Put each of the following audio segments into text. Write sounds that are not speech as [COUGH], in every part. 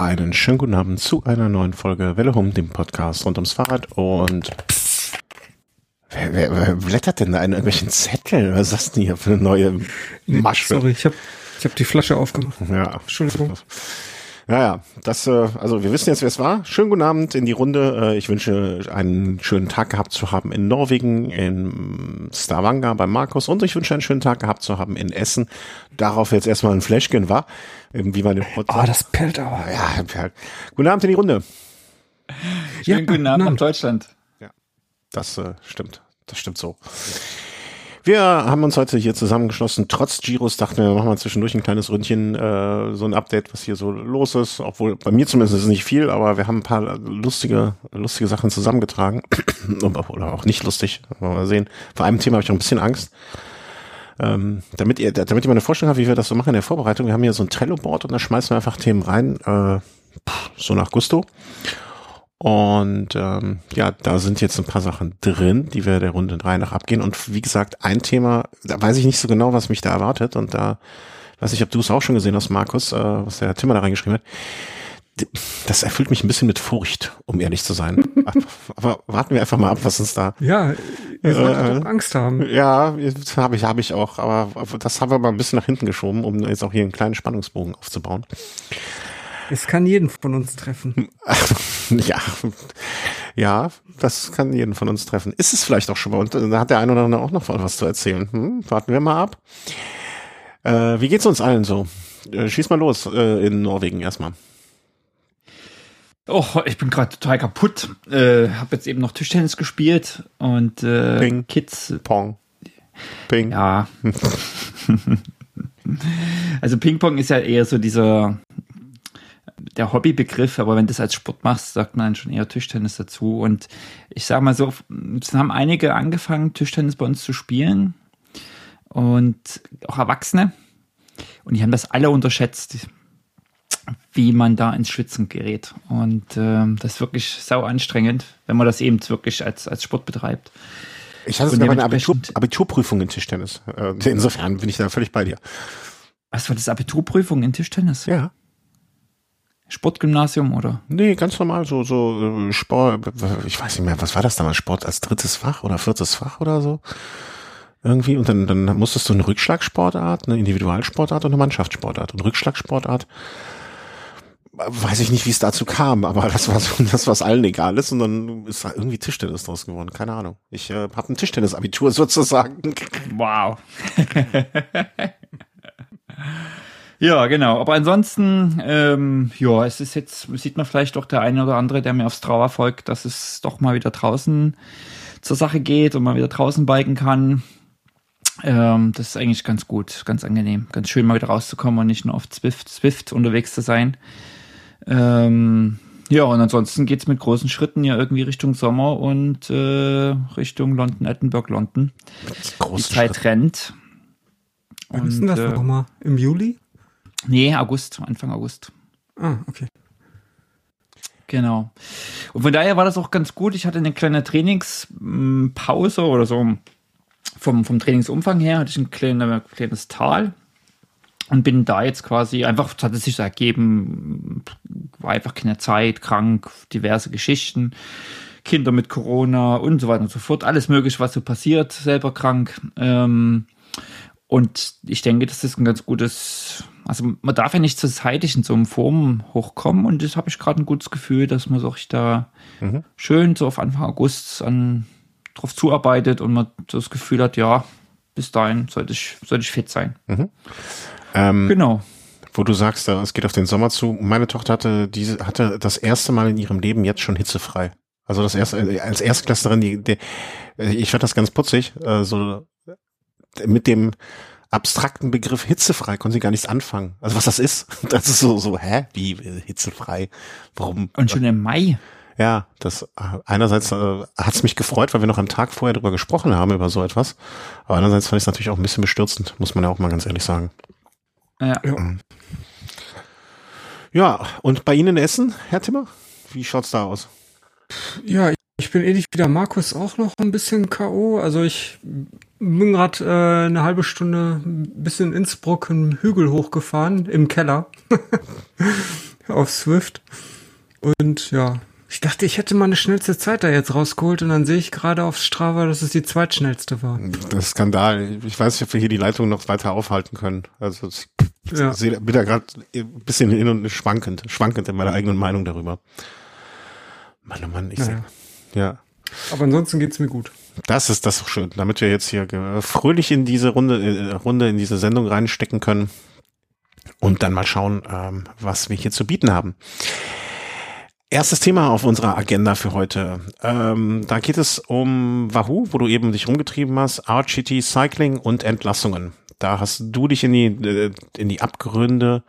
Einen schönen guten Abend zu einer neuen Folge Welle Home, dem Podcast rund ums Fahrrad und wer, wer, wer blättert denn da in irgendwelchen Zetteln? Was ist das denn hier für eine neue Masche? Sorry, ich habe ich hab die Flasche aufgemacht. Ja. Entschuldigung. Naja, das, äh, also wir wissen jetzt, wer es war. Schönen guten Abend in die Runde. Äh, Ich wünsche einen schönen Tag gehabt zu haben in Norwegen, in Stavanger bei Markus und ich wünsche einen schönen Tag gehabt zu haben in Essen. Darauf jetzt erstmal ein Flashkin war, wie man den Oh, das pellt aber. ja, ja. Guten Abend in die Runde. Schönen Ja, guten Abend na. nach Deutschland. Das äh, stimmt. Das stimmt so. Wir haben uns heute hier zusammengeschlossen. Trotz Giros dachten wir, wir machen mal zwischendurch ein kleines Ründchen, äh, so ein Update, was hier so los ist. Obwohl bei mir zumindest ist es nicht viel, aber wir haben ein paar lustige, lustige Sachen zusammengetragen. [CLEARS THROAT] Oder auch nicht lustig. Mal sehen. Vor einem Thema habe ich noch ein bisschen Angst. Ähm, damit ihr, damit ihr mal eine Vorstellung habt, wie wir das so machen in der Vorbereitung. Wir haben hier so ein Trello-Board und da schmeißen wir einfach Themen rein, äh, so nach Gusto. Und ähm, ja, da sind jetzt ein paar Sachen drin, die wir der Runde drei nach abgehen. Und wie gesagt, ein Thema, da weiß ich nicht so genau, was mich da erwartet. Und da weiß ich, ob du es auch schon gesehen hast, Markus, äh, was der Timmer da reingeschrieben hat. Das erfüllt mich ein bisschen mit Furcht, um ehrlich zu sein. [LAUGHS] Aber warten wir einfach mal ab, was uns da. Ja, ihr solltet Äh, Angst haben. Ja, habe ich, habe ich auch. Aber das haben wir mal ein bisschen nach hinten geschoben, um jetzt auch hier einen kleinen Spannungsbogen aufzubauen. Es kann jeden von uns treffen. [LAUGHS] Ja, ja, das kann jeden von uns treffen. Ist es vielleicht auch schon mal. Und da hat der eine oder andere auch noch was zu erzählen. Hm? Warten wir mal ab. Äh, wie geht's uns allen so? Äh, schieß mal los äh, in Norwegen erstmal. Oh, ich bin gerade total kaputt. Äh, hab jetzt eben noch Tischtennis gespielt und äh, Ping. Kids. Pong. Ping. Ja. [LAUGHS] also Ping-Pong ist ja eher so dieser der Hobbybegriff, aber wenn du das als Sport machst, sagt man dann schon eher Tischtennis dazu. Und ich sag mal so, es haben einige angefangen, Tischtennis bei uns zu spielen und auch Erwachsene. Und die haben das alle unterschätzt, wie man da ins Schwitzen gerät. Und ähm, das ist wirklich sau anstrengend, wenn man das eben wirklich als, als Sport betreibt. Ich hatte sogar eine Abitur, Abiturprüfung in Tischtennis. Äh, insofern bin ich da völlig bei dir. Was war das Abiturprüfung in Tischtennis? Ja. Sportgymnasium oder? Nee, ganz normal, so, so äh, Sport, ich weiß nicht mehr, was war das damals? Sport als drittes Fach oder viertes Fach oder so? Irgendwie. Und dann, dann musstest du eine Rückschlagsportart, eine Individualsportart und eine Mannschaftssportart. Und Rückschlagsportart, weiß ich nicht, wie es dazu kam, aber das war so [LAUGHS] das, was allen egal ist. Und dann ist da irgendwie Tischtennis draus geworden. Keine Ahnung. Ich äh, habe ein Tischtennisabitur [LAUGHS] sozusagen. Wow. [LAUGHS] ja, genau. Aber ansonsten, ähm, ja, es ist jetzt, sieht man vielleicht doch der eine oder andere, der mir aufs Trauer folgt, dass es doch mal wieder draußen zur Sache geht und man wieder draußen biken kann. Ähm, das ist eigentlich ganz gut, ganz angenehm. Ganz schön mal wieder rauszukommen und nicht nur auf Zwift, Zwift unterwegs zu sein. Ähm, ja, und ansonsten geht's mit großen Schritten ja irgendwie Richtung Sommer und äh, Richtung London, Edinburgh, London. Die Große Zeit Schritt. rennt. Wann ist denn das äh, nochmal? Im Juli? Nee, August, Anfang August. Ah, okay. Genau. Und von daher war das auch ganz gut. Ich hatte eine kleine Trainingspause oder so. Vom, vom Trainingsumfang her hatte ich ein kleine, kleines Tal und bin da jetzt quasi einfach, es hat es sich so ergeben, war einfach keine Zeit, krank, diverse Geschichten, Kinder mit Corona und so weiter und so fort. Alles mögliche, was so passiert, selber krank. Ähm, und ich denke, das ist ein ganz gutes, also man darf ja nicht zur zeitig in so einem Form hochkommen und das habe ich gerade ein gutes Gefühl, dass man sich da Mhm. schön so auf Anfang August an drauf zuarbeitet und man das Gefühl hat, ja, bis dahin sollte ich, sollte ich fit sein. Ähm, Genau. wo du sagst, es geht auf den Sommer zu. Meine Tochter hatte diese, hatte das erste Mal in ihrem Leben jetzt schon hitzefrei. Also das erste, äh, als Erstklässlerin, die, die äh, ich fand das ganz putzig, äh, so mit dem abstrakten Begriff hitzefrei konnte sie gar nichts anfangen. Also was das ist, [LAUGHS] das ist so, so, hä, wie äh, hitzefrei? Warum? Und schon im Mai. Ja, das äh, einerseits äh, hat es mich gefreut, weil wir noch am Tag vorher darüber gesprochen haben, über so etwas. Aber andererseits fand ich es natürlich auch ein bisschen bestürzend, muss man ja auch mal ganz ehrlich sagen. Ja. Ja. Ja, und bei Ihnen in Essen, Herr Timmer? Wie schaut's da aus? Ja, ich, ich bin ähnlich wie der Markus auch noch ein bisschen K.O. Also ich bin gerade äh, eine halbe Stunde bis in Innsbruck einen Hügel hochgefahren im Keller. [LAUGHS] auf Swift. Und ja, ich dachte, ich hätte mal eine schnellste Zeit da jetzt rausgeholt und dann sehe ich gerade auf Strava, dass es die zweitschnellste war. Das ist Skandal. Ich weiß nicht, ob wir hier die Leitung noch weiter aufhalten können. Also ich Ja. sehe- bin da gerade ein bisschen hin und schwankend, schwankend in meiner eigenen Meinung darüber. Mann, oh Mann, ich Naja. ja. Aber ansonsten geht's mir gut. Das ist das schön, damit wir jetzt hier ge- fröhlich in diese Runde, äh, Runde in diese Sendung reinstecken können und dann mal schauen, ähm, was wir hier zu bieten haben. Erstes Thema auf unserer Agenda für heute. Ähm, da geht es um Wahoo, wo du eben dich rumgetrieben hast, RGT Cycling und Entlassungen. Da hast du dich in die, äh, in die Abgründe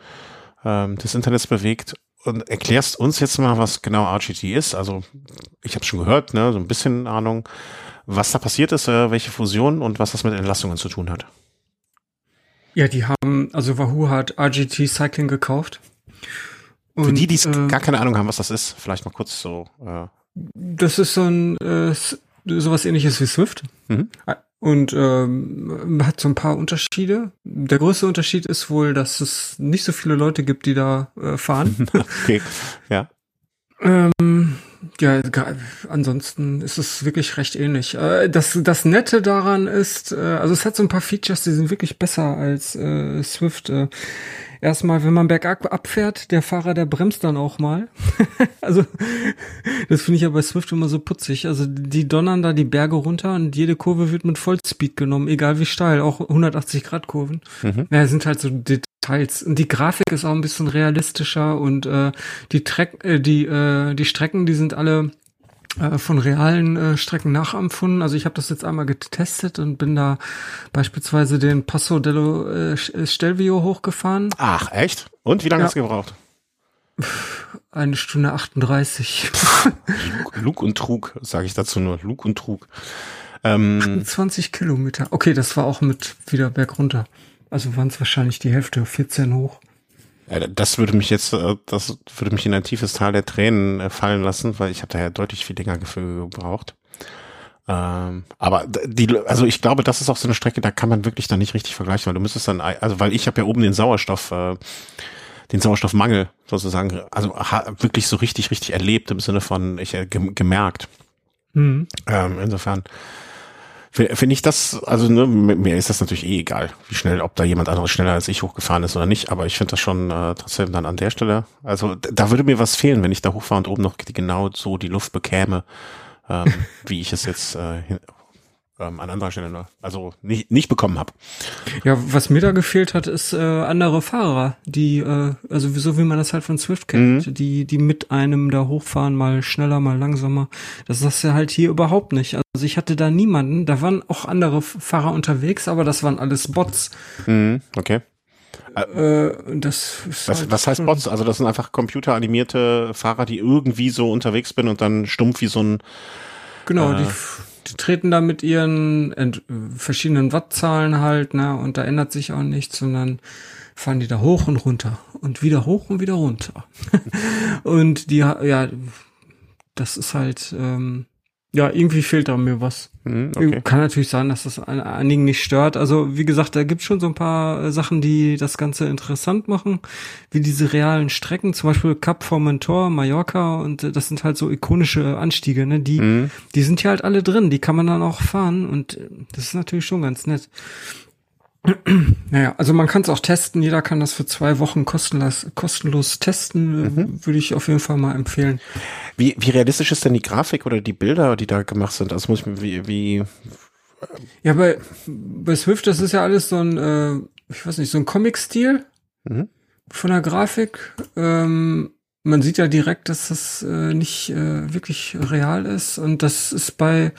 ähm, des Internets bewegt und erklärst uns jetzt mal, was genau RGT ist. Also ich habe schon gehört, ne, so ein bisschen Ahnung, was da passiert ist, äh, welche Fusion und was das mit Entlassungen zu tun hat. Ja, die haben, also Wahoo hat RGT Cycling gekauft. Für Und, die, die äh, gar keine Ahnung haben, was das ist, vielleicht mal kurz so. Äh, Das ist so ein äh, sowas ähnliches wie Swift. Mhm. Und ähm, hat so ein paar Unterschiede. Der größte Unterschied ist wohl, dass es nicht so viele Leute gibt, die da äh, fahren. [LAUGHS] okay, ja. ähm, ja, ansonsten ist es wirklich recht ähnlich. Äh, das, das Nette daran ist, äh, also es hat so ein paar Features, die sind wirklich besser als äh, Swift. Äh, erstmal, wenn man bergab abfährt, der Fahrer, der bremst dann auch mal. [LAUGHS] also das finde ich ja bei Swift immer so putzig. Also die donnern da die Berge runter und jede Kurve wird mit Vollspeed genommen, egal wie steil, auch 180 Grad Kurven. Mhm. Ja, sind halt so Details. Und die Grafik ist auch ein bisschen realistischer und äh, die, Treck, äh, die, äh, die Strecken, die sind alle von realen äh, Strecken nachempfunden. Also ich habe das jetzt einmal getestet und bin da beispielsweise den Passo dello äh, Stelvio hochgefahren. Ach, echt? Und wie lange Ja. hast du gebraucht? Eine Stunde 38. Lug, und Trug, sage ich dazu nur. Lug und Trug. Ähm, 20 Kilometer. Okay, das war auch mit wieder bergunter. Also waren es wahrscheinlich die Hälfte, 14 hoch. Das würde mich jetzt, äh, das würde mich in ein tiefes Tal der Tränen äh, fallen lassen, weil ich habe da ja deutlich viel länger gebraucht. Ähm, aber die, also ich glaube, das ist auch so eine Strecke, da kann man wirklich dann nicht richtig vergleichen, weil du müsstest dann, also weil ich habe ja oben den Sauerstoff, äh, den Sauerstoffmangel sozusagen, also wirklich so richtig, richtig erlebt im Sinne von ich äh, gem- gemerkt. Hm. Ähm, insofern finde ich das, also ne, mir ist das natürlich eh egal, wie schnell, ob da jemand anderes schneller als ich hochgefahren ist oder nicht, aber ich finde das schon äh, trotzdem dann an der Stelle, also da würde mir was fehlen, wenn ich da hochfahre und oben noch genau so die Luft bekäme, ähm, [LAUGHS] wie ich es jetzt äh, ähm, an anderer Stelle, ne, also nicht, nicht bekommen habe. Ja, was mir da gefehlt hat, ist äh, andere Fahrer, die, äh, also so wie man das halt von Swift kennt, die, die mit einem da hochfahren, mal schneller, mal langsamer. Das ist ja halt hier überhaupt nicht. Also ich hatte da niemanden, da waren auch andere Fahrer unterwegs, aber das waren alles Bots. Mhm, okay. Äh, das Was, halt was heißt Bots? Also das sind einfach computeranimierte Fahrer, die irgendwie so unterwegs bin und dann stumpf wie so ein Genau, Äh. die treten da mit ihren verschiedenen Wattzahlen halt, ne, und da ändert sich auch nichts, sondern fahren die da hoch und runter und wieder hoch und wieder runter. [LAUGHS] und die, ja, das ist halt, ähm, ja, irgendwie fehlt da mir was. Mhm, okay. Kann natürlich sein, dass das an einigen nicht stört. Also, wie gesagt, da gibt schon so ein paar äh, Sachen, die das Ganze interessant machen, wie diese realen Strecken, zum Beispiel Cap Formentor, Mallorca und äh, das sind halt so ikonische Anstiege, ne? Die, Mhm. die sind ja halt alle drin, die kann man dann auch fahren und äh, das ist natürlich schon ganz nett. [CLEARS THROAT] Naja, also man kann es auch testen, jeder kann das für zwei Wochen kostenlos, kostenlos testen, äh, würde ich auf jeden Fall mal empfehlen. Wie, wie realistisch ist denn die Grafik oder die Bilder, die da gemacht sind? Also muss ich mir, wie, wie, Ja, bei, bei Swift, das ist ja alles so ein, äh, ich weiß nicht, so ein Comic-Stil Mhm. von der Grafik. Ähm, man sieht ja direkt, dass das äh, nicht äh, wirklich real ist und das ist bei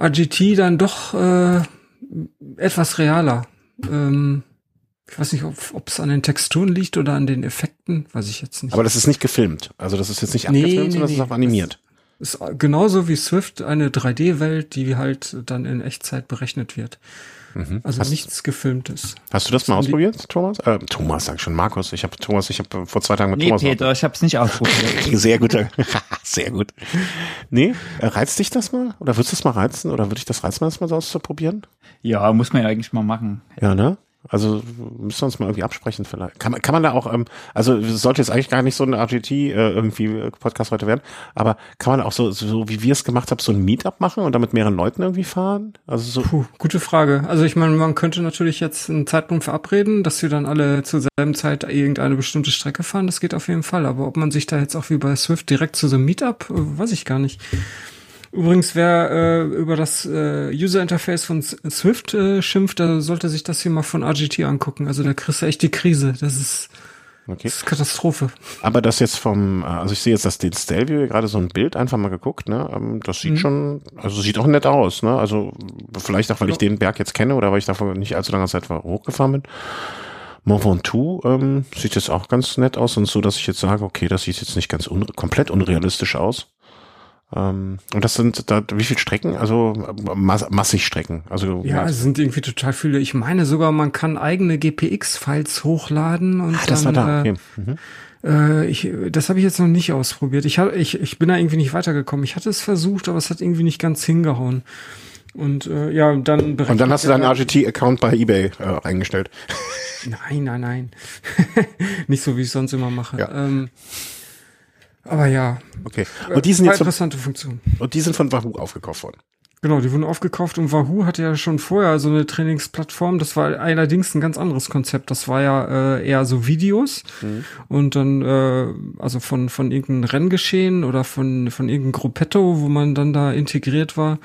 RGT dann doch äh, etwas realer. Ähm, ich weiß nicht, ob es an den Texturen liegt oder an den Effekten, weiß ich jetzt nicht. aber das ist nicht gefilmt. Also das ist jetzt nicht Nee, abgefilmt, nee, sondern das ist nee. auch animiert. ist genauso wie Swift eine 3D-Welt, die halt dann in Echtzeit berechnet wird. Mhm. Also hast, nichts gefilmtes. hast du das mal ausprobiert, Thomas? Äh, Thomas, sag ich schon, Markus. Ich habe Thomas, ich habe vor zwei Tagen mit Nee, Thomas. Peter, ich hab's nicht ausprobiert. [LAUGHS] Sehr gut. [LAUGHS] Sehr gut. Nee, äh, reizt dich das mal? Oder würdest du das mal reizen? Oder würde ich das reizen, das mal so auszuprobieren? ja, muss man ja eigentlich mal machen. Ja, ne? Also müssen wir uns mal irgendwie absprechen vielleicht. Kann man, kann man da auch, ähm, also sollte jetzt eigentlich gar nicht so ein RGT äh, irgendwie Podcast heute werden, aber kann man auch so, so wie wir es gemacht haben, so ein Meetup machen und dann mit mehreren Leuten irgendwie fahren? Also so. Puh, gute Frage. Also ich meine, man könnte natürlich jetzt einen Zeitpunkt verabreden, dass wir dann alle zur selben Zeit irgendeine bestimmte Strecke fahren. Das geht auf jeden Fall. Aber ob man sich da jetzt auch wie bei Swift direkt zu so einem Meetup, äh, weiß ich gar nicht. Übrigens, wer äh, über das äh, User Interface von Swift äh, schimpft, da sollte sich das hier mal von RGT angucken. Also da kriegst du echt die Krise. Das ist, okay. das ist Katastrophe. Aber das jetzt vom, äh, also ich sehe jetzt das den Stelvio gerade so ein Bild einfach mal geguckt, ne? Ähm, das sieht mhm. schon, also sieht auch nett aus, ne? Also vielleicht auch, weil ich den Berg jetzt kenne oder weil ich davor nicht allzu lange Zeit hochgefahren bin. Mont Ventoux ähm, sieht jetzt auch ganz nett aus und so, dass ich jetzt sage, okay, das sieht jetzt nicht ganz un komplett unrealistisch aus. Ähm, und das sind da wie viele Strecken? Also mass massig Strecken. Also ja, es sind irgendwie total viele. Ich meine sogar, man kann eigene GPX-Files hochladen und ah, das dann, war da. Okay. Mhm. Äh, ich, das habe ich jetzt noch nicht ausprobiert. Ich, hab, ich, ich bin da irgendwie nicht weitergekommen. Ich hatte es versucht, aber es hat irgendwie nicht ganz hingehauen. Und äh, ja, dann Und dann hast du deinen RGT-Account bei eBay äh, eingestellt. Nein, nein, nein. [LAUGHS] nicht so, wie ich sonst immer mache. Ja. Ähm, aber ja. Okay. Und die sind jetzt interessante Funktion. Und die sind von Wahoo aufgekauft worden. Genau, die wurden aufgekauft und Wahoo hatte ja schon vorher so eine Trainingsplattform. Das war allerdings ein ganz anderes Konzept. Das war ja äh, eher so Videos mhm. und dann äh, also von von irgendeinem Renngeschehen oder von von irgendeinem Gruppetto, wo man dann da integriert war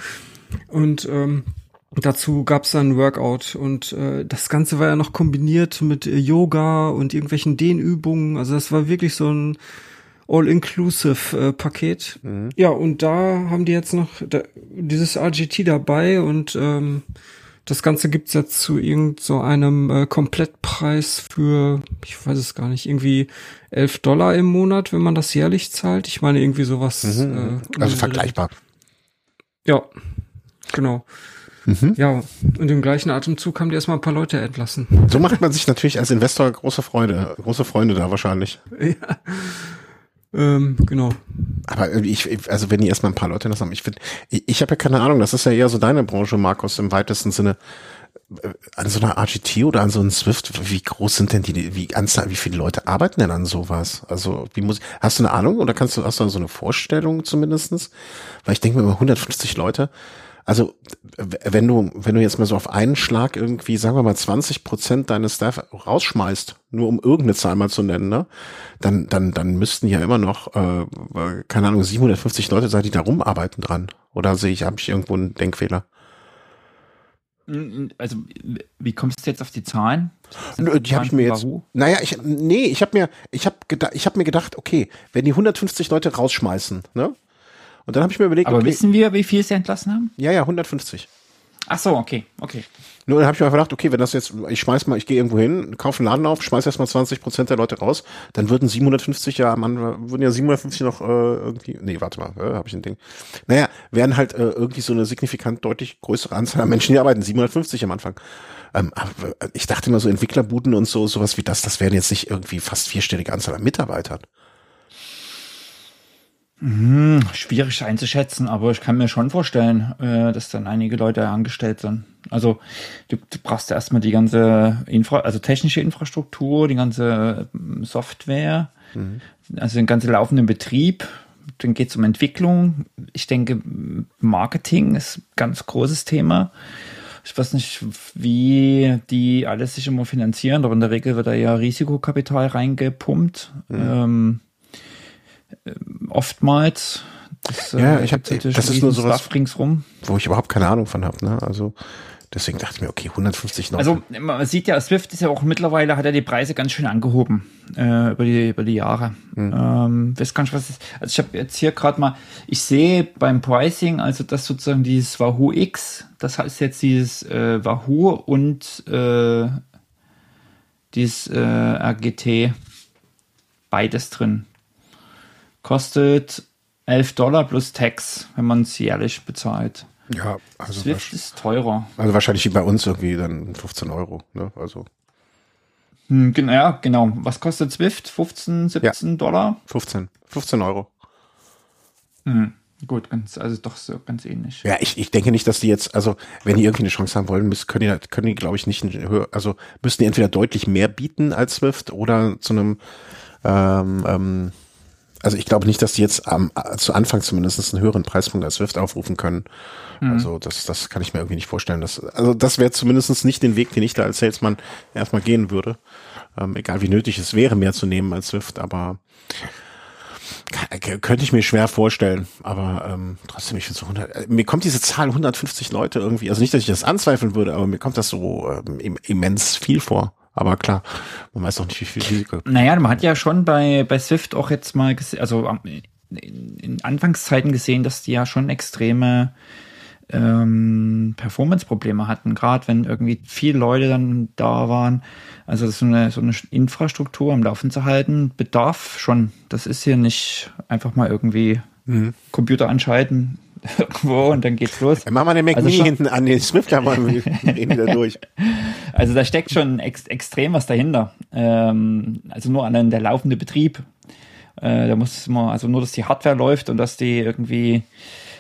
und ähm, Dazu gab's dann ein Workout und äh, das Ganze war ja noch kombiniert mit äh, Yoga und irgendwelchen Dehnübungen. Also das war wirklich so ein All-Inclusive-Paket. Äh, mhm. Ja, und da haben die jetzt noch da, dieses RGT dabei und ähm, das Ganze gibt's jetzt zu irgend so einem äh, Komplettpreis für, ich weiß es gar nicht, irgendwie 11 Dollar im Monat, wenn man das jährlich zahlt. Ich meine irgendwie sowas. Mhm, mhm. äh, also vergleichbar. Ja, genau. Mhm. Ja, und im gleichen Atemzug haben die erstmal ein paar Leute entlassen. So macht man sich natürlich als Investor große Freude, große Freunde da wahrscheinlich. [LAUGHS] Ja. Ähm, genau. Aber ich, also wenn die erstmal ein paar Leute das haben, ich finde, ich, ich habe ja keine Ahnung, das ist ja eher so deine Branche, Markus, im weitesten Sinne. Äh, an so einer RGT oder an so einem Swift, wie groß sind denn die, wie Anzahl, wie viele Leute arbeiten denn an sowas? Also, wie muss, hast du eine Ahnung oder kannst du, hast du so eine Vorstellung zumindestens? Weil ich denke mir immer 150 Leute, also wenn du, wenn du jetzt mal so auf einen Schlag irgendwie, sagen wir mal, 20 Prozent deines Staff rausschmeißt, nur um irgendeine Zahl mal zu nennen, ne, dann, dann, dann müssten ja immer noch, äh, keine Ahnung, 750 Leute sein, die da rumarbeiten dran. Oder sehe ich, habe ich irgendwo einen Denkfehler? Also, wie kommst du jetzt auf die Zahlen? Die habe ich mir jetzt. Naja, ich, nee, ich habe mir, ich habe gedacht, ich habe mir gedacht, okay, wenn die 150 Leute rausschmeißen, ne, und dann habe ich mir überlegt, aber okay, wissen wir, wie viel sie entlassen haben? Ja, ja, 150. Ach so, okay, okay. Nur dann habe ich mir gedacht, okay, wenn das jetzt, ich schmeiß mal, ich gehe irgendwo hin, kaufe einen Laden auf, schmeiß erstmal 20 Prozent der Leute raus, dann würden 750 ja, man würden ja 750 noch äh, irgendwie, nee, warte mal, äh, habe ich ein Ding. Naja, wären halt äh, irgendwie so eine signifikant deutlich größere Anzahl an Menschen, die arbeiten, 750 am Anfang. Ähm, ich dachte immer so Entwicklerbuden und so sowas wie das, das wären jetzt nicht irgendwie fast vierstellige Anzahl an Mitarbeitern. Hm, schwierig einzuschätzen, aber ich kann mir schon vorstellen, äh, dass dann einige Leute angestellt sind. Also du, du brauchst erstmal die ganze Infra, also technische Infrastruktur, die ganze ähm, Software, mhm. also den ganzen laufenden Betrieb. Dann geht es um Entwicklung. Ich denke, Marketing ist ein ganz großes Thema. Ich weiß nicht, wie die alles sich immer finanzieren, aber in der Regel wird da ja Risikokapital reingepumpt. Mhm. Ähm, oftmals. Das, ja, äh, ich habe das ist nur sowas ringsrum. wo ich überhaupt keine Ahnung von habe. Ne? Also deswegen dachte ich mir, okay, 150 noch. Also man sieht ja, Swift ist ja auch mittlerweile hat er die Preise ganz schön angehoben äh, über die über die Jahre. Mhm. Ähm, weiß gar nicht was ist. Also ich habe jetzt hier gerade mal, ich sehe beim Pricing, also das sozusagen dieses Wahoo X, das heißt jetzt dieses äh, Wahoo und äh, dieses äh, RGT beides drin. Kostet 11 Dollar plus Tax, wenn man es jährlich bezahlt. Ja, also Swift ist teurer. Also wahrscheinlich wie bei uns irgendwie dann 15 Euro, ne? Also. Hm, ja, genau. Was kostet Swift? 15, 17 ja. Dollar? 15. 15 Euro. Hm. Gut, ganz, also doch so ganz ähnlich. Ja, ich, ich denke nicht, dass die jetzt, also wenn die irgendwie eine Chance haben wollen, müssen, können die, können die glaube ich, nicht, also müssen die entweder deutlich mehr bieten als Swift oder zu einem, ähm, ähm, also ich glaube nicht, dass die jetzt am, zu Anfang zumindest einen höheren Preispunkt als Swift aufrufen können. Mhm. Also das, das kann ich mir irgendwie nicht vorstellen. Dass, also das wäre zumindest nicht den Weg, den ich da als Salesman erstmal gehen würde. Ähm, egal wie nötig es wäre, mehr zu nehmen als Swift, aber könnte ich mir schwer vorstellen, aber ähm, trotzdem, ich finde so 100, äh, mir kommt diese Zahl 150 Leute irgendwie, also nicht, dass ich das anzweifeln würde, aber mir kommt das so ähm, immens viel vor. Aber klar, man weiß auch nicht, wie viel Risiko. Naja, man hat ja schon bei, bei Swift auch jetzt mal, also in Anfangszeiten gesehen, dass die ja schon extreme ähm, Performance-Probleme hatten, gerade wenn irgendwie viele Leute dann da waren. Also so eine, so eine Infrastruktur am Laufen zu halten, bedarf schon. Das ist hier nicht einfach mal irgendwie mhm. Computer anschalten [LAUGHS] irgendwo und dann geht's los. Dann machen wir den Mac also hinten an den Swift, da mal [LAUGHS] wieder durch. Also da steckt schon ex extrem was dahinter. Ähm, also nur an der laufende Betrieb. Äh, da muss man, also nur, dass die Hardware läuft und dass die irgendwie,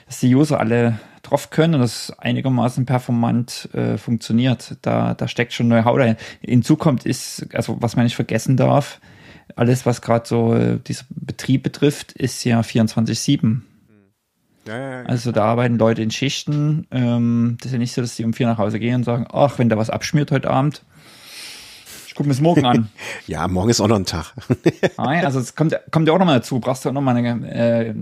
dass die User alle drauf können und das einigermaßen performant äh, funktioniert. Da, da steckt schon neue Haut dahin. Hinzu kommt ist, also was man nicht vergessen darf, alles, was gerade so äh, dieser Betrieb betrifft, ist ja 24-7. Ja, ja, ja. Also da arbeiten Leute in Schichten. Ähm, das ist ja nicht so, dass die um vier nach Hause gehen und sagen, ach, wenn da was abschmiert heute Abend, ich gucke mir es morgen an. [LAUGHS] ja, morgen ist auch noch ein Tag. [LAUGHS] Nein, also es kommt, kommt ja auch nochmal dazu, brauchst du auch nochmal eine äh,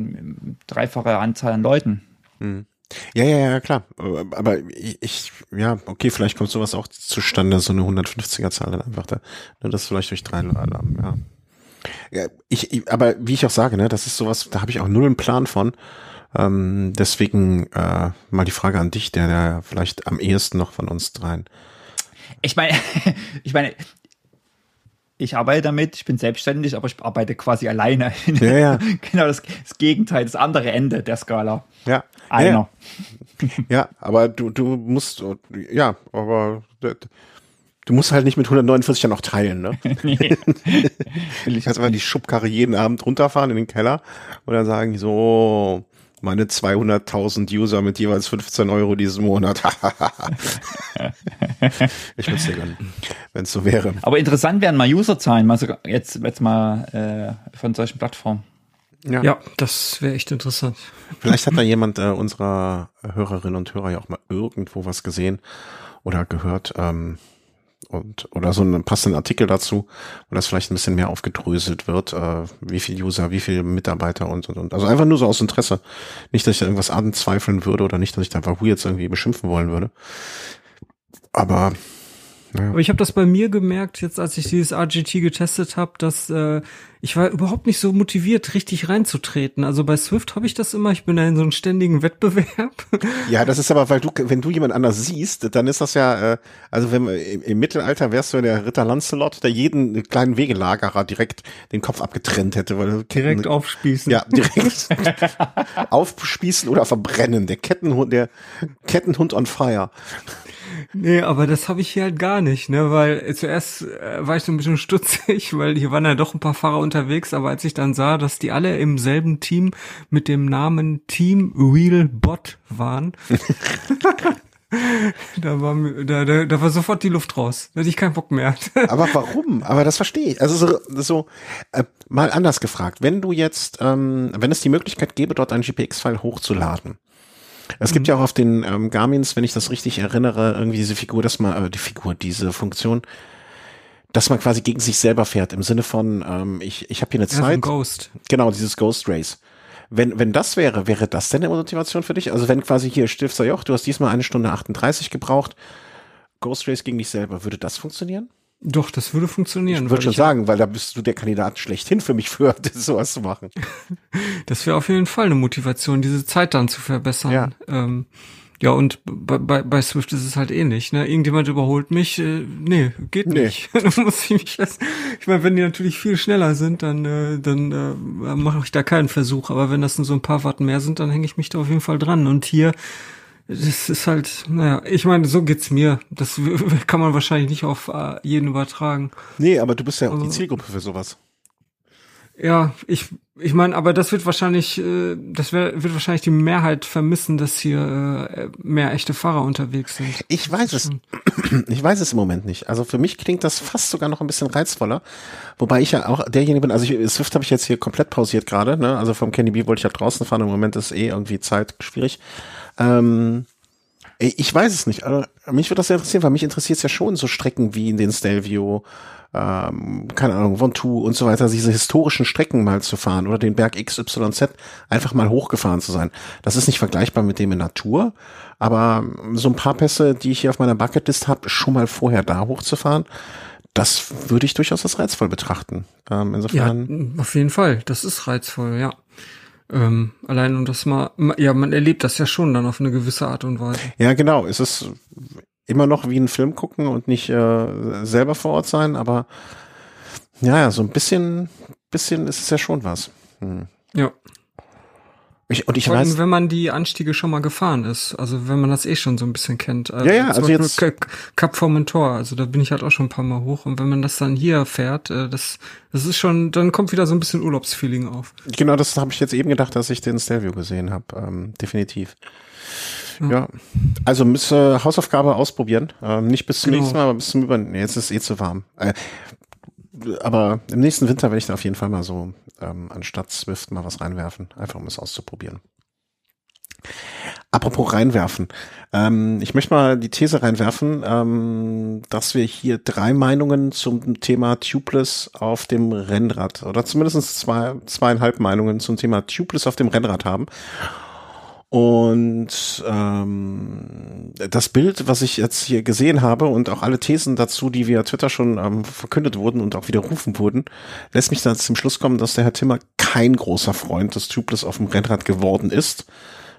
dreifache Anzahl an Leuten. Hm. Ja, ja, ja, klar. Aber ich, ja, okay, vielleicht kommt sowas auch zustande, so eine 150er Zahl dann einfach da. Ne, das vielleicht durch drei Alarm, ja. ja ich, ich, aber wie ich auch sage, ne, das ist sowas, da habe ich auch null einen Plan von. Ähm, deswegen äh, mal die Frage an dich, der, der vielleicht am ehesten noch von uns dreien. Ich meine, [LAUGHS] ich meine, ich arbeite damit, ich bin selbstständig, aber ich arbeite quasi alleine. Ja, ja. [LAUGHS] genau das, das, Gegenteil, das andere Ende der Skala. Ja. Einer. Ja, ja [LAUGHS] aber du, du musst, ja, aber du musst halt nicht mit 149 ja noch teilen, ne? [LAUGHS] nee. ich kannst einfach die Schubkarre jeden Abend runterfahren in den Keller und dann sagen so, meine 200.000 User mit jeweils 15 Euro diesen Monat. [LAUGHS] ich würde es dir gönnen, wenn es so wäre. Aber interessant wären mal Userzahlen, mal sogar jetzt, jetzt mal äh, von solchen Plattformen. Ja, ja das wäre echt interessant. Vielleicht hat da jemand äh, unserer Hörerinnen und Hörer ja auch mal irgendwo was gesehen oder gehört. Ähm, und oder so einen passenden Artikel dazu, wo das vielleicht ein bisschen mehr aufgedröselt wird, äh, wie viel User, wie viele Mitarbeiter und und und. Also einfach nur so aus Interesse. Nicht, dass ich da irgendwas anzweifeln würde oder nicht, dass ich da Wahoo jetzt irgendwie beschimpfen wollen würde. Aber ja. Aber ich habe das bei mir gemerkt, jetzt als ich dieses RGT getestet habe, dass äh, ich war überhaupt nicht so motiviert, richtig reinzutreten. Also bei Swift habe ich das immer, ich bin da in so einem ständigen Wettbewerb. [LAUGHS] Ja, das ist aber, weil du, wenn du jemand anders siehst, dann ist das ja, äh, also wenn im, im Mittelalter wärst du der Ritter Lancelot, der jeden kleinen Wegelagerer direkt den Kopf abgetrennt hätte. Weil, direkt ne, aufspießen. Ja, direkt [LAUGHS] aufspießen oder verbrennen. Der Kettenhund, der Kettenhund on fire. Nee, aber das habe ich hier halt gar nicht, ne, weil zuerst äh, war ich so ein bisschen [LAUGHS] stutzig, weil hier waren ja doch ein paar Fahrer unterwegs, aber als ich dann sah, dass die alle im selben Team mit dem Namen Team Real Bot waren, [LAUGHS] da war da, da, da war sofort die Luft raus. Da hatte ich keinen Bock mehr. [LAUGHS] aber warum? Aber das verstehe ich. Also so, so äh, mal anders gefragt, wenn du jetzt, ähm, wenn es die Möglichkeit gäbe, dort einen GPX-File hochzuladen, es gibt mhm. ja auch auf den ähm, Garmins, wenn ich das richtig erinnere, irgendwie diese Figur, dass man, äh, die Figur, diese Funktion, dass man quasi gegen sich selber fährt, im Sinne von, ähm, ich, ich habe hier eine Zeit. So Ghost. Genau, dieses Ghost Race. Wenn, wenn das wäre, wäre das denn eine Motivation für dich? Also wenn quasi hier Stifter Joch, du hast diesmal eine Stunde 38 gebraucht, Ghost Race gegen dich selber, würde das funktionieren? Doch, das würde funktionieren. Ich würde schon sagen, weil da bist du der Kandidat schlechthin für mich [LAUGHS] für sowas zu machen. [LAUGHS] das wäre auf jeden Fall eine Motivation, diese Zeit dann zu verbessern. Ja, ähm, ja und bei, bei, bei Swift ist es halt ähnlich. Ne? Irgendjemand überholt mich, äh, nee, geht nee. nicht. [LAUGHS] dann muss ich mich erst, ich meine, wenn die natürlich viel schneller sind, dann, äh, dann äh, mache ich da keinen Versuch. Aber wenn das nur so ein paar Watt mehr sind, dann hänge ich mich da auf jeden Fall dran. Und hier das ist halt, naja, ich meine, so geht's mir. Das kann man wahrscheinlich nicht auf äh, jeden übertragen. Nee, aber du bist ja auch also, die Zielgruppe für sowas. Ja, ich, ich meine, aber das wird wahrscheinlich, äh, das wird wahrscheinlich die Mehrheit vermissen, dass hier äh, mehr echte Fahrer unterwegs sind. Ich weiß es. [CLEARS THROAT] Ich weiß es im Moment nicht. Also für mich klingt das fast sogar noch ein bisschen reizvoller. Wobei ich ja auch derjenige bin, also ich, Swift habe ich jetzt hier komplett pausiert gerade, ne? Also vom Candy B wollte ich ja draußen fahren. Im Moment ist eh irgendwie Zeit schwierig. Ähm, ich weiß es nicht. Also, mich würde das sehr interessieren, weil mich interessiert es ja schon so Strecken wie in den Stelvio, ähm, keine Ahnung, Ventoux und so weiter, diese historischen Strecken mal zu fahren oder den Berg XYZ einfach mal hochgefahren zu sein. Das ist nicht vergleichbar mit dem in Natur, aber so ein paar Pässe, die ich hier auf meiner Bucketlist habe, schon mal vorher da hochzufahren, das würde ich durchaus als reizvoll betrachten. Ähm, insofern. Ja, auf jeden Fall. Das ist reizvoll, ja. Ähm, allein und das mal, ja, man erlebt das ja schon dann auf eine gewisse Art und Weise. Ja, genau. Es ist immer noch wie einen Film gucken und nicht äh, selber vor Ort sein, aber ja, so ein bisschen, bisschen ist es ja schon was. Hm. Ja. Ich, und ich Vor allem, weiß, wenn man die Anstiege schon mal gefahren ist, also wenn man das eh schon so ein bisschen kennt. Ja, ja, zum also jetzt- Kap Formentor, also da bin ich halt auch schon ein paar Mal hoch und wenn man das dann hier fährt, äh, das, das ist schon, dann kommt wieder so ein bisschen Urlaubsfeeling auf. genau das habe ich jetzt eben gedacht, dass ich den Stelvio gesehen habe. Ähm, definitiv. Ja. Also müsste Hausaufgabe ausprobieren. Ähm, nicht bis zum Genau. nächsten Mal, aber bis zum Über. Nee, jetzt ist es eh zu warm. Äh, aber im nächsten Winter werde ich da auf jeden Fall mal so ähm, anstatt Swift mal was reinwerfen, einfach um es auszuprobieren. Apropos reinwerfen. Ähm, ich möchte mal die These reinwerfen, ähm, dass wir hier drei Meinungen zum Thema Tubeless auf dem Rennrad oder zumindest zwei, zweieinhalb Meinungen zum Thema Tubeless auf dem Rennrad haben. Und ähm, das Bild, was ich jetzt hier gesehen habe und auch alle Thesen dazu, die via Twitter schon ähm, verkündet wurden und auch widerrufen wurden, lässt mich dann zum Schluss kommen, dass der Herr Timmer kein großer Freund des Tubeless auf dem Rennrad geworden ist,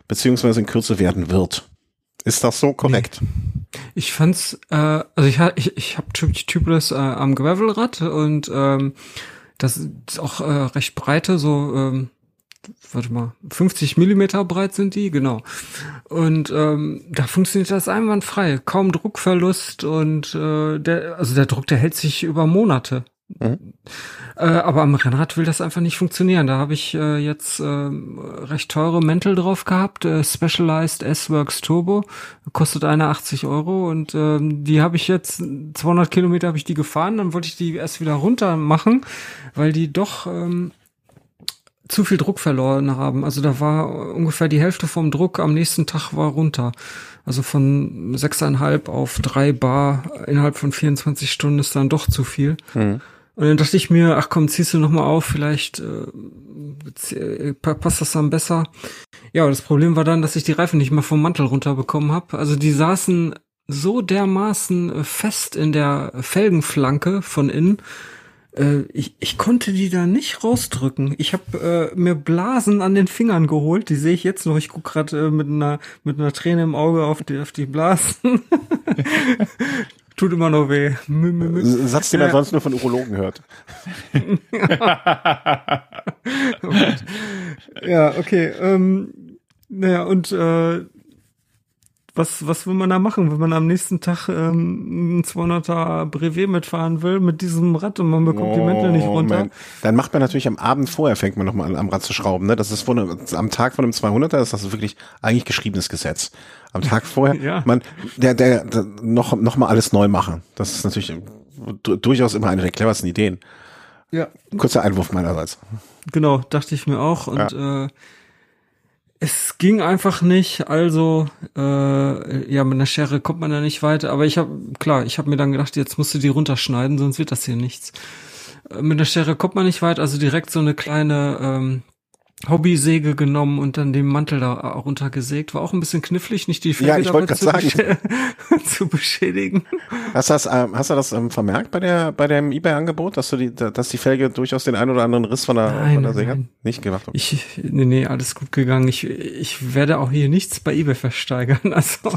beziehungsweise in Kürze werden wird. Ist das so korrekt? Ich fand's, äh, also ich ich, ich habe Tubeless äh, am Gravelrad und ähm, das ist auch äh, recht breite, so ähm, warte mal, 50 Millimeter breit sind die, genau. Und ähm, da funktioniert das einwandfrei, kaum Druckverlust und äh, der, also der Druck, der hält sich über Monate. Mhm. Äh, aber am Rennrad will das einfach nicht funktionieren. Da habe ich äh, jetzt äh, recht teure Mäntel drauf gehabt, äh, Specialized S-Works Turbo, kostet eine 80 Euro und ähm, die habe ich jetzt 200 Kilometer habe ich die gefahren, dann wollte ich die erst wieder runter machen, weil die doch ähm, zu viel Druck verloren haben. Also da war ungefähr die Hälfte vom Druck am nächsten Tag war runter. Also von 6,5 auf 3 Bar innerhalb von 24 Stunden ist dann doch zu viel. Mhm. Und dann dachte ich mir, ach komm, ziehst du noch mal auf, vielleicht äh, pa- passt das dann besser. Ja, das Problem war dann, dass ich die Reifen nicht mehr vom Mantel runterbekommen habe. Also die saßen so dermaßen äh, fest in der Felgenflanke von innen. Äh, ich, ich konnte die da nicht rausdrücken. Ich habe äh, mir Blasen an den Fingern geholt. Die sehe ich jetzt noch. Ich guck gerade äh, mit einer mit einer Träne im Auge auf die auf die Blasen. [LAUGHS] Tut immer noch weh. Satz, den man sonst nur von Urologen hört. [LAUGHS] Ja, okay. Ähm, naja, und äh, was, was will man da machen, wenn man am nächsten Tag ähm, ein 200er Brevet mitfahren will mit diesem Rad und man bekommt die Mäntel nicht runter? Moment. Dann macht man natürlich am Abend vorher, fängt man nochmal an, am Rad zu schrauben. Ne? Das ist von am Tag von einem 200er, ist das wirklich eigentlich geschriebenes Gesetz. Am Tag [LAUGHS] vorher, Ja. man, der, der, der noch, noch mal alles neu machen. Das ist natürlich du- durchaus immer eine der cleversten Ideen. Ja, Kurzer Einwurf meinerseits. genau, dachte ich mir auch. Und äh, es ging einfach nicht. Also, äh, ja, mit einer Schere kommt man da nicht weiter. Aber ich habe, klar, ich habe mir dann gedacht, jetzt musst du die runterschneiden, sonst wird das hier nichts. Äh, Mit einer Schere kommt man nicht weit, also direkt so eine kleine ähm, Hobbysäge genommen und dann den Mantel da runtergesägt. War auch ein bisschen knifflig, nicht die Ja, ich dabei wollte zu, besche- [LAUGHS] zu beschädigen. Hast du das, ähm, hast du das ähm, vermerkt bei der, bei dem eBay-Angebot, dass du die, dass die Felge durchaus den einen oder anderen Riss von der, Nein, von der Säge hat? nein. Nicht gemacht. Okay. Ich, nee, nee, alles gut gegangen. Ich, ich werde auch hier nichts bei eBay versteigern. [LAUGHS] Also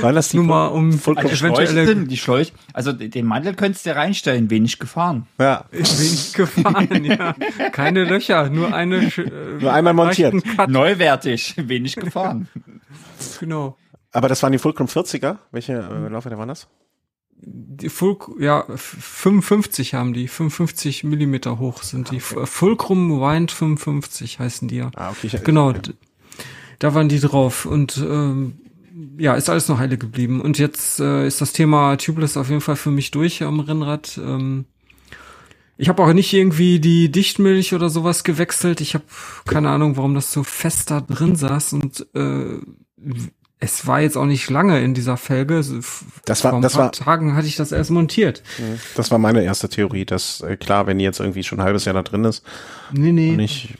Weil das die nur mal um Schläuche eventuelle sind, die Schläuche, also den Mantel könntest du reinstellen, wenig gefahren. ja. wenig gefahren, [LAUGHS] ja. Keine Löcher, nur eine sch- Nur einmal montiert. Neuwertig, wenig gefahren. [LAUGHS] genau. Aber das waren die Fulcrum 40er. Welche äh, Laufräder waren das? die Full, ja, 55 haben die, 55 Millimeter hoch sind die. Okay. Fulcrum Wind 55 heißen die ja. Ah, okay. Ich, genau, okay. da waren die drauf und ähm, ja, ist alles noch heile geblieben. Und jetzt äh, ist das Thema Tubeless auf jeden Fall für mich durch am Rennrad. Ähm, ich habe auch nicht irgendwie die Dichtmilch oder sowas gewechselt. Ich habe keine Ahnung, warum das so fest da drin saß und äh, es war jetzt auch nicht lange in dieser Felge. Das war, Vor ein das paar war, Tagen hatte ich das erst montiert. Das war meine erste Theorie, dass äh, klar, wenn die jetzt irgendwie schon ein halbes Jahr da drin ist. Nee, nee. Und ich,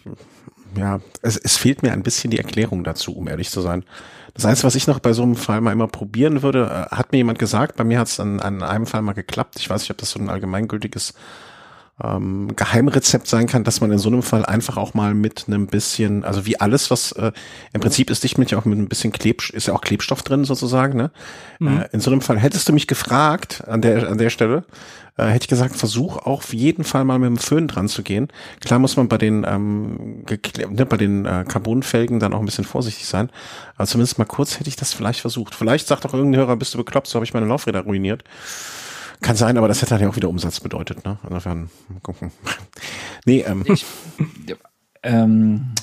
ja, es, es fehlt mir ein bisschen die Erklärung dazu, um ehrlich zu sein. Das Einzige, was ich noch bei so einem Fall mal immer probieren würde, äh, hat mir jemand gesagt, bei mir hat es an, an einem Fall mal geklappt. Ich weiß nicht, ob das so ein allgemeingültiges ähm, Geheimrezept sein kann, dass man in so einem Fall einfach auch mal mit einem bisschen, also wie alles, was äh, im Prinzip ist Dichtmilch auch mit ein bisschen Kleb, ist ja auch Klebstoff drin sozusagen. Ne? Mhm. Äh, in so einem Fall hättest du mich gefragt an der an der Stelle, äh, hätte ich gesagt, versuch auch auf jeden Fall mal mit dem Föhn dran zu gehen. Klar muss man bei den ähm, ne, bei den äh, Carbonfelgen dann auch ein bisschen vorsichtig sein, aber zumindest mal kurz hätte ich das vielleicht versucht. Vielleicht sagt auch irgendein Hörer, bist du bekloppt, so habe ich meine Laufräder ruiniert. Kann sein, aber das hätte halt ja auch wieder Umsatz bedeutet, ne? Insofern, mal gucken. [LAUGHS] nee, ähm. Ich, ähm,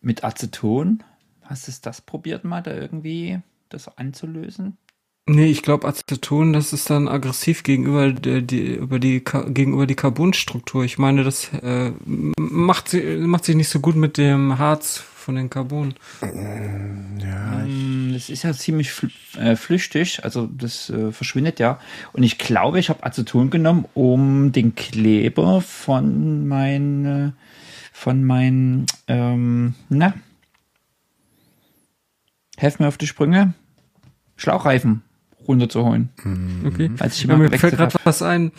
mit Aceton, hast du das probiert mal, da irgendwie das anzulösen? Nee, ich glaube Aceton, das ist dann aggressiv gegenüber der, die, über die, gegenüber die Carbonstruktur. Ich meine, das äh, macht, macht sich nicht so gut mit dem Harz von den Carbon. Ja. Ähm, das ist ja ziemlich fl äh, flüchtig, also das äh, verschwindet ja. Und ich glaube, ich habe Aceton genommen, um den Kleber von meinen, von meinen, ähm, na, helf mir auf die Sprünge, Schlauchreifen runterzuholen. Mhm. Okay. Als ich ja, mir fällt gerade was ein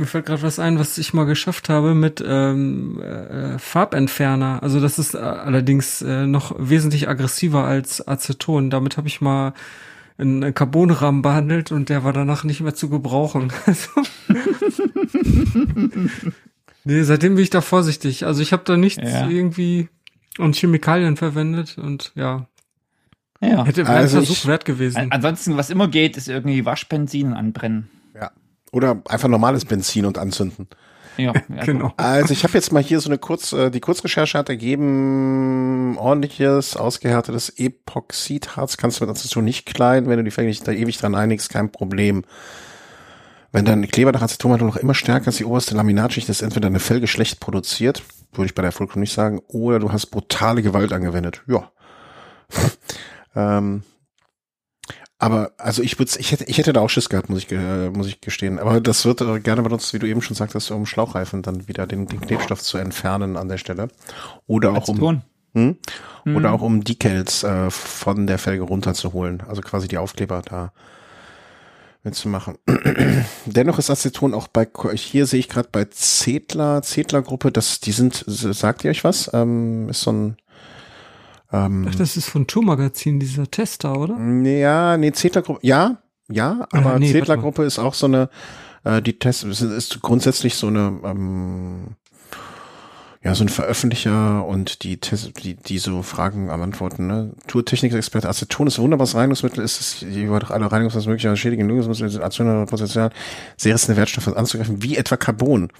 mir fällt gerade was ein, was ich mal geschafft habe mit ähm, äh, Farbentferner. Also das ist äh, allerdings äh, noch wesentlich aggressiver als Aceton. Damit habe ich mal einen Carbonrahmen behandelt und der war danach nicht mehr zu gebrauchen. [LAUGHS] [LAUGHS] nee, seitdem bin ich da vorsichtig. Also ich habe da nichts ja. irgendwie und Chemikalien verwendet und ja. Ja, hätte also Versuch wert gewesen. Ansonsten, was immer geht, ist irgendwie Waschbenzin anbrennen. Oder einfach normales Benzin und anzünden. Ja, [LAUGHS] ja genau. Also ich habe jetzt mal hier so eine Kurz, äh, die Kurzrecherche hat ergeben, ordentliches, ausgehärtetes Epoxidharz kannst du mit Aceton nicht klein, wenn du die Felge nicht da ewig dran einigst, kein Problem. Wenn dein Kleber nach Aceton noch immer stärker als die oberste Laminatschicht ist, entweder deine Felge schlecht produziert, würde ich bei der Vollkommen nicht sagen, oder du hast brutale Gewalt angewendet. Ja. [LAUGHS] ähm, aber also ich würde, ich hätte, ich hätte da auch Schiss gehabt, muss ich, äh, muss ich gestehen. Aber das wird äh, gerne benutzt, wie du eben schon sagtest, um Schlauchreifen dann wieder den, den Klebstoff zu entfernen an der Stelle. Oder auch um hm? Hm. oder auch um Decals äh, von der Felge runterzuholen. Also quasi die Aufkleber da mitzumachen. [CLEARS THROAT] Dennoch ist Aceton auch bei hier sehe ich gerade bei Zedler, Zedler Gruppe, das die sind sagt ihr euch was? Ähm, ist so ein ähm, Ach, das ist von Tour Magazin, dieser Tester, oder? Ja, nee, Zetler-Gruppe, ja, ja, aber äh, nee, Zetler-Gruppe ist auch so eine, äh, die Test, ist, ist grundsätzlich so eine, ähm, ja, so ein Veröffentlicher und die, die, die so Fragen am Antworten, ne? Tourtechnik-Experte, Aceton ist ein wunderbares Reinigungsmittel, ist es, über alle Reinigungsmittel mögliche schädigen Lösungsmittel, Aceton Potenzial, sehr rissende Wertstoffe anzugreifen, wie etwa Carbon.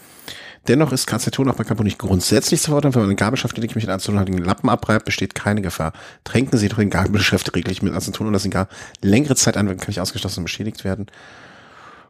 Dennoch ist Aceton auch bei Carbon nicht grundsätzlich zu verordnen. Wenn man eine Gabelschaft lediglich mit acetonhaltigen Lappen abreibt, besteht keine Gefahr. Tränken Sie doch den Gabelschaft regelmäßig mit Aceton und lassen gar längere Zeit anwenden, kann nicht ausgeschlossen und beschädigt werden.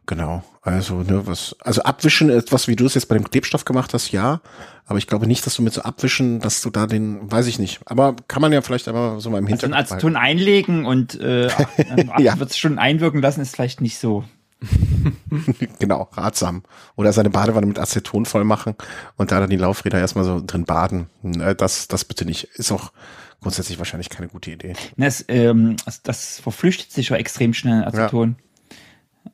Genau. Also, ne, was, also abwischen, etwas wie du es jetzt bei dem Klebstoff gemacht hast, ja. Aber ich glaube nicht, dass du mit so abwischen, dass du da den, weiß ich nicht. Aber kann man ja vielleicht aber so mal im Hintergrund. Also Aceton einlegen und äh, [LAUGHS] ja. wird es schon einwirken lassen, ist vielleicht nicht so [LAUGHS] genau, ratsam. Oder seine Badewanne mit Aceton voll machen und da dann die Laufräder erstmal so drin baden. Ne, das, das bitte nicht. Ist auch grundsätzlich wahrscheinlich keine gute Idee. Das, ähm, das verflüchtet sich ja extrem schnell, Aceton.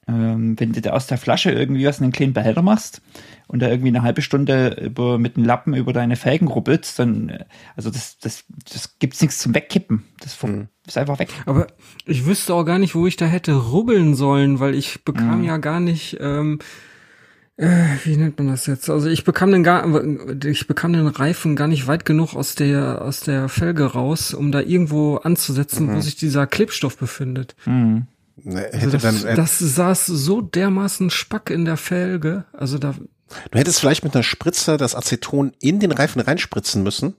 Ja. Ähm, wenn du da aus der Flasche irgendwie was in einen kleinen Behälter machst und da irgendwie eine halbe Stunde über, mit dem Lappen über deine Felgen rubbelst, dann, äh, also das, das, das gibt's nichts zum Wegkippen. Das mhm. ist einfach weg. Aber ich wüsste auch gar nicht, wo ich da hätte rubbeln sollen, weil ich bekam mhm. ja gar nicht, ähm, äh, wie nennt man das jetzt? Also ich bekam den gar, ich bekam den Reifen gar nicht weit genug aus der aus der Felge raus, um da irgendwo anzusetzen, mhm. wo sich dieser Klebstoff befindet. Mhm. Ne, Also das, dann, äh, das saß so dermaßen Spack in der Felge. Also da, du hättest vielleicht mit einer Spritze das Aceton in den Reifen reinspritzen müssen.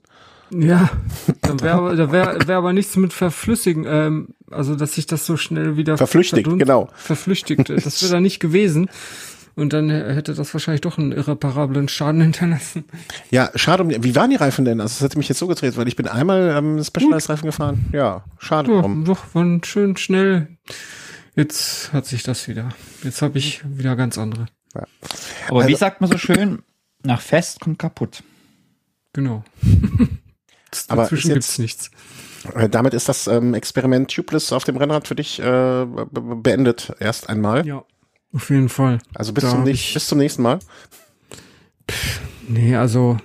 ja, [LAUGHS] da wäre da wär, wär aber nichts mit verflüssigen, ähm, also dass sich das so schnell wieder Verflüchtigt, verdunst- genau. Verflüchtigt. Das wäre da nicht gewesen. Und dann hätte das wahrscheinlich doch einen irreparablen Schaden hinterlassen. Ja, schade um Wie waren die Reifen denn? Also, das hätte mich jetzt so gedreht, weil ich bin einmal ähm, Specialized-Reifen gefahren. Ja, schade Ja, drum. doch, waren schön schnell. Jetzt hat sich das wieder. Jetzt habe ich wieder ganz andere. Aber wie Also- sagt man so schön, nach Fest kommt kaputt. Genau. [LAUGHS] Aber Dazwischen ist gibt's jetzt- nichts. Äh, damit ist das ähm, Experiment Tubeless auf dem Rennrad für dich äh, be- be- beendet. Erst einmal. Ja. Auf jeden Fall. Also bis Da zum, ich- bis zum nächsten Mal. Nee, also,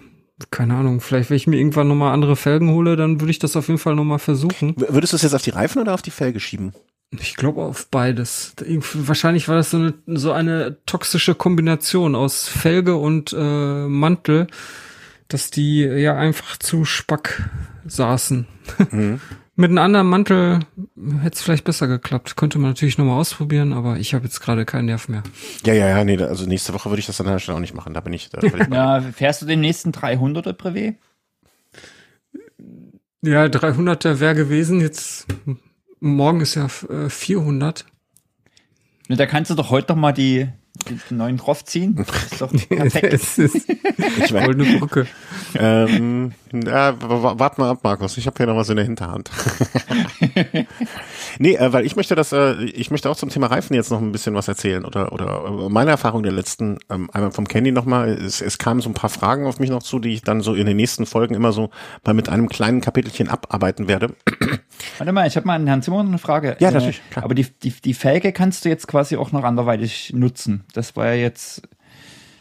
keine Ahnung, vielleicht, wenn ich mir irgendwann nochmal andere Felgen hole, dann würde ich das auf jeden Fall nochmal versuchen. W- Würdest du es jetzt auf die Reifen oder auf die Felge schieben? Ich glaube auf beides. Wahrscheinlich war das so eine, so eine toxische Kombination aus Felge und äh, Mantel, dass die ja einfach zu spack saßen. [LAUGHS] Mit einem anderen Mantel hätte es vielleicht besser geklappt. Könnte man natürlich nochmal ausprobieren, aber ich habe jetzt gerade keinen Nerv mehr. Ja, ja, ja, nee, also nächste Woche würde ich das an der Stelle auch nicht machen. Da bin ich, da. [LAUGHS] Ja, fährst du den nächsten 300er Brevet? Ja, 300er wäre gewesen. Jetzt morgen ist ja äh, 400. Ne, Da kannst du doch heute noch mal die, die neuen draufziehen. Ist doch perfekt. [LAUGHS] es ist Ich mein, goldene Brücke. ähm, ja, w- w- wart mal ab, Markus. Ich habe hier noch was in der Hinterhand. [LAUGHS] nee, äh, weil ich möchte das, äh, ich möchte auch zum Thema Reifen jetzt noch ein bisschen was erzählen oder oder äh, meine Erfahrung der letzten, ähm, einmal vom Candy nochmal. Es, es kamen so ein paar Fragen auf mich noch zu, die ich dann so in den nächsten Folgen immer so mal mit einem kleinen Kapitelchen abarbeiten werde. [CLEARS THROAT] Warte mal, ich habe mal an Herrn Zimmer eine Frage. Ja, Äh, natürlich, klar. Aber die, die, die Felge kannst du jetzt quasi auch noch anderweitig nutzen. Das war ja jetzt.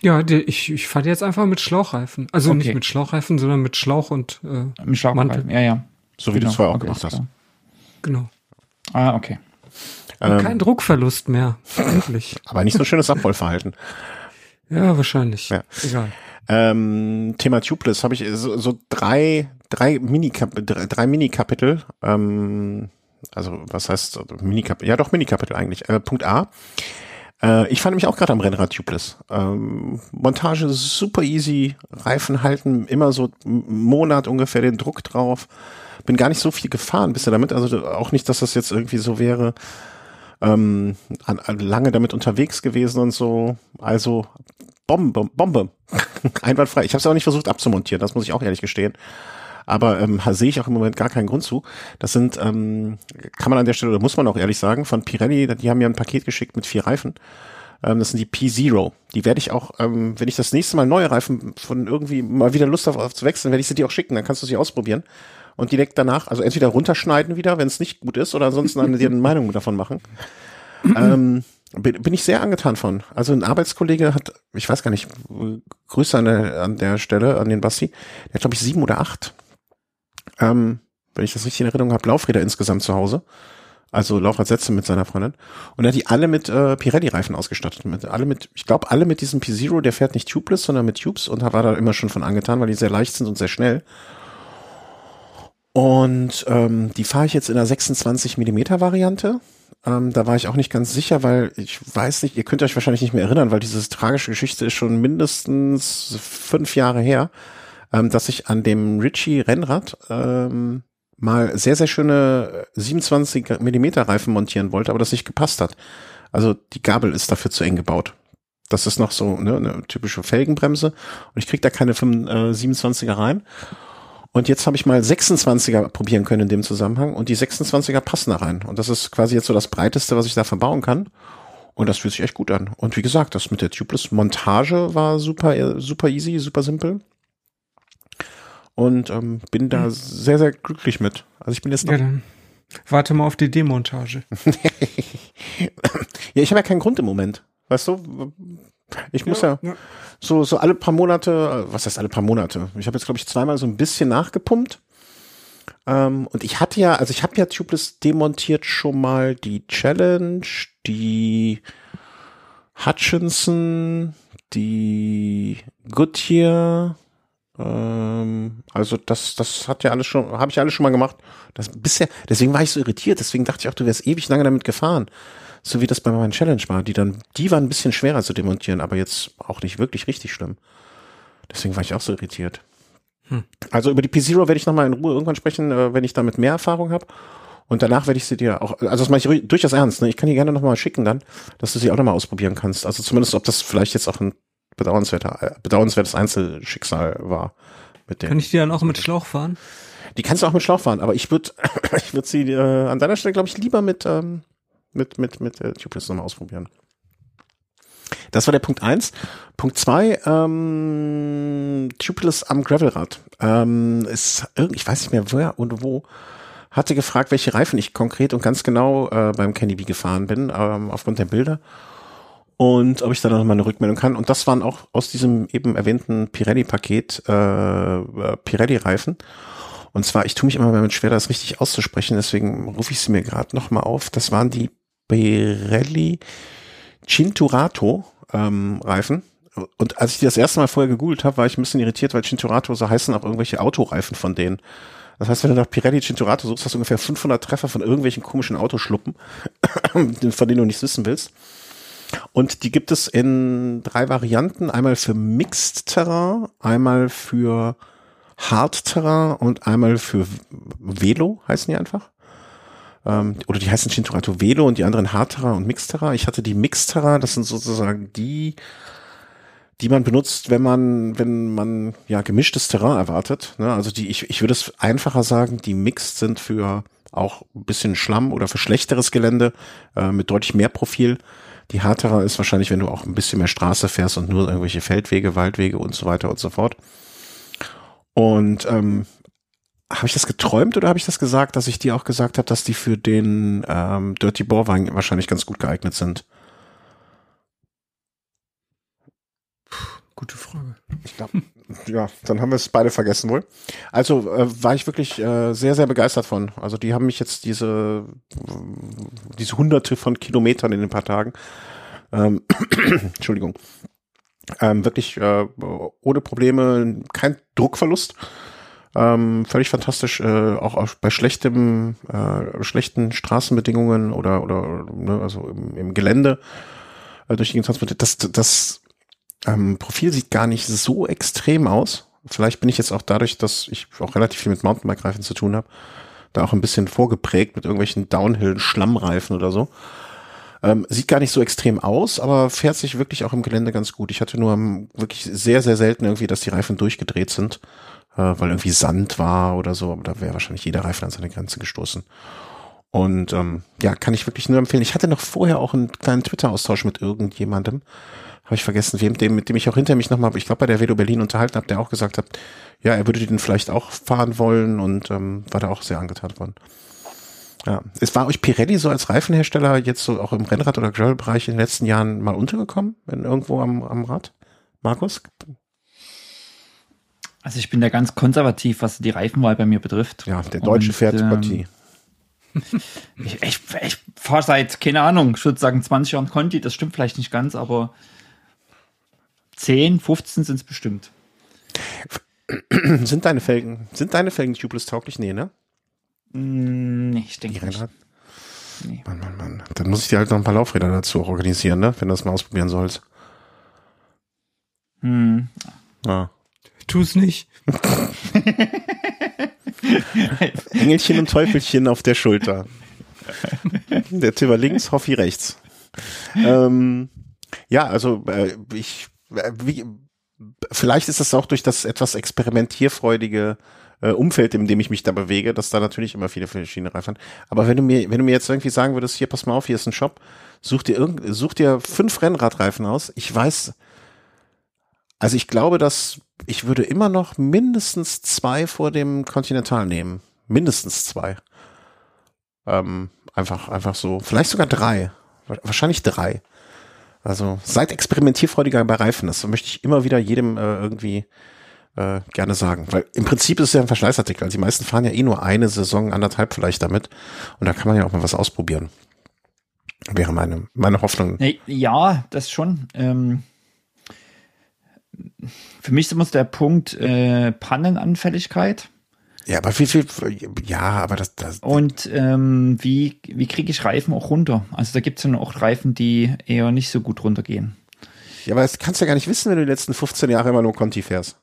Ja, die, ich, ich fahre jetzt einfach mit Schlauchreifen. Also Okay. nicht mit Schlauchreifen, sondern mit Schlauch und äh, Im Schlauch. Mantel. Ja, ja. So wie du es vorher auch Okay, gemacht hast. klar. genau. Ah, okay. Und Ähm. kein Druckverlust mehr. Endlich. [LAUGHS] Aber nicht so ein schönes Abrollverhalten. Ja, wahrscheinlich. Ja. Egal. Ähm, Thema Tubeless habe ich so, so drei, drei Mini-Kapitel, drei, drei Mini-Kapitel, ähm, also was heißt Mini-Kapitel? Ja, doch Mini-Kapitel eigentlich. Äh, Punkt A. Äh, ich fand mich auch gerade am Rennrad Tubeless. Ähm, Montage super easy, Reifen halten immer so einen Monat ungefähr den Druck drauf. Bin gar nicht so viel gefahren bisher damit, also auch nicht, dass das jetzt irgendwie so wäre, ähm, an, an lange damit unterwegs gewesen und so. Also Bombe, Bombe. [LAUGHS] Einwandfrei. Ich habe es auch nicht versucht abzumontieren, das muss ich auch ehrlich gestehen. Aber ähm, sehe ich auch im Moment gar keinen Grund zu. Das sind, ähm, kann man an der Stelle, oder muss man auch ehrlich sagen, von Pirelli, die haben mir ein Paket geschickt mit vier Reifen. Ähm, das sind die P-Zero. Die werde ich auch, ähm, wenn ich das nächste Mal neue Reifen von irgendwie mal wieder Lust auf, zu wechseln, werde ich sie dir auch schicken, dann kannst du sie ausprobieren. Und direkt danach, also entweder runterschneiden wieder, wenn es nicht gut ist, oder ansonsten eine, eine Meinung davon machen. [CLEARS THROAT] ähm, bin, bin ich sehr angetan von. Also ein Arbeitskollege hat, ich weiß gar nicht, Grüße an der, an der Stelle, an den Basti, der hat glaube ich sieben oder acht, ähm, wenn ich das richtig in Erinnerung habe, Laufräder insgesamt zu Hause. Also Laufradsätze mit seiner Freundin. Und er hat die alle mit äh, Pirelli-Reifen ausgestattet. Mit, alle mit, ich glaube, alle mit diesem P-Zero, der fährt nicht tubeless, sondern mit Tubes und war da immer schon von angetan, weil die sehr leicht sind und sehr schnell. Und ähm, die fahre ich jetzt in der 26 Millimeter Variante. Ähm, da war ich auch nicht ganz sicher, weil ich weiß nicht, ihr könnt euch wahrscheinlich nicht mehr erinnern, weil diese tragische Geschichte ist schon mindestens fünf Jahre her, ähm, dass ich an dem Ritchie Rennrad ähm, mal sehr, sehr schöne 27 Millimeter Reifen montieren wollte, aber das nicht gepasst hat. Also die Gabel ist dafür zu eng gebaut. Das ist noch so ne, eine typische Felgenbremse und ich krieg da keine 5, äh, 27er rein. Und jetzt habe ich mal 26er probieren können in dem Zusammenhang und die 26er passen da rein. Und das ist quasi jetzt so das breiteste, was ich da verbauen kann. Und das fühlt sich echt gut an. Und wie gesagt, das mit der Tubeless Montage war super, äh, super easy, super simpel. Und ähm, bin da sehr, sehr glücklich mit. Also ich bin jetzt noch. Ja, dann warte mal auf die Demontage. [LAUGHS] Ja, ich habe ja keinen Grund im Moment. Weißt du? Ich muss ja, ja. so so alle paar Monate, was heißt alle paar Monate? Ich habe jetzt glaube ich zweimal so ein bisschen nachgepumpt. Ähm, und ich hatte ja, also ich habe ja Tubeless demontiert schon mal die Challenge, die Hutchinson, die Goodyear, ähm, Also das, das hat ja alles schon, habe ich alles schon mal gemacht. Das bisher, deswegen war ich so irritiert. Deswegen dachte ich auch, du wärst ewig lange damit gefahren. So wie das bei meinen Challenge war. Die dann, die waren ein bisschen schwerer zu demontieren, aber jetzt auch nicht wirklich richtig schlimm. Deswegen war ich auch so irritiert. Hm. Also über die P-Zero werde ich nochmal in Ruhe irgendwann sprechen, äh, wenn ich damit mehr Erfahrung habe. Und danach werde ich sie dir auch, also das mache ich durchaus ernst, ne? Ich kann die gerne nochmal schicken dann, dass du sie auch nochmal ausprobieren kannst. Also zumindest, ob das vielleicht jetzt auch ein bedauernswerter, äh, bedauernswertes Einzelschicksal war. Mit. Kann ich die dann auch mit Schlauch fahren? Die kannst du auch mit Schlauch fahren, aber ich würde [COUGHS] ich würde sie äh, an deiner Stelle, glaube ich, lieber mit, ähm, mit, mit, mit äh, Tubeless nochmal ausprobieren. Das war der Punkt eins. Punkt zwei, ähm, Tubeless am Gravelrad. Ähm, ist ich weiß nicht mehr wer und wo, hatte gefragt, welche Reifen ich konkret und ganz genau äh, beim Candy Bee gefahren bin, ähm, aufgrund der Bilder. Und ob ich da noch mal eine Rückmeldung kann. Und das waren auch aus diesem eben erwähnten Pirelli-Paket äh, äh Pirelli-Reifen. Und zwar, ich tue mich immer damit schwer, das richtig auszusprechen, deswegen rufe ich sie mir gerade noch mal auf. Das waren die Pirelli Cinturato ähm, Reifen. Und als ich die das erste Mal vorher gegoogelt habe, war ich ein bisschen irritiert, weil Cinturato so heißen auch irgendwelche Autoreifen von denen. Das heißt, wenn du nach Pirelli Cinturato suchst, hast du ungefähr 500 Treffer von irgendwelchen komischen Autoschluppen, [CLEARS THROAT] von denen du nichts wissen willst. Und die gibt es in drei Varianten. Einmal für Mixed Terrain, einmal für Hard Terrain und einmal für Velo, heißen die einfach ähm, oder die heißen Cinturato Velo und die anderen Hardterra und Mixterra. Ich hatte die Mixterra, das sind sozusagen die, die man benutzt, wenn man, wenn man ja gemischtes Terrain erwartet. Ne? Also die, ich, ich würde es einfacher sagen, die Mixed sind für auch ein bisschen Schlamm oder für schlechteres Gelände äh, mit deutlich mehr Profil. Die Hardterra ist wahrscheinlich, wenn du auch ein bisschen mehr Straße fährst und nur irgendwelche Feldwege, Waldwege und so weiter und so fort. Und ähm, habe ich das geträumt oder habe ich das gesagt, dass ich dir auch gesagt habe, dass die für den ähm, Dirty Bohrwagen wahrscheinlich ganz gut geeignet sind? Gute Frage. Ich glaube, [LAUGHS] ja, dann haben wir es beide vergessen wohl. Also äh, war ich wirklich äh, sehr, sehr begeistert von. Also die haben mich jetzt diese, diese hunderte von Kilometern in den paar Tagen, ähm, [CLEARS THROAT] Entschuldigung, ähm, wirklich äh, ohne Probleme, kein Druckverlust ähm, völlig fantastisch, äh, auch, auch bei schlechtem, äh, schlechten Straßenbedingungen oder, oder ne, also im, im Gelände äh, durch die Transport. Das, das ähm, Profil sieht gar nicht so extrem aus. Vielleicht bin ich jetzt auch dadurch, dass ich auch relativ viel mit Mountainbike-Reifen zu tun habe, da auch ein bisschen vorgeprägt mit irgendwelchen Downhill-Schlammreifen oder so. Ähm, sieht gar nicht so extrem aus, aber fährt sich wirklich auch im Gelände ganz gut. Ich hatte nur wirklich sehr, sehr selten irgendwie, dass die Reifen durchgedreht sind äh, weil irgendwie Sand war oder so, aber da wäre wahrscheinlich jeder Reifen an seine Grenze gestoßen. Und ähm, ja, kann ich wirklich nur empfehlen. Ich hatte noch vorher auch einen kleinen Twitter-Austausch mit irgendjemandem. Habe ich vergessen, wem, dem, mit dem ich auch hinter mich nochmal, ich glaube bei der Velo Berlin unterhalten habe, der auch gesagt hat, ja, er würde den vielleicht auch fahren wollen und ähm, war da auch sehr angetan worden. Ja, es war euch Pirelli so als Reifenhersteller jetzt so auch im Rennrad- oder Gravel-Bereich in den letzten Jahren mal untergekommen, wenn irgendwo am, am Rad? Markus? Also ich bin da ganz konservativ, was die Reifenwahl bei mir betrifft. Ja, der deutsche Und, fährt ähm, [LAUGHS] ich, ich, ich fahre seit, keine Ahnung, ich würde sagen 20 Jahren Conti, das stimmt vielleicht nicht ganz, aber 10, 15 sind es bestimmt. sind deine Felgen, sind deine Felgen tubeless tauglich? Nee, ne? Mm, nee, ich denke nicht. Nee. Mann, Mann, Mann. Dann muss ich dir halt noch ein paar Laufräder dazu organisieren, ne? Wenn du das mal ausprobieren sollst. Hm. Ja. Tu es nicht. [LAUGHS] Engelchen und Teufelchen auf der Schulter. Der Timmer links, Hoffi rechts. Ähm, ja, also äh, ich, wie, vielleicht ist das auch durch das etwas experimentierfreudige äh, Umfeld, in dem ich mich da bewege, dass da natürlich immer viele verschiedene Reifen. Aber wenn du mir, wenn du mir jetzt irgendwie sagen würdest, hier pass mal auf, hier ist ein Shop, such dir irgend, such dir fünf Rennradreifen aus. Ich weiß, also ich glaube, dass ich würde immer noch mindestens zwei vor dem Continental nehmen. Mindestens zwei. Ähm, einfach, einfach so. Vielleicht sogar drei. Wahrscheinlich drei. Also seid experimentierfreudiger bei Reifen. Das möchte ich immer wieder jedem äh, irgendwie äh, gerne sagen. Weil im Prinzip ist es ja ein Verschleißartikel. Also die meisten fahren ja eh nur eine Saison, anderthalb vielleicht damit. Und da kann man ja auch mal was ausprobieren. Wäre meine, meine Hoffnung. Ja, das schon. Ähm für mich ist immer der Punkt äh, Pannenanfälligkeit. Ja, aber wie viel, ja, aber das, das Und ähm, wie, wie kriege ich Reifen auch runter? Also da gibt es ja auch Reifen, die eher nicht so gut runtergehen. ja, aber das kannst du ja gar nicht wissen, wenn du die letzten 15 Jahre immer nur Conti fährst.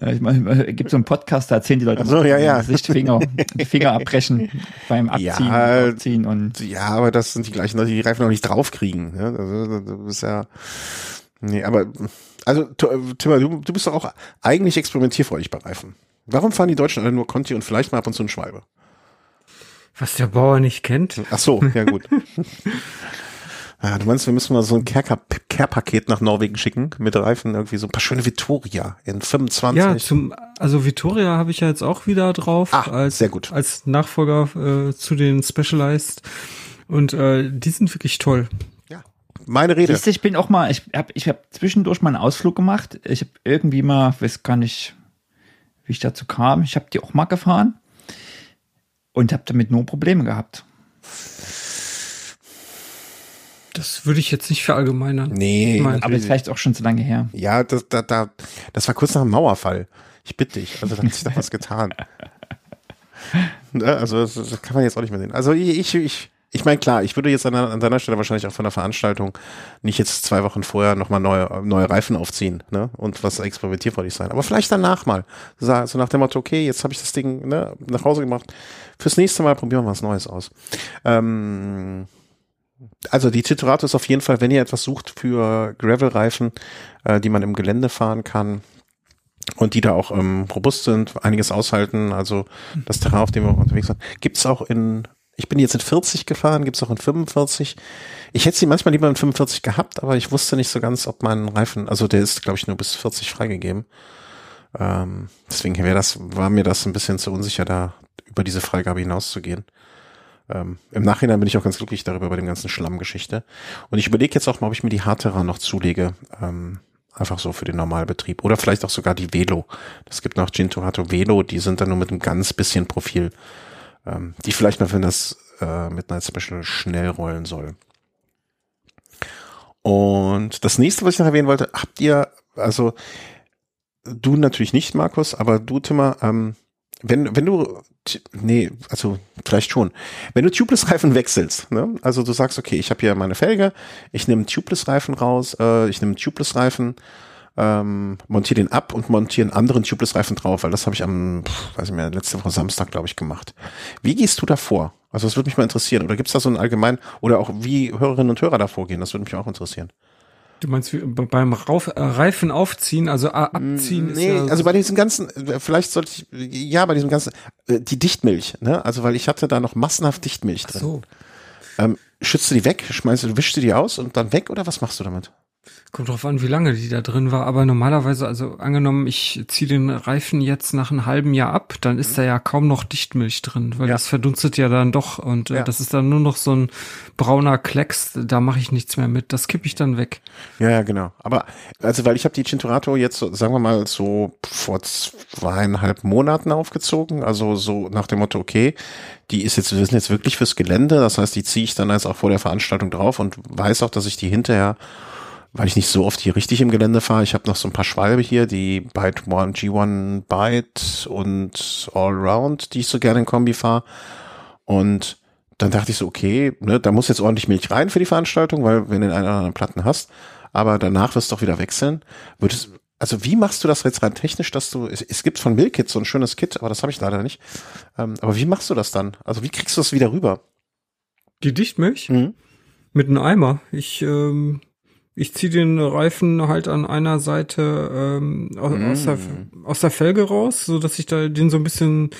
Äh, Ich meine, gibt so einen Podcast, da erzählen die Leute, so, ja, ja. sich die Finger, abbrechen beim Abziehen, Ja. Abziehen und Ja, aber das sind die gleichen Leute, die die Reifen noch nicht draufkriegen. Ja, also, das ist ja, nee, aber, also, äh, Timmer, du, du bist doch auch eigentlich experimentierfreudig bei Reifen. Warum fahren die Deutschen alle nur Conti und vielleicht mal ab und zu einen Schwalbe? Was der Bauer nicht kennt. Ach so, ja gut. Ja, [LAUGHS] du meinst, wir müssen mal so ein Care- Care-Paket nach Norwegen schicken mit Reifen, irgendwie so ein paar schöne Vittoria in 25. Ja, zum, also Vittoria habe ich ja jetzt auch wieder drauf Ah, als, sehr gut. als Nachfolger äh, zu den Specialized. Und äh, die sind wirklich toll. Meine Rede. Siehst du, ich bin auch mal, ich habe ich hab zwischendurch mal einen Ausflug gemacht. Ich habe irgendwie mal, weiß gar nicht, wie ich dazu kam. Ich habe die auch mal gefahren und habe damit nur Probleme gehabt. Das würde ich jetzt nicht verallgemeinern. Nee, Mein- Aber vielleicht auch schon so lange her. Ja, das, da, da, das war kurz nach dem Mauerfall. Ich bitte dich, also da hat sich da was getan. [LAUGHS] Ne, Also das, das kann man jetzt auch nicht mehr sehen. Also ich, ich, ich, ich meine klar, ich würde jetzt an, an deiner Stelle wahrscheinlich auch von der Veranstaltung nicht jetzt zwei Wochen vorher nochmal neue, neue Reifen aufziehen ne? und was experimentierfreudig sein. Aber vielleicht danach mal. So, nach dem Motto, okay, jetzt habe ich das Ding ne, nach Hause gemacht. Fürs nächste Mal probieren wir was Neues aus. Ähm, also die Titurato ist auf jeden Fall, wenn ihr etwas sucht für Gravel-Reifen, äh, die man im Gelände fahren kann und die da auch ähm, robust sind, einiges aushalten, also das Terrain, auf dem wir unterwegs sind, gibt's auch in, ich bin jetzt in 40 gefahren, gibt's auch in 45. Ich hätte sie manchmal lieber in 45 gehabt, aber ich wusste nicht so ganz, ob mein Reifen, also der ist, glaube ich, nur bis 40 freigegeben. Ähm, deswegen wäre das, war mir das ein bisschen zu unsicher, da über diese Freigabe hinauszugehen. Ähm, Im Nachhinein bin ich auch ganz glücklich darüber bei dem ganzen Schlammgeschichte. Und ich überlege jetzt auch mal, ob ich mir die Hardterra noch zulege. Ähm, einfach so für den Normalbetrieb. Oder vielleicht auch sogar die Velo. Es gibt noch Ginturato Velo, die sind dann nur mit einem ganz bisschen Profil. Ähm, die vielleicht mal, wenn das äh, Midnight Special schnell rollen soll. Und das nächste, was ich noch erwähnen wollte, habt ihr, also du natürlich nicht, Markus, aber du, Timmer, ähm, wenn, wenn du, nee, also vielleicht schon, wenn du Tubeless-Reifen wechselst, ne? also du sagst, okay, ich habe hier meine Felge, ich nehme Tubeless-Reifen raus, äh, ich nehme Tubeless-Reifen, ähm, montiere den ab und montiere einen anderen Tubeless-Reifen drauf, weil das habe ich am, pff, weiß ich mehr, letzte Woche Samstag, glaube ich, gemacht. Wie gehst du da vor? Also das würde mich mal interessieren. Oder gibt es da so ein allgemein, oder auch wie Hörerinnen und Hörer da vorgehen? Das würde mich auch interessieren. Du meinst beim Rauf, äh, Reifen aufziehen, also a- abziehen ist Nee, ja also bei diesem ganzen, äh, vielleicht sollte ich, ja, bei diesem ganzen, äh, die Dichtmilch, ne? Also weil ich hatte da noch massenhaft Dichtmilch drin. so. Ähm, schützt du die weg, schmeißt du, wischst du die aus und dann weg oder was machst du damit? Kommt drauf an, wie lange die da drin war. Aber normalerweise, also angenommen, ich ziehe den Reifen jetzt nach einem halben Jahr ab, dann ist da ja kaum noch Dichtmilch drin, weil Ja. das verdunstet ja dann doch und äh, Ja. das ist dann nur noch so ein brauner Klecks. Da mache ich nichts mehr mit. Das kippe ich dann weg. Ja, ja, genau. Aber also weil ich habe die Cinturato jetzt, sagen wir mal, so vor zweieinhalb Monaten aufgezogen. Also so nach dem Motto, okay, die ist jetzt, wir sind jetzt wirklich fürs Gelände. Das heißt, die ziehe ich dann jetzt auch vor der Veranstaltung drauf und weiß auch, dass ich die hinterher, weil ich nicht so oft hier richtig im Gelände fahre. Ich habe noch so ein paar Schwalbe hier, die Byte One, G1 Byte und Allround, die ich so gerne in Kombi fahre. Und dann dachte ich so, okay, ne, da muss jetzt ordentlich Milch rein für die Veranstaltung, weil wenn du den einen oder anderen Platten hast, aber danach wirst du doch wieder wechseln. Würdest, also wie machst du das jetzt rein technisch, dass du, es, es gibt von Milkit so ein schönes Kit, aber das habe ich leider nicht. Ähm, aber wie machst du das dann? Also wie kriegst du das wieder rüber? Die Dichtmilch Mhm. mit einem Eimer. Ich ähm, ich ziehe den Reifen halt an einer Seite ähm, aus, aus, der, aus der Felge raus, so dass ich da den so ein bisschen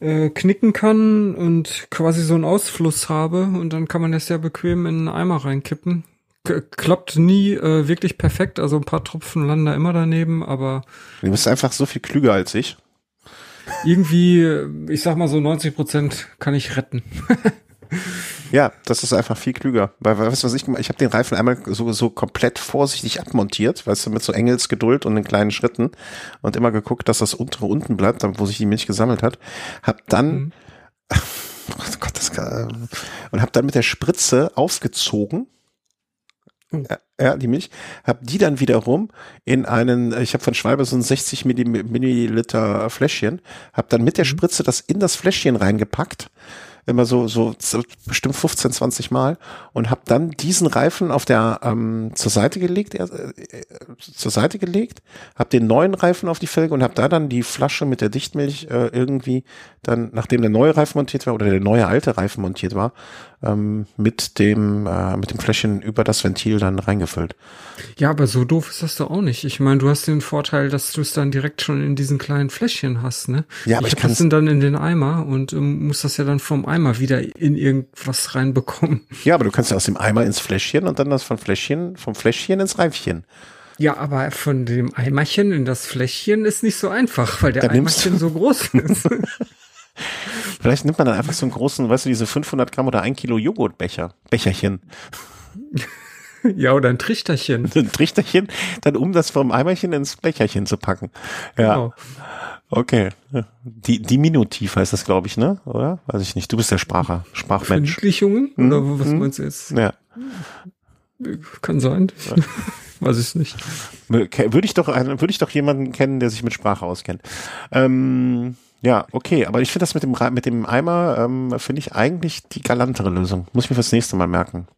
äh, knicken kann und quasi so einen Ausfluss habe und dann kann man das ja bequem in einen Eimer reinkippen. K klappt nie äh, wirklich perfekt, also ein paar Tropfen landen da immer daneben, aber Du bist einfach so viel klüger als ich. irgendwie, ich sag mal so 90 Prozent kann ich retten. [LAUGHS] Ja, das ist einfach viel klüger. Weil, weißt du, was ich gemacht Ich habe den Reifen einmal so, so komplett vorsichtig abmontiert, weißt du, mit so Engelsgeduld und in kleinen Schritten und immer geguckt, dass das untere unten bleibt, wo sich die Milch gesammelt hat. Hab dann, Mhm. [LAUGHS] oh Gott, das kann, und hab dann mit der Spritze aufgezogen Ja, ja, die Milch, hab die dann wiederum in einen, ich habe von Schwalbe so ein 60 Milliliter Fläschchen, hab dann mit der Spritze das in das Fläschchen reingepackt immer so, so bestimmt 15, 20 Mal und habe dann diesen Reifen auf der ähm, zur Seite gelegt, äh, äh, zur Seite gelegt, habe den neuen Reifen auf die Felge und habe da dann die Flasche mit der Dichtmilch äh, irgendwie dann, nachdem der neue Reifen montiert war oder der neue alte Reifen montiert war, ähm, mit dem äh, mit dem Fläschchen über das Ventil dann reingefüllt. Ja, aber so doof ist das doch auch nicht. Ich meine, du hast den Vorteil, dass du es dann direkt schon in diesen kleinen Fläschchen hast, ne? Ja, aber ich, ich kann das dann in den Eimer und ähm, muss das ja dann vom Eimer wieder in irgendwas reinbekommen. Ja, aber du kannst ja aus dem Eimer ins Fläschchen und dann das vom Fläschchen vom Fläschchen ins Reifchen. Ja, aber von dem Eimerchen in das Fläschchen ist nicht so einfach, weil der Dann Eimerchen so groß ist. [LAUGHS] Vielleicht nimmt man dann einfach so einen großen, weißt du, diese 500 Gramm oder ein Kilo Joghurtbecher, Becherchen, [LAUGHS] ja, oder ein Trichterchen. [LAUGHS] ein Trichterchen, dann um das vom Eimerchen ins Becherchen zu packen. Ja, Genau. okay. Die, Diminutiv heißt das, glaube ich, ne? Oder? Weiß ich nicht. Du bist der Spracher, Sprachmensch. Verniedlichungen? Oder was meinst du jetzt? Ja. Kann sein. [LAUGHS] Weiß ich nicht. Würde ich doch, einen- würde ich doch jemanden kennen, der sich mit Sprache auskennt. Ähm, ja, okay, aber ich finde das mit dem, mit dem Eimer, ähm, finde ich eigentlich die galantere Lösung. Muss ich mir fürs nächste Mal merken.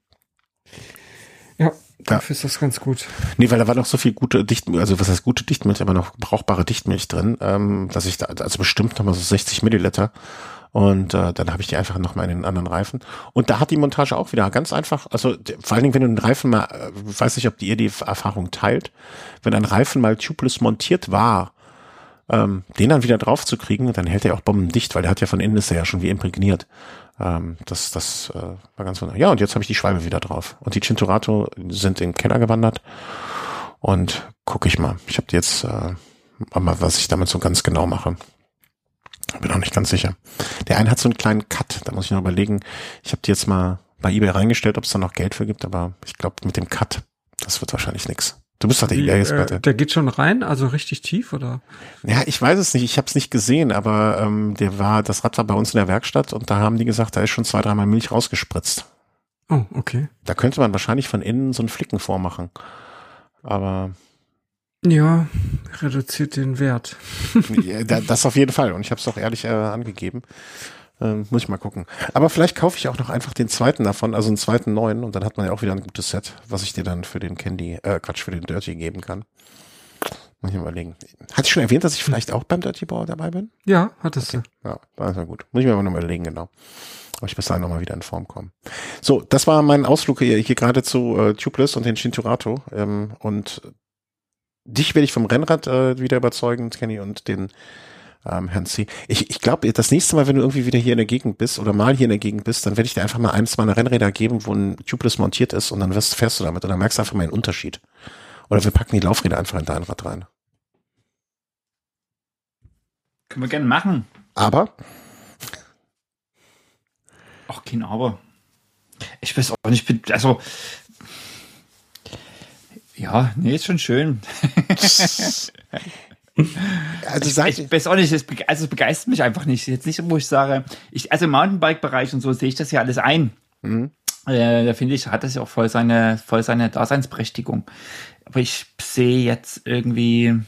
Ja, dafür ist das ganz gut. Nee, weil da war noch so viel gute Dichtmilch, also was heißt gute Dichtmilch, aber noch brauchbare Dichtmilch drin, ähm, dass ich da, also bestimmt noch mal so 60 Milliliter. Und äh, dann habe ich die einfach noch mal in den anderen Reifen. Und da hat die Montage auch wieder ganz einfach, also vor allen Dingen, wenn du einen Reifen mal, äh, weiß nicht, ob die ihr die Erfahrung teilt, wenn ein Reifen mal tubeless montiert war, ähm, den dann wieder drauf zu kriegen, dann hält er auch bombendicht, weil der hat ja von innen ist er ja schon wie imprägniert. Ähm, das das äh, war ganz wunderbar. Ja, und jetzt habe ich die Schwalbe wieder drauf. Und die Cinturato sind in den Keller gewandert. Und gucke ich mal. Ich habe jetzt äh, mal, was ich damit so ganz genau mache. Bin auch nicht ganz sicher. Der eine hat so einen kleinen Cut, da muss ich noch überlegen. Ich habe die jetzt mal bei eBay reingestellt, ob es da noch Geld für gibt, aber ich glaube mit dem Cut, das wird wahrscheinlich nix. Du bist doch der Wie, eBay-Experte. äh, der geht schon rein, also richtig tief, oder? Ja, ich weiß es nicht. Ich habe es nicht gesehen, aber ähm, der war, das Rad war bei uns in der Werkstatt und da haben die gesagt, da ist schon zwei, dreimal Milch rausgespritzt. Oh, okay. Da könnte man wahrscheinlich von innen so einen Flicken vormachen. Aber Ja, reduziert den Wert. das auf jeden Fall. Und ich habe es auch ehrlich äh, angegeben. Ähm, muss ich mal gucken. Aber vielleicht kaufe ich auch noch einfach den zweiten davon, also einen zweiten neuen, und dann hat man ja auch wieder ein gutes Set, was ich dir dann für den Candy, äh, Quatsch, für den Dirty geben kann. Muss ich mal überlegen. Hatte ich schon erwähnt, dass ich vielleicht auch beim Dirty Bauer dabei bin? Ja, hattest du. Ja, war gut. Muss ich mir aber noch mal überlegen, genau. Ob ich bis dahin noch mal wieder in Form komme. So, das war mein Ausflug hier, hier gerade zu äh, Tubeless und den Shinturato. Ähm, und dich werde ich vom Rennrad äh, wieder überzeugen, Kenny, und den ähm, Herrn C. Ich, ich glaube, das nächste Mal, wenn du irgendwie wieder hier in der Gegend bist oder mal hier in der Gegend bist, dann werde ich dir einfach mal eins meiner Rennräder geben, wo ein Tubeless montiert ist und dann wirst, fährst du damit und dann merkst du einfach mal einen Unterschied. Oder wir packen die Laufräder einfach in dein Rad rein. Können wir gerne machen. Aber Ach, kein Aber. Ich weiß auch nicht, bin- also. Ja, nee, ist schon schön. [LAUGHS] [LAUGHS] also sag, Ich weiß auch nicht, es, also es begeistert mich einfach nicht. Jetzt nicht, wo ich sage, ich, also im Mountainbike-Bereich und so sehe ich das ja alles ein. Mhm. Äh, da finde ich, hat das ja auch voll seine, voll seine Daseinsberechtigung. Aber ich sehe jetzt irgendwie,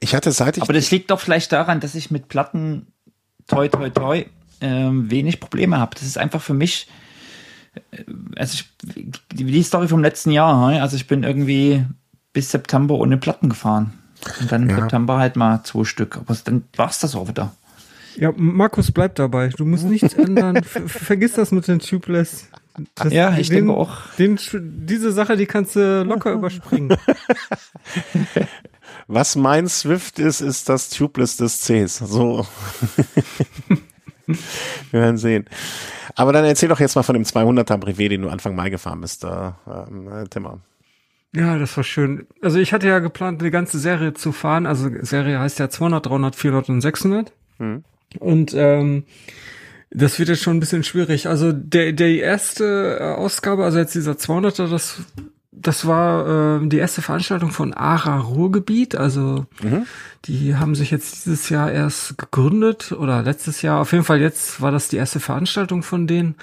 ich hatte seit ich aber das liegt doch vielleicht daran, dass ich mit Platten toi toi toi ähm, wenig Probleme habe. Das ist einfach für mich, äh, also ich, die, Story vom letzten Jahr, also ich bin irgendwie bis September ohne Platten gefahren. Und dann im Ja. September halt mal zwei Stück. Aber dann war's das auch wieder. Ja, Markus, bleib dabei. Du musst nichts ändern. Ver vergiss das mit den Tubeless. Das, Ja, ich den, denke auch. Den, diese Sache, die kannst du locker überspringen. [LAUGHS] Was mein Swift ist, ist das Tubeless des Cs. So. [LAUGHS] Wir werden sehen. Aber dann erzähl doch jetzt mal von dem 200er Brevet, den du Anfang Mai gefahren bist, äh, ähm, Timmer. Ja, das war schön. Also ich hatte ja geplant, eine ganze Serie zu fahren. Also Serie heißt ja 200, 300, 400 und 600. Hm. Und ähm, das wird jetzt schon ein bisschen schwierig. Also der, der erste äh, Ausgabe, also jetzt dieser 200er, das, das war äh, die erste Veranstaltung von ARA Ruhrgebiet. Also Mhm. die haben sich jetzt dieses Jahr erst gegründet oder letztes Jahr. Auf jeden Fall jetzt war das die erste Veranstaltung von denen.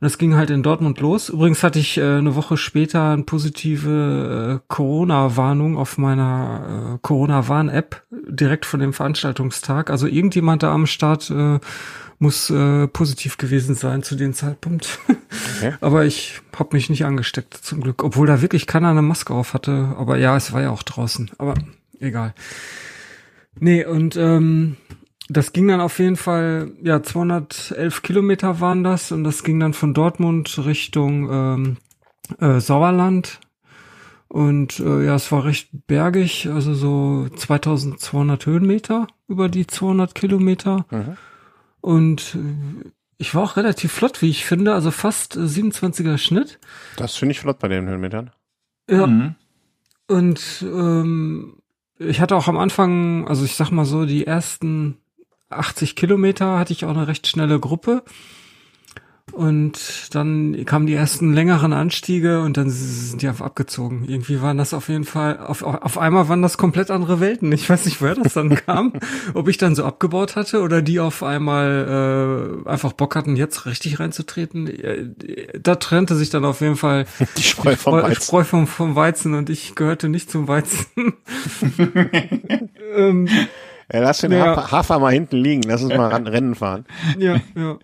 Und das ging halt in Dortmund los. Übrigens hatte ich äh, eine Woche später eine positive äh, Corona-Warnung auf meiner äh, Corona-Warn-App direkt von dem Veranstaltungstag. Also irgendjemand da am Start äh, muss äh, positiv gewesen sein zu dem Zeitpunkt. [LAUGHS] Okay. Aber ich habe mich nicht angesteckt zum Glück, obwohl da wirklich keiner eine Maske auf hatte. Aber ja, es war ja auch draußen. Aber egal. Nee, und ähm, das ging dann auf jeden Fall, ja, 211 Kilometer waren das und das ging dann von Dortmund Richtung ähm, äh, Sauerland. Und äh, ja, es war recht bergig, also so 2200 Höhenmeter über die 200 Kilometer. Mhm. Und äh, ich war auch relativ flott, wie ich finde, also fast äh, 27er Schnitt. Das finde ich flott bei den Höhenmetern. Ja. Mhm. Und ähm, ich hatte auch am Anfang, also ich sag mal so, die ersten 80 Kilometer hatte ich auch eine recht schnelle Gruppe. Und dann kamen die ersten längeren Anstiege und dann sind die einfach abgezogen. Irgendwie waren das auf jeden Fall, auf, auf einmal waren das komplett andere Welten. Ich weiß nicht, woher das dann [LAUGHS] kam. Ob ich dann so abgebaut hatte oder die auf einmal äh, einfach Bock hatten, jetzt richtig reinzutreten. Äh, da trennte sich dann auf jeden Fall [LAUGHS] die Spreu vom Weizen. Spreu vom, vom Weizen und ich gehörte nicht zum Weizen. [LAUGHS] ähm, ja, lass den ja. Hafer, Hafer, mal hinten liegen, lass uns mal ran, [LAUGHS] Rennen fahren. Ja, ja.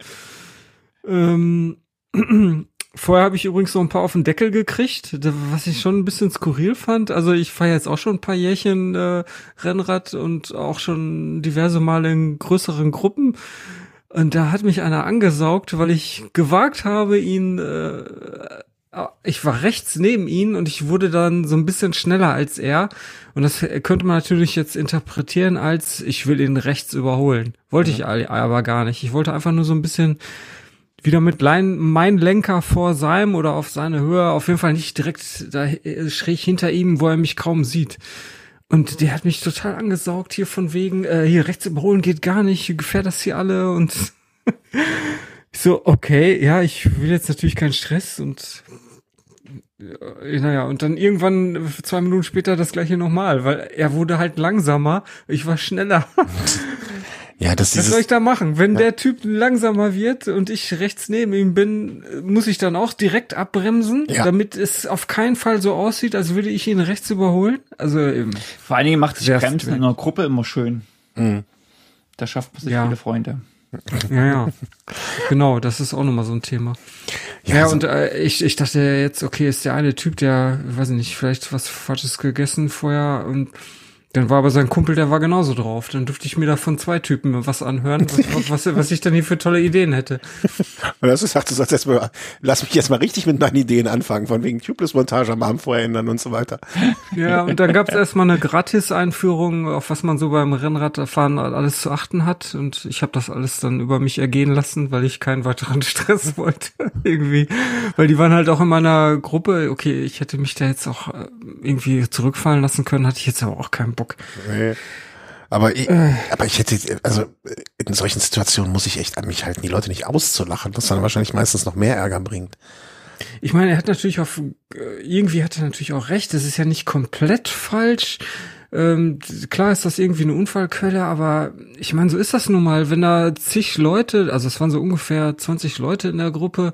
Ähm, [CLEARS THROAT] vorher habe ich übrigens so ein paar auf den Deckel gekriegt, was ich schon ein bisschen skurril fand. Also ich fahre jetzt auch schon ein paar Jährchen äh, Rennrad und auch schon diverse Male in größeren Gruppen. Und da hat mich einer angesaugt, weil ich gewagt habe, ihn äh, ich war rechts neben ihm und ich wurde dann so ein bisschen schneller als er. Und das könnte man natürlich jetzt interpretieren als, ich will ihn rechts überholen. Wollte ich aber gar nicht. Ich wollte einfach nur so ein bisschen wieder mit mein Lenker vor seinem oder auf seine Höhe, auf jeden Fall nicht direkt da schräg hinter ihm, wo er mich kaum sieht. Und der hat mich total angesaugt hier von wegen, äh, hier rechts überholen geht gar nicht, gefährdet das hier alle und [LAUGHS] so, okay, ja, ich will jetzt natürlich keinen Stress und äh, naja, und dann irgendwann zwei Minuten später das gleiche nochmal, weil er wurde halt langsamer, ich war schneller. [LAUGHS] Ja, das Was soll ich da machen? Wenn ja. der Typ langsamer wird und ich rechts neben ihm bin, muss ich dann auch direkt abbremsen, ja. damit es auf keinen Fall so aussieht, als würde ich ihn rechts überholen? Also eben. Vor allen Dingen macht sich Bremsen in einer Gruppe immer schön. Mhm. Da schafft man sich ja. viele Freunde. Ja, ja. genau, das ist auch nochmal so ein Thema. Ja, ja also, und äh, ich, ich dachte jetzt, okay, ist der eine Typ, der, weiß ich nicht, vielleicht was Falsches gegessen vorher und dann war aber sein Kumpel, der war genauso drauf. Dann durfte ich mir da von zwei Typen was anhören, was, [LAUGHS] was, was ich dann hier für tolle Ideen hätte. Und das ist, du sollst jetzt mal, lass mich jetzt mal richtig mit meinen Ideen anfangen, von wegen Tubeless-Montage am vorher ändern und so weiter. Ja, und dann gab es erstmal eine Gratis-Einführung, auf was man so beim Rennradfahren alles zu achten hat. Und ich habe das alles dann über mich ergehen lassen, weil ich keinen weiteren [LAUGHS] Stress wollte. Irgendwie. Weil die waren halt auch in meiner Gruppe. Okay, ich hätte mich da jetzt auch äh, irgendwie zurückfallen lassen können, hatte ich jetzt aber auch keinen Bock Bock. Nee. Aber ich, aber ich hätte, also in solchen Situationen muss ich echt an mich halten, die Leute nicht auszulachen, was dann wahrscheinlich meistens noch mehr Ärger bringt. Ich meine, er hat natürlich auf, irgendwie hat er natürlich auch recht, das ist ja nicht komplett falsch. Ähm, klar ist das irgendwie eine Unfallquelle, aber ich meine, so ist das nun mal, wenn da zig Leute, also es waren so ungefähr 20 Leute in der Gruppe,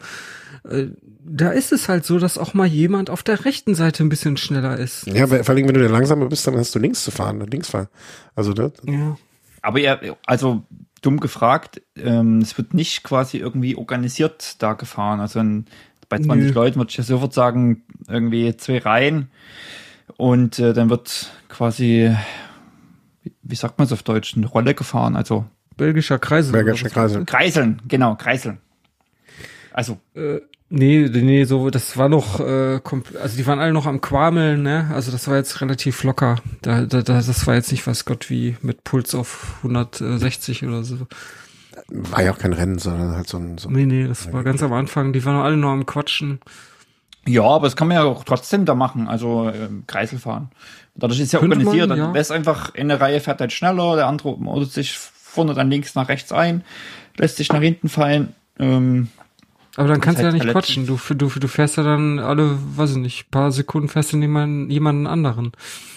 da ist es halt so, dass auch mal jemand auf der rechten Seite ein bisschen schneller ist. Ja, vor allem, wenn du der langsamer bist, dann hast du links zu fahren, links fahren. Also, ne? Ja. Aber ja, also dumm gefragt, ähm, es wird nicht quasi irgendwie organisiert da gefahren. Also in, bei 20 Nö. Leuten würde ich ja sofort sagen, irgendwie zwei Reihen und äh, dann wird quasi, wie, wie sagt man es auf Deutsch, eine Rolle gefahren, also belgischer Kreisel. Belgischer Kreisel. Kreiseln, genau, Kreiseln. Also. Äh, nee, nee, so, das war noch, äh, also die waren alle noch am Quameln, ne? Also das war jetzt relativ locker. Da, da, das war jetzt nicht was Gott wie mit Puls auf 160 oder so. War ja auch kein Rennen, sondern halt so ein. So nee, nee, das war ganz am Anfang. Die waren alle noch am Quatschen. Ja, aber das kann man ja auch trotzdem da machen, also ähm, Kreisel fahren. Dadurch ist ja Könnte organisiert. Man, ja. Dann ist einfach in der Reihe fährt halt schneller, der andere ordnet sich vorne dann links nach rechts ein, lässt sich nach hinten fallen. Ähm, aber dann kannst du ja nicht quatschen. Du, du, du fährst ja dann alle, weiß ich nicht, paar Sekunden fährst du jemanden, jemanden anderen.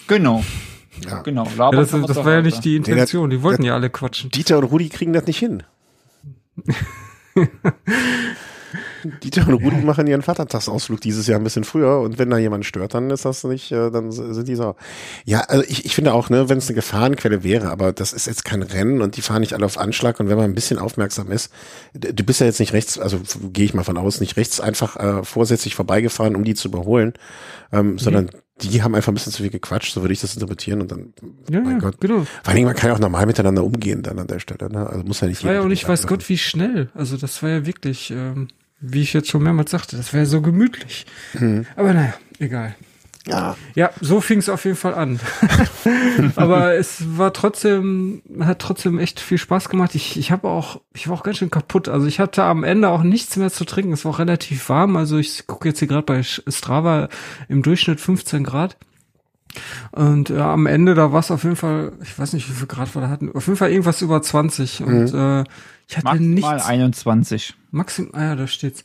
Genau. Ja. Genau. Ja, das, das war ja nicht die Intention. Die wollten ja alle quatschen. Dieter und Rudi kriegen das nicht hin. [LAUGHS] Dieter und Rudi machen ihren Vatertagsausflug dieses Jahr ein bisschen früher und wenn da jemand stört, dann ist das nicht, äh, dann sind die so. Ja, also ich, ich finde auch, ne, wenn es eine Gefahrenquelle wäre, aber das ist jetzt kein Rennen und die fahren nicht alle auf Anschlag und wenn man ein bisschen aufmerksam ist, du bist ja jetzt nicht rechts, also gehe ich mal von aus, nicht rechts einfach äh, vorsätzlich vorbeigefahren, um die zu überholen, ähm, mhm. sondern die haben einfach ein bisschen zu viel gequatscht, so würde ich das interpretieren und dann, ja, mein ja, Gott. Genau. Vor allen Dingen, man kann ja auch normal miteinander umgehen dann an der Stelle, ne? Also muss ja nicht. Das war ja auch nicht, weiß Gott, wie schnell. Also das war ja wirklich, ähm, wie ich jetzt schon mehrmals sagte, das wäre so gemütlich. Mhm. Aber naja, egal. Ja. Ja, so fing es auf jeden Fall an. [LAUGHS] Aber es war trotzdem, hat trotzdem echt viel Spaß gemacht. Ich, ich habe auch, ich war auch ganz schön kaputt. Also ich hatte am Ende auch nichts mehr zu trinken. Es war auch relativ warm. Also ich gucke jetzt hier gerade bei Strava im Durchschnitt 15 Grad. Und ja, am Ende, da war es auf jeden Fall, ich weiß nicht, wie viel Grad wir da hatten, auf jeden Fall irgendwas über 20. Und mhm. äh, ich hatte Maximal nichts. 21. Maximal, ah ja, da steht's.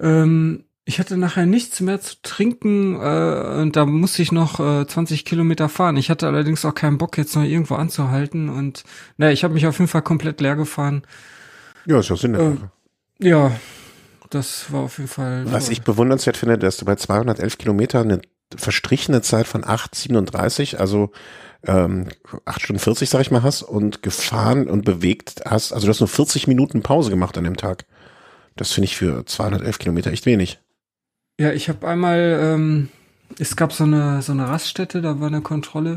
Ähm, ich hatte nachher nichts mehr zu trinken äh, und da musste ich noch äh, 20 Kilometer fahren. Ich hatte allerdings auch keinen Bock, jetzt noch irgendwo anzuhalten und naja, ich habe mich auf jeden Fall komplett leer gefahren. Ja, ist ja Sinn. Äh, ja, das war auf jeden Fall. Was toll. ich bewundernswert finde, dass du bei 211 Kilometern eine verstrichene Zeit von 8,37, also ähm, 8 Stunden 40, sag ich mal, hast und gefahren und bewegt hast. Also du hast nur 40 Minuten Pause gemacht an dem Tag. Das finde ich für 211 Kilometer echt wenig. Ja, ich habe einmal, ähm, es gab so eine, so eine Raststätte, da war eine Kontrolle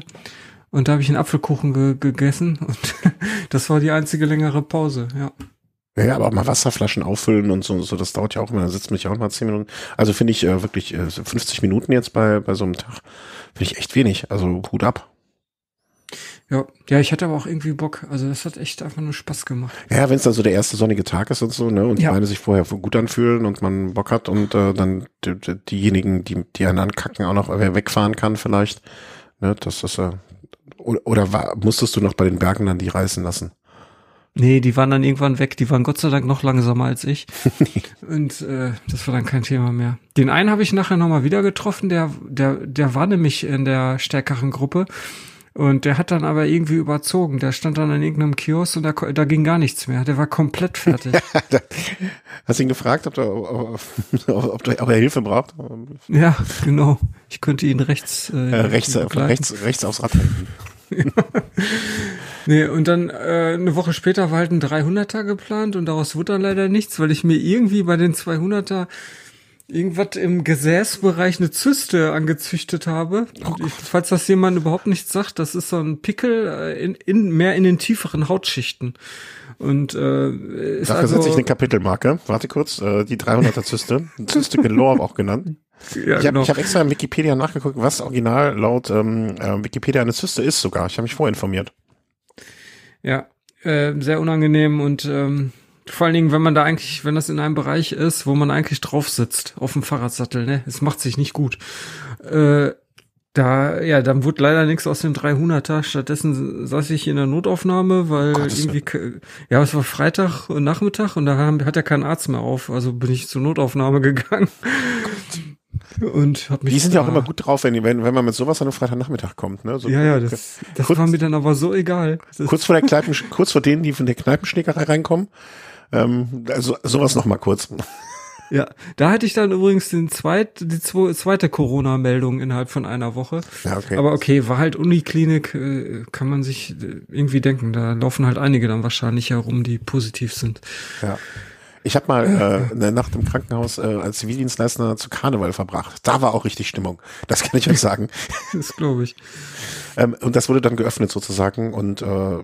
und da habe ich einen Apfelkuchen ge gegessen und [LAUGHS] das war die einzige längere Pause, ja. Ja, aber auch mal Wasserflaschen auffüllen und so, so das dauert ja auch immer, da sitzt mich ja auch mal zehn Minuten. Also finde ich äh, wirklich äh, 50 Minuten jetzt bei, bei so einem Tag, finde ich echt wenig. Also Hut ab. Ja, ja, ich hatte aber auch irgendwie Bock. Also das hat echt einfach nur Spaß gemacht. Ja, wenn es dann so der erste sonnige Tag ist und so, ne, und die Beine sich vorher gut anfühlen und man Bock hat und äh, dann die, diejenigen, die, die einen ankacken, auch noch wegfahren kann vielleicht. Ne, das ist äh, oder, oder war, musstest du noch bei den Bergen dann die reißen lassen? Nee, die waren dann irgendwann weg. Die waren Gott sei Dank noch langsamer als ich. [LAUGHS] und äh, das war dann kein Thema mehr. Den einen habe ich nachher nochmal wieder getroffen, der, der, der war nämlich in der stärkeren Gruppe. Und der hat dann aber irgendwie überzogen. Der stand dann an irgendeinem Kiosk und da, da ging gar nichts mehr. Der war komplett fertig. [LAUGHS] Hast du ihn gefragt, ob, der, ob, ob, ob er Hilfe braucht? Ja, genau. Ich könnte ihn rechts äh, äh rechts, rechts, rechts aufs Rad halten. [LAUGHS] nee, und dann äh, eine Woche später war halt ein 300er geplant und daraus wurde dann leider nichts, weil ich mir irgendwie bei den 200er irgendwas im Gesäßbereich eine Zyste angezüchtet habe. Oh ich, falls das jemand überhaupt nicht sagt, das ist so ein Pickel äh, in, in mehr in den tieferen Hautschichten. Und äh, ist Dafür also, setze ich eine Kapitelmarke. Warte kurz, äh, die 300er Zyste, [LAUGHS] Zyste Galore auch genannt. Ja, ich habe genau. hab extra in Wikipedia nachgeguckt, was original laut ähm, äh, Wikipedia eine Zyste ist sogar. Ich habe mich vorinformiert. Ja, äh, sehr unangenehm und ähm, vor allen Dingen, wenn man da eigentlich, wenn das in einem Bereich ist, wo man eigentlich drauf sitzt, auf dem Fahrradsattel, ne, es macht sich nicht gut. Äh, da, ja, dann wurde leider nichts aus dem 300er. Stattdessen saß ich in der Notaufnahme, weil Gott, irgendwie, ja, es war Freitag und Nachmittag und da hat ja kein Arzt mehr auf. Also bin ich zur Notaufnahme [LAUGHS] gegangen. Und hab mich Die sind ja auch immer gut drauf, wenn, wenn, wenn man mit sowas an einem Freitagnachmittag kommt, ne? So ja, ja, das, das kurz, war mir dann aber so egal. Das kurz vor der Kneipen, kurz vor denen, die von der Kneipenschlägerei reinkommen, ähm, also sowas noch mal kurz. [LAUGHS] Ja, da hatte ich dann übrigens den zweit, die zweite Corona-Meldung innerhalb von einer Woche. Ja, okay. Aber okay, war halt Uniklinik, äh, kann man sich äh, irgendwie denken. Da laufen halt einige dann wahrscheinlich herum, die positiv sind. Ja. Ich habe mal äh, eine Nacht im Krankenhaus äh, als Zivildienstleister zu Karneval verbracht. Da war auch richtig Stimmung. Das kann ich euch sagen. [LAUGHS] das glaube ich. Ähm, und das wurde dann geöffnet sozusagen und äh,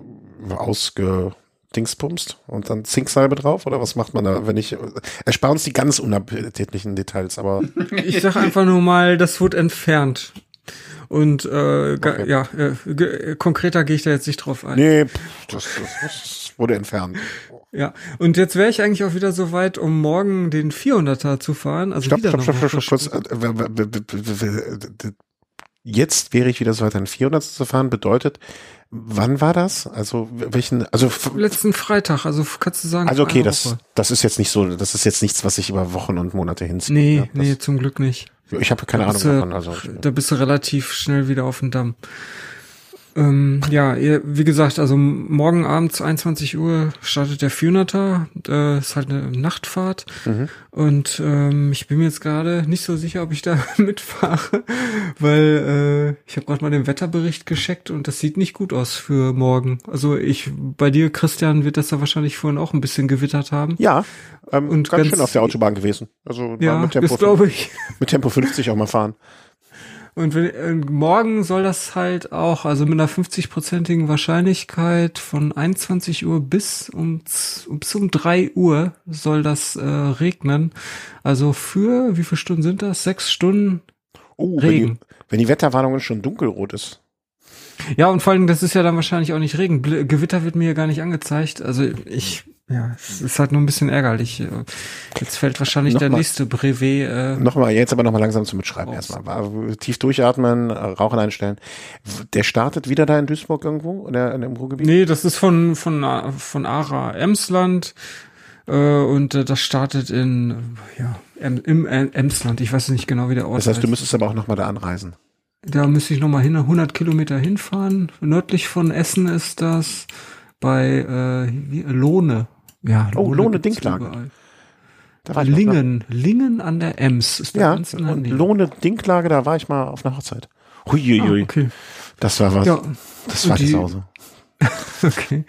ausge Dingsbumst und dann Zinksalbe drauf oder was macht man da, wenn ich erspar uns die ganz unappetitlichen Details, aber [LAUGHS] ich sag einfach nur mal, das wurde entfernt. Und äh, okay. ja, äh, konkreter gehe ich da jetzt nicht drauf ein. Nee, das, das wurde entfernt. Ja, und jetzt wäre ich eigentlich auch wieder so weit, um morgen den 400er zu fahren. Also stopp, wieder stopp, stopp, stopp, kurz. Jetzt wäre ich wieder so weit, einen 400 zu fahren. Bedeutet, Wann war das? Also welchen? Also letzten Freitag. Also kannst du sagen. Also okay, das das ist jetzt nicht so. Das ist jetzt nichts, was sich über Wochen und Monate hinzieht. Nee, ja, nee, zum Glück nicht. Ich habe keine Ahnung davon. Also da bist du relativ schnell wieder auf dem Damm. Ähm, ja, wie gesagt, also morgen Abend 21 Uhr startet der 400er. Äh, ist halt eine Nachtfahrt. Und ähm, ich bin mir jetzt gerade nicht so sicher, ob ich da [LAUGHS] mitfahre, weil äh, ich habe gerade mal den Wetterbericht gescheckt und das sieht nicht gut aus für morgen. Also ich, bei dir, Christian, wird das ja wahrscheinlich vorhin auch ein bisschen gewittert haben. Ja, ähm, Und ganz, ganz- schön auf der Autobahn gewesen. Also Ja, mit, Tempo, das glaube ich. mit Tempo 50 auch mal fahren. Und wenn, äh, morgen soll das halt auch, also mit einer 50-prozentigen Wahrscheinlichkeit von 21 Uhr bis um, bis um 3 Uhr soll das äh, regnen. Also für, wie viele Stunden sind das? Sechs Stunden? Oh, wenn die, Regen. wenn die Wetterwarnung schon dunkelrot ist. Ja, und vor allem, das ist ja dann wahrscheinlich auch nicht Regen. Bl Gewitter wird mir ja gar nicht angezeigt. Also ich, ja, es ist halt nur ein bisschen ärgerlich. Jetzt fällt wahrscheinlich der Nochmal. nächste Brevet. Äh, Nochmal, jetzt aber nochmal langsam zum Mitschreiben Raus. erstmal. Tief durchatmen, Rauchen einstellen. Der startet wieder da in Duisburg irgendwo in der, in dem Ruhrgebiet? Nee, das ist von, von, von Ara Emsland. Äh, und äh, das startet in, ja, em, im Emsland. Ich weiß nicht genau, wie der Ort Das heißt, du heißt. müsstest aber auch nochmal da anreisen. Da müsste ich nochmal hin, 100 Kilometer hinfahren. Nördlich von Essen ist das bei äh, Lohne. Ja, Oh, Lohne, Dinklagen. überall. Da war ich mal. Lingen, Lingen an der Ems ist Ja, ganz in der und. Lohne Dinklage, da war ich mal auf einer Hochzeit. Huiuiui. Ah, okay. Das war was. Ja, das war die die- Sause. [LAUGHS] okay.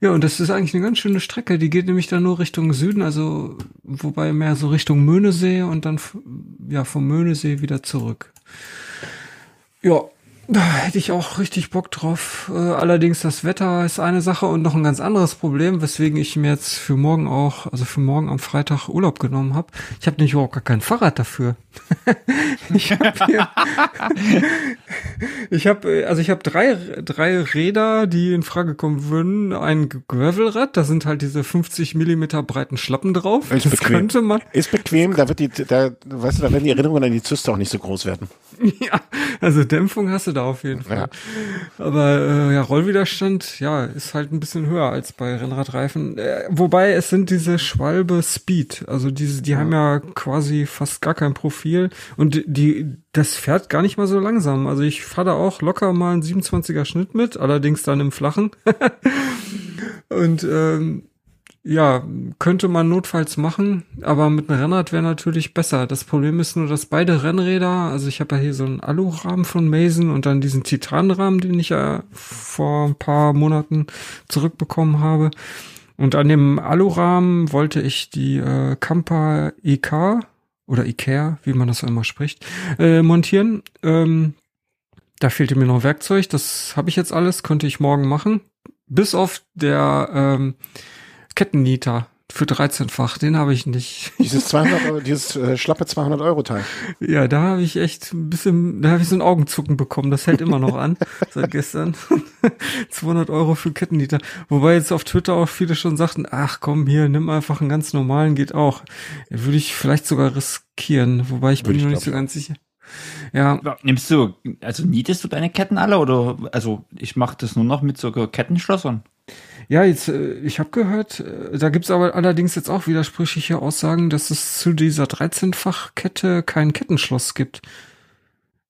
Ja, und das ist eigentlich eine ganz schöne Strecke. Die geht nämlich dann nur Richtung Süden, also wobei mehr so Richtung Möhnesee und dann ja vom Möhnesee wieder zurück. Ja, da hätte ich auch richtig Bock drauf. Äh, allerdings das Wetter ist eine Sache und noch ein ganz anderes Problem, weswegen ich mir jetzt für morgen auch, also für morgen am Freitag Urlaub genommen habe. Ich habe nämlich überhaupt gar kein Fahrrad dafür. Ich habe ich habe, also ich habe drei, drei Räder, die in Frage kommen würden. Ein Gravelrad, da sind halt diese 50 Millimeter breiten Schlappen drauf. Ist das bequem. könnte man, Ist bequem, da wird die, da, weißt du, da werden die Erinnerungen an die Zyste auch nicht so groß werden. [LAUGHS] ja, also Dämpfung hast du da auf jeden Fall. Aber äh, ja, Rollwiderstand, ja, ist halt ein bisschen höher als bei Rennradreifen. Äh, wobei es sind diese Schwalbe Speed, also diese, die haben ja quasi fast gar kein Profil und die, das fährt gar nicht mal so langsam. Also ich fahre da auch locker mal einen 27er Schnitt mit, allerdings dann im Flachen. [LAUGHS] und ähm, ja, könnte man notfalls machen, aber mit einem Rennrad wäre natürlich besser. Das Problem ist nur, dass beide Rennräder, also ich habe ja hier so einen Alurahmen von Mason und dann diesen Titanrahmen, den ich ja vor ein paar Monaten zurückbekommen habe. Und an dem Alurahmen wollte ich die äh, Kampa IK oder Ikea, wie man das immer spricht, äh, montieren. Ähm, da fehlte mir noch Werkzeug, das habe ich jetzt alles, könnte ich morgen machen. Bis auf der ähm, Kettennieter für 13-fach, den habe ich nicht. [LAUGHS] Dieses 200 Euro, dieses äh, schlappe 200 Euro Teil. Ja, da habe ich echt ein bisschen, da habe ich so ein Augenzucken bekommen. Das hält immer noch an, [LAUGHS] seit gestern. [LAUGHS] 200 Euro für Kettennieter. Wobei jetzt auf Twitter auch viele schon sagten, ach komm, hier, nimm einfach einen ganz normalen, geht auch. Würde ich vielleicht sogar riskieren, wobei ich Würde bin ich mir nicht so ganz sicher. Ja, Nimmst du, also nietest du deine Ketten alle oder, also ich mache das nur noch mit so Kettenschlossern. Ja, jetzt, äh, ich habe gehört, äh, da gibt's aber allerdings jetzt auch widersprüchliche Aussagen, dass es zu dieser 13-fach-Kette kein Kettenschloss gibt.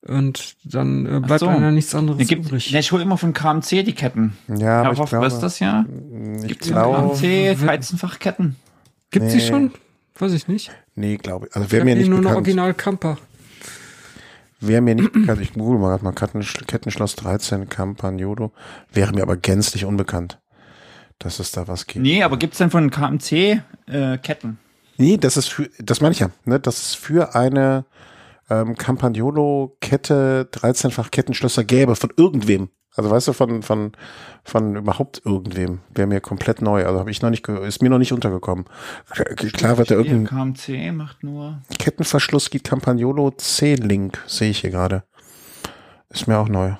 Und dann äh, bleibt so. einer nichts anderes Ja, gibt, übrig. ja, ich hole immer von KMC die Ketten. Ja, aber ich was glaube, ist das ja? ich Gibt's glaube, KMC 13-fach Ketten? Gibt's die nee. schon? Weiß ich nicht. nee, glaube ich. Also Ich wäre hab mir hier nicht nur eine bekannt. Original Camper. Wäre mir nicht bekannt. Ich google mal gerade mal Kettensch Kettenschloss 13 Campagnolo. Wäre mir aber gänzlich unbekannt, dass es da was gibt. Nee, aber gibt's denn von KMC äh, Ketten? Nee, das ist für, das meine ich ja, ne, das ist für eine ähm, Campagnolo-Kette 13-fach Kettenschlösser gäbe von irgendwem. Also weißt du, von, von, von überhaupt irgendwem. Wäre mir komplett neu. Also habe ich noch nicht, ist mir noch nicht untergekommen. Klar wird da irgendein KMC macht nur. Kettenverschluss geht Campagnolo C-Link, sehe ich hier gerade. Ist mir auch neu.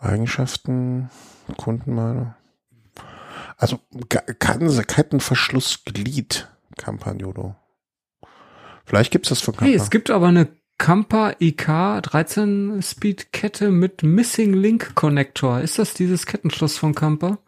Eigenschaften, Kundenmeinung. Also Ga- Kan- Kettenverschlussglied Campagnolo. Vielleicht gibt's das von Hey, Campa. es gibt aber eine Campa IK 13 Speed Kette mit Missing Link Connector. Ist das dieses Kettenschloss von Campa?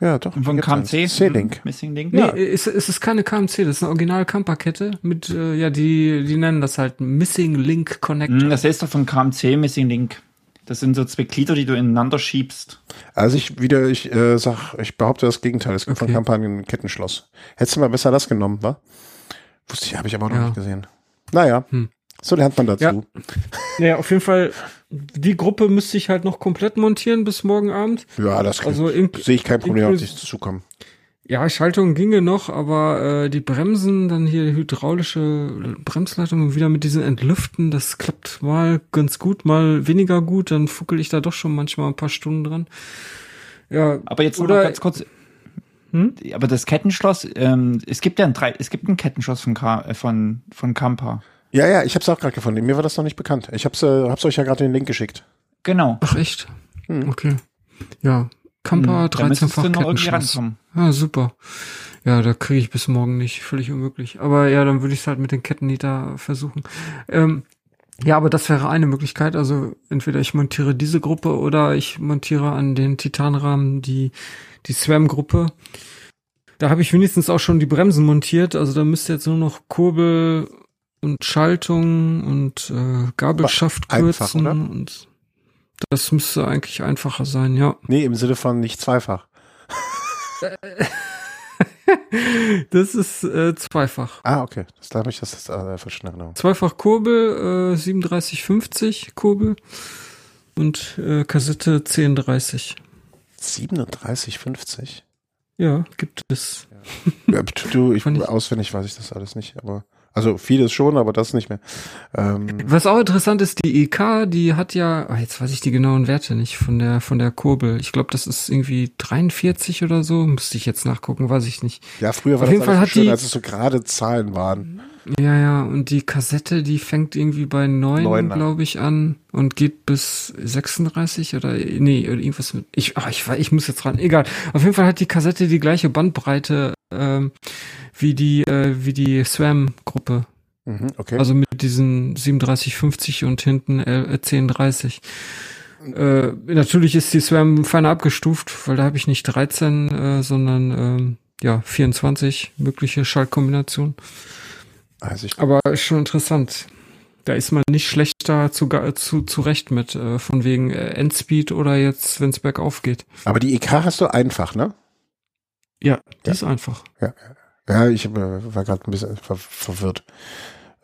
ja, doch. Von. KMC? C-Link. Hm, Missing Link? Nee, Ja. ist, ist es keine KMC, das ist eine Original Campa Kette mit, äh, ja, die, die nennen das halt Missing Link Connector. Hm, Das ist doch von KMC Missing Link. Das sind so zwei Glieder, die du ineinander schiebst. Also ich wieder, ich äh, sag, ich behaupte das Gegenteil. Es gibt Okay. von Kampagnen ein Kettenschloss. Hättest du mal besser das genommen, wa? Wusste ich, habe ich aber auch noch Ja. nicht gesehen. Naja, Hm. so lernt man dazu. Ja. [LAUGHS] Naja, auf jeden Fall, die Gruppe müsste ich halt noch komplett montieren bis morgen Abend. Ja, das Also sehe ich kein Problem, auf dich zukommen. Ja, Schaltung ginge noch, aber äh, die Bremsen, dann hier hydraulische Bremsleitung wieder mit diesen Entlüften, das klappt mal ganz gut, mal weniger gut, dann fuckel ich da doch schon manchmal ein paar Stunden dran. Ja, Aber jetzt Oder- ganz kurz. Hm? Aber das Kettenschloss, ähm, es gibt ja ein drei, es gibt ein Kettenschloss von, Ka äh, von, von Kampa. Ja, ja, ich habe es auch gerade gefunden. Mir war das noch nicht bekannt. Ich hab's, äh, hab's euch ja gerade den Link geschickt. Genau. ach echt? Hm. Okay. Ja, Hm, du 13-fach noch irgendwie Kettenschloss. rankommen. Ah, super. Ja, da kriege ich bis morgen nicht. Völlig unmöglich. Aber ja, dann würde ich es halt mit den Kettennieter versuchen. Ähm, ja, aber das wäre eine Möglichkeit. Also entweder ich montiere diese Gruppe oder ich montiere an den Titanrahmen die, die Swam-Gruppe. Da habe ich wenigstens auch schon die Bremsen montiert. Also da müsste jetzt nur noch Kurbel und Schaltung und äh, Gabelschaft Einfach, kürzen. oder? Und das müsste eigentlich einfacher sein, ja. Nee, im Sinne von nicht zweifach. [LAUGHS] Das ist äh, zweifach. Ah, okay. Das da habe ich das, das äh, Erinnerung. Zweifach Kurbel, äh, 3750 Kurbel und äh, Kassette 1030. 37,50? Ja, gibt es. Ja, du, ich- auswendig weiß ich das alles nicht, aber also vieles schon, aber das nicht mehr. Ähm, Was auch interessant ist, die EK, die hat ja, ah, jetzt weiß ich die genauen Werte nicht von der von der Kurbel. Ich glaube, das ist irgendwie 43 oder so. Müsste ich jetzt nachgucken, weiß ich nicht. ja, früher war Auf das jeden Fall hat schön, die- als es so gerade Zahlen waren. Ja, ja, und die Kassette, die fängt irgendwie bei Neun 9, an. glaube ich, an und geht bis 36 oder nee, oder irgendwas mit. Ich, ach, ich, ich muss jetzt ran. Egal. Auf jeden Fall hat die Kassette die gleiche Bandbreite ähm, wie die äh, wie die Swam-Gruppe. Mhm, okay. Also mit diesen 3750 und hinten äh, 1030. Äh, natürlich ist die Swam feiner abgestuft, weil da habe ich nicht 13, äh, sondern ähm, ja 24 mögliche Schaltkombinationen. also ich, Aber ist schon interessant. Da ist man nicht schlechter zu, zu, zurecht mit, äh, von wegen äh, Endspeed oder jetzt, wenn es bergauf geht. aber die EK hast du einfach, ne? Ja, die Ja. ist einfach. Ja, ich äh, war gerade ein bisschen ver verwirrt.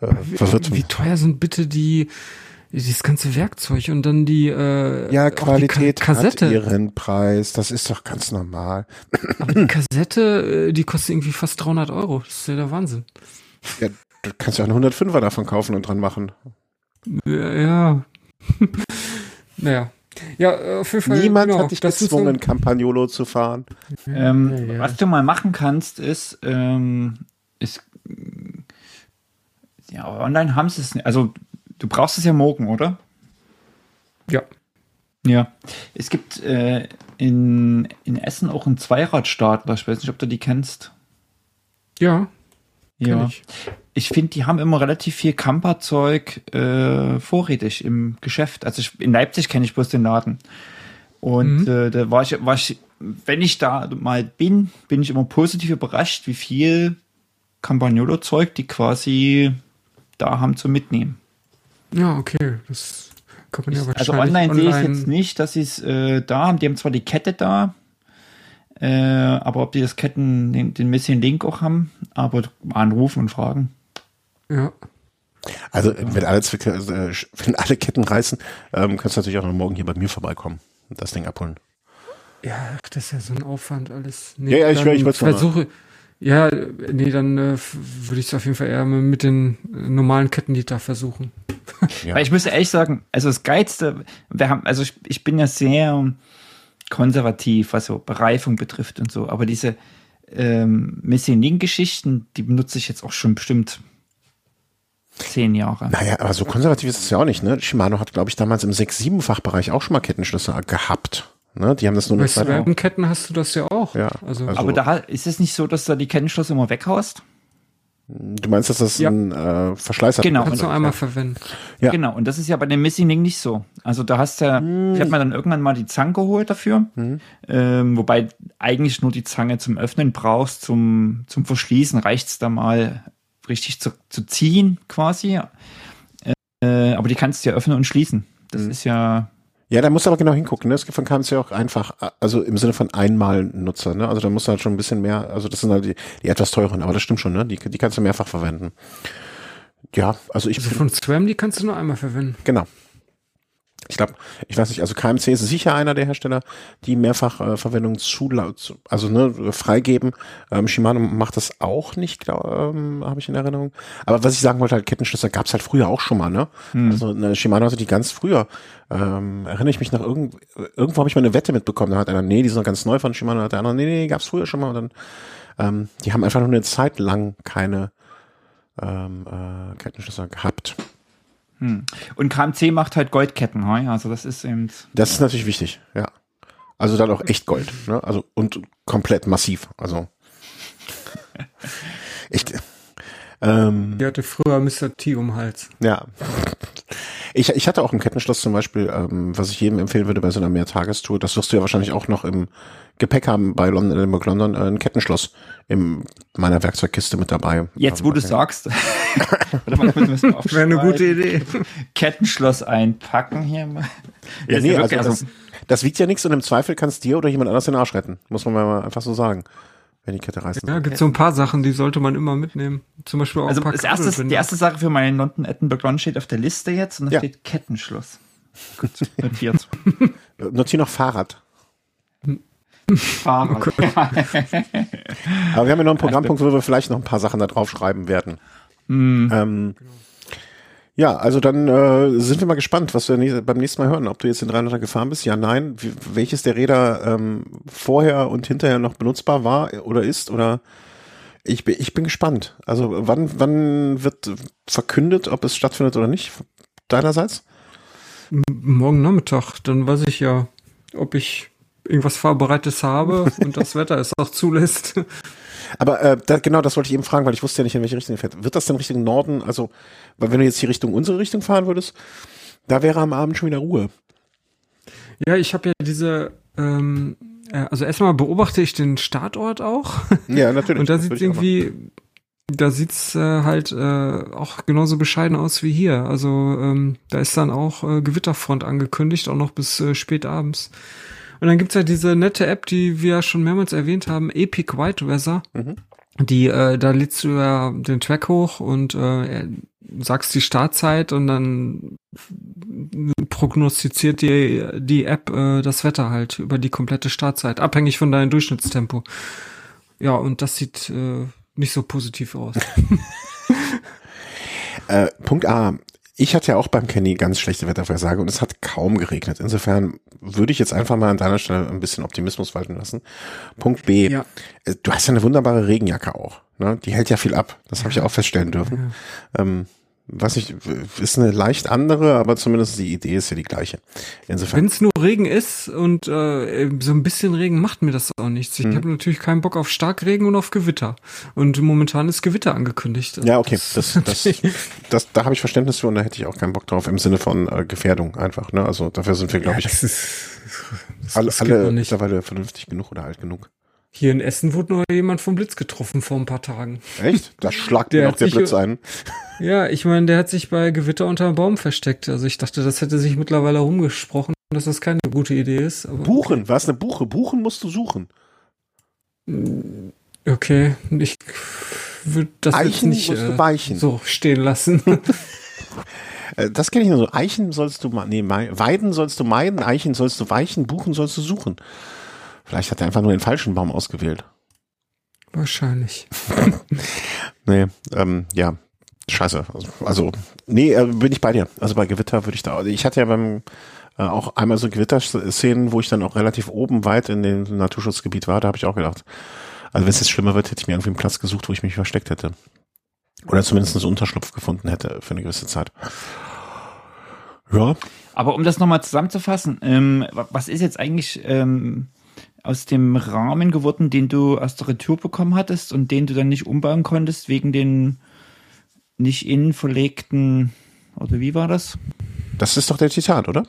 Äh, verwirrt. Wie teuer sind bitte die, dieses ganze Werkzeug und dann die, äh, ja, auch die Qualität Ka Kassette. hat ihren Preis. Das ist doch ganz normal. Aber die Kassette, äh, die kostet irgendwie fast 300 Euro. Das ist ja der Wahnsinn. Ja, du kannst ja auch einen 105er davon kaufen und dran machen. Ja. ja. [LAUGHS] naja. Ja, äh, auf jeden Fall. Niemand genau, hat dich das sind so- gezwungen, Campagnolo zu fahren. Ähm, Ja, ja. Was du mal machen kannst, ist, ähm, ist ja, online haben sie es nicht. Also, du brauchst es ja morgen, oder? Ja. Ja. Es gibt äh, in, in Essen auch einen Zweiradstadler. Ich weiß nicht, ob du die kennst. Ja, Ja. ich. Ich finde, die haben immer relativ viel Camperzeug äh, vorrätig im Geschäft. Also ich, in Leipzig kenne ich bloß den Laden. Und Mhm. äh, da war ich, war ich, wenn ich da mal bin, bin ich immer positiv überrascht, wie viel Campagnolo-Zeug die quasi da haben zum Mitnehmen. Ja, okay. Das kann man ja also wahrscheinlich online, sehe ich jetzt nicht, dass sie es äh, da haben. Die haben zwar die Kette da, äh, aber ob die das Ketten, den, den Missing Link auch haben, aber anrufen und fragen. Ja. Also wenn alle, Zwicke, äh, wenn alle Ketten reißen, ähm, kannst du natürlich auch noch morgen hier bei mir vorbeikommen und das Ding abholen. Ja, das ist ja so ein Aufwand alles. Ja, ja, ich- ich mal- versuche. Ja, nee, dann äh, würde ich es auf jeden Fall eher mit den äh, normalen Kettenliter versuchen. Ja. Weil ich muss ehrlich sagen, also das Geilste, wir haben, also ich, ich bin ja sehr konservativ, was so Bereifung betrifft und so, aber diese ähm, Missing Link Geschichten, die benutze ich jetzt auch schon bestimmt zehn Jahre. Naja, aber so konservativ ist es ja auch nicht, ne? Shimano hat, glaube ich, damals im 6-7-Fach-Bereich auch schon mal Kettenschlüssel gehabt. Ne? Die haben das nur Bei. Swam-Ketten hast du das ja auch. Ja, Also, also- aber da ist es nicht so, dass du die Kettenschloss immer weghaust? Du meinst, dass das Ja. ein äh, Verschleiß hat? Genau. kannst du und- einmal verwenden. Ja. Genau, und das ist ja bei dem Missing Link nicht so. Also da hast du, ich habe mir dann irgendwann mal die Zange geholt dafür, ähm, wobei eigentlich nur die Zange zum Öffnen brauchst, zum, zum Verschließen reicht's da mal richtig zu, zu ziehen quasi. Äh, aber die kannst du ja öffnen und schließen. Das ist ja, Ja, da musst du aber genau hingucken. Ne? Es gibt von KMC auch einfach, also im Sinne von Einmal-Nutzer. Ne? Also da musst du halt schon ein bisschen mehr, also das sind halt die, die etwas teuren, aber das stimmt schon, ne? Die, die kannst du mehrfach verwenden. Ja, also ich. Also von Swam, die kannst du nur einmal verwenden. Genau. Ich glaube, ich weiß nicht, also KMC ist sicher einer der Hersteller, die mehrfach äh, Verwendung zu, also ne, freigeben. Ähm, Shimano macht das auch nicht, ähm, habe ich in Erinnerung. Aber was ich sagen wollte, halt Kettenschlösser gab es halt früher auch schon mal, ne? Hm. Also ne, Shimano hatte die ganz früher. Ähm, erinnere ich mich noch irgend, irgendwo habe ich mal eine Wette mitbekommen, da hat einer, nee, die sind noch ganz neu von Shimano, da hat der andere, nee, nee, gab's früher schon mal und dann, ähm, die haben einfach nur eine Zeit lang keine ähm, äh, Kettenschlösser gehabt. Hm. Und KMC macht halt Goldketten, also das ist eben. Das ist natürlich wichtig, ja. Also dann auch echt Gold, ne? Also und komplett massiv, also [LAUGHS] echt. Ähm, Die hatte früher Mr. T um Hals. Ja. Ich, ich hatte auch ein Kettenschloss zum Beispiel, ähm, was ich jedem empfehlen würde bei so einer Mehrtagestour. Das wirst du ja wahrscheinlich auch noch im Gepäck haben bei London, Edinburgh, London, äh, ein Kettenschloss in meiner Werkzeugkiste mit dabei. Jetzt, wo du sagst, [LAUGHS] wäre eine gute Idee. Kettenschloss einpacken hier mal. Ja, nee, also, also, das wiegt ja nichts und im Zweifel kannst dir oder jemand anders den Arsch retten. Muss man mal einfach so sagen wenn die Kette reißt. Ja, gibt so ein paar Sachen, die sollte man immer mitnehmen. Zum Beispiel auch also ein paar das erste, Die erste Sache für meinen London Edinburgh Run steht auf der Liste jetzt und da ja. steht Kettenschluss. Gut, [LAUGHS] notiert. Notier [LAUGHS] noch Fahrrad. Fahrrad. Oh Aber wir haben ja noch einen Programmpunkt, wo wir vielleicht noch ein paar Sachen da drauf schreiben werden. Mm. Ähm, genau. Ja, also dann äh, sind wir mal gespannt, was wir beim nächsten Mal hören. Ob du jetzt den 300er gefahren bist, ja, nein. Wie, welches der Räder ähm, vorher und hinterher noch benutzbar war oder ist oder ich bin, ich bin gespannt. Also wann, wann wird verkündet, ob es stattfindet oder nicht, deinerseits? Morgen Nachmittag, dann weiß ich ja, ob ich irgendwas Fahrbereites habe und das Wetter es auch zulässt. Aber äh, da, genau, das wollte ich eben fragen, weil ich wusste ja nicht, in welche Richtung er fährt. Wird das denn Richtung Norden? Also, weil wenn du jetzt hier Richtung unsere Richtung fahren würdest, da wäre am Abend schon wieder Ruhe. Ja, ich habe ja diese, ähm, also erstmal beobachte ich den Startort auch. Ja, natürlich. [LAUGHS] Und da sieht irgendwie, da sieht's äh, halt äh, auch genauso bescheiden aus wie hier. Also ähm, da ist dann auch äh, Gewitterfront angekündigt, auch noch bis äh, spät abends. Und dann gibt's ja diese nette App, die wir schon mehrmals erwähnt haben, Epic White Weather. Mhm. Die, äh, da lädst du ja den Track hoch und äh, sagst die Startzeit und dann prognostiziert die, die App äh, das Wetter halt über die komplette Startzeit, abhängig von deinem Durchschnittstempo. Ja, und das sieht äh, nicht so positiv aus. [LAUGHS] äh, Punkt A. Ich hatte ja auch beim Kenny ganz schlechte Wettervorhersage und es hat kaum geregnet. Insofern würde ich jetzt einfach mal an deiner Stelle ein bisschen Optimismus walten lassen. Punkt B. Ja. Äh, du hast ja eine wunderbare Regenjacke auch. Ne? Die hält ja viel ab. Das habe ich auch feststellen dürfen. Ja. Ähm, was ich, ist eine leicht andere, aber zumindest die Idee ist ja die gleiche. Insofern. Wenn es nur Regen ist und äh, so ein bisschen Regen macht mir das auch nichts. Ich hm. habe natürlich keinen Bock auf Starkregen und auf Gewitter. Und momentan ist Gewitter angekündigt. Ja, okay. Das, [LAUGHS] das, das, da habe ich Verständnis für und da hätte ich auch keinen Bock drauf im Sinne von äh, Gefährdung einfach. Ne? Also dafür sind wir, glaube ja, ich, das ist, das alle, alle mittlerweile vernünftig genug oder alt genug. Hier in Essen wurde noch jemand vom Blitz getroffen vor ein paar Tagen. Echt? Da schlagt der noch der Blitz ein. Ja, ich meine, der hat sich bei Gewitter unter einem Baum versteckt. Also ich dachte, das hätte sich mittlerweile rumgesprochen, dass das keine gute Idee ist. Buchen, okay. was eine Buche? Buchen musst du suchen. Okay, ich würde das Eichen nicht äh, so stehen lassen. [LAUGHS] Äh, das kenne ich nur so. Eichen sollst du nee, Weiden sollst du meiden, Eichen sollst du weichen, Buchen sollst du suchen. Vielleicht hat er einfach nur den falschen Baum ausgewählt. Wahrscheinlich. [LAUGHS] nee, ähm, ja, scheiße. Also, nee, äh, bin ich bei dir. Also bei Gewitter würde ich da, ich hatte ja beim, äh, auch einmal so Gewitterszenen, wo ich dann auch relativ oben weit in dem Naturschutzgebiet war, da habe ich auch gedacht, also wenn es jetzt schlimmer wird, hätte ich mir irgendwie einen Platz gesucht, wo ich mich versteckt hätte. Oder zumindest einen Unterschlupf gefunden hätte für eine gewisse Zeit. Ja. Aber um das nochmal zusammenzufassen, ähm, was ist jetzt eigentlich ähm, aus dem Rahmen geworden, den du aus der Retour bekommen hattest und den du dann nicht umbauen konntest wegen den nicht innen verlegten, oder wie war das? Das ist doch der Titan, oder?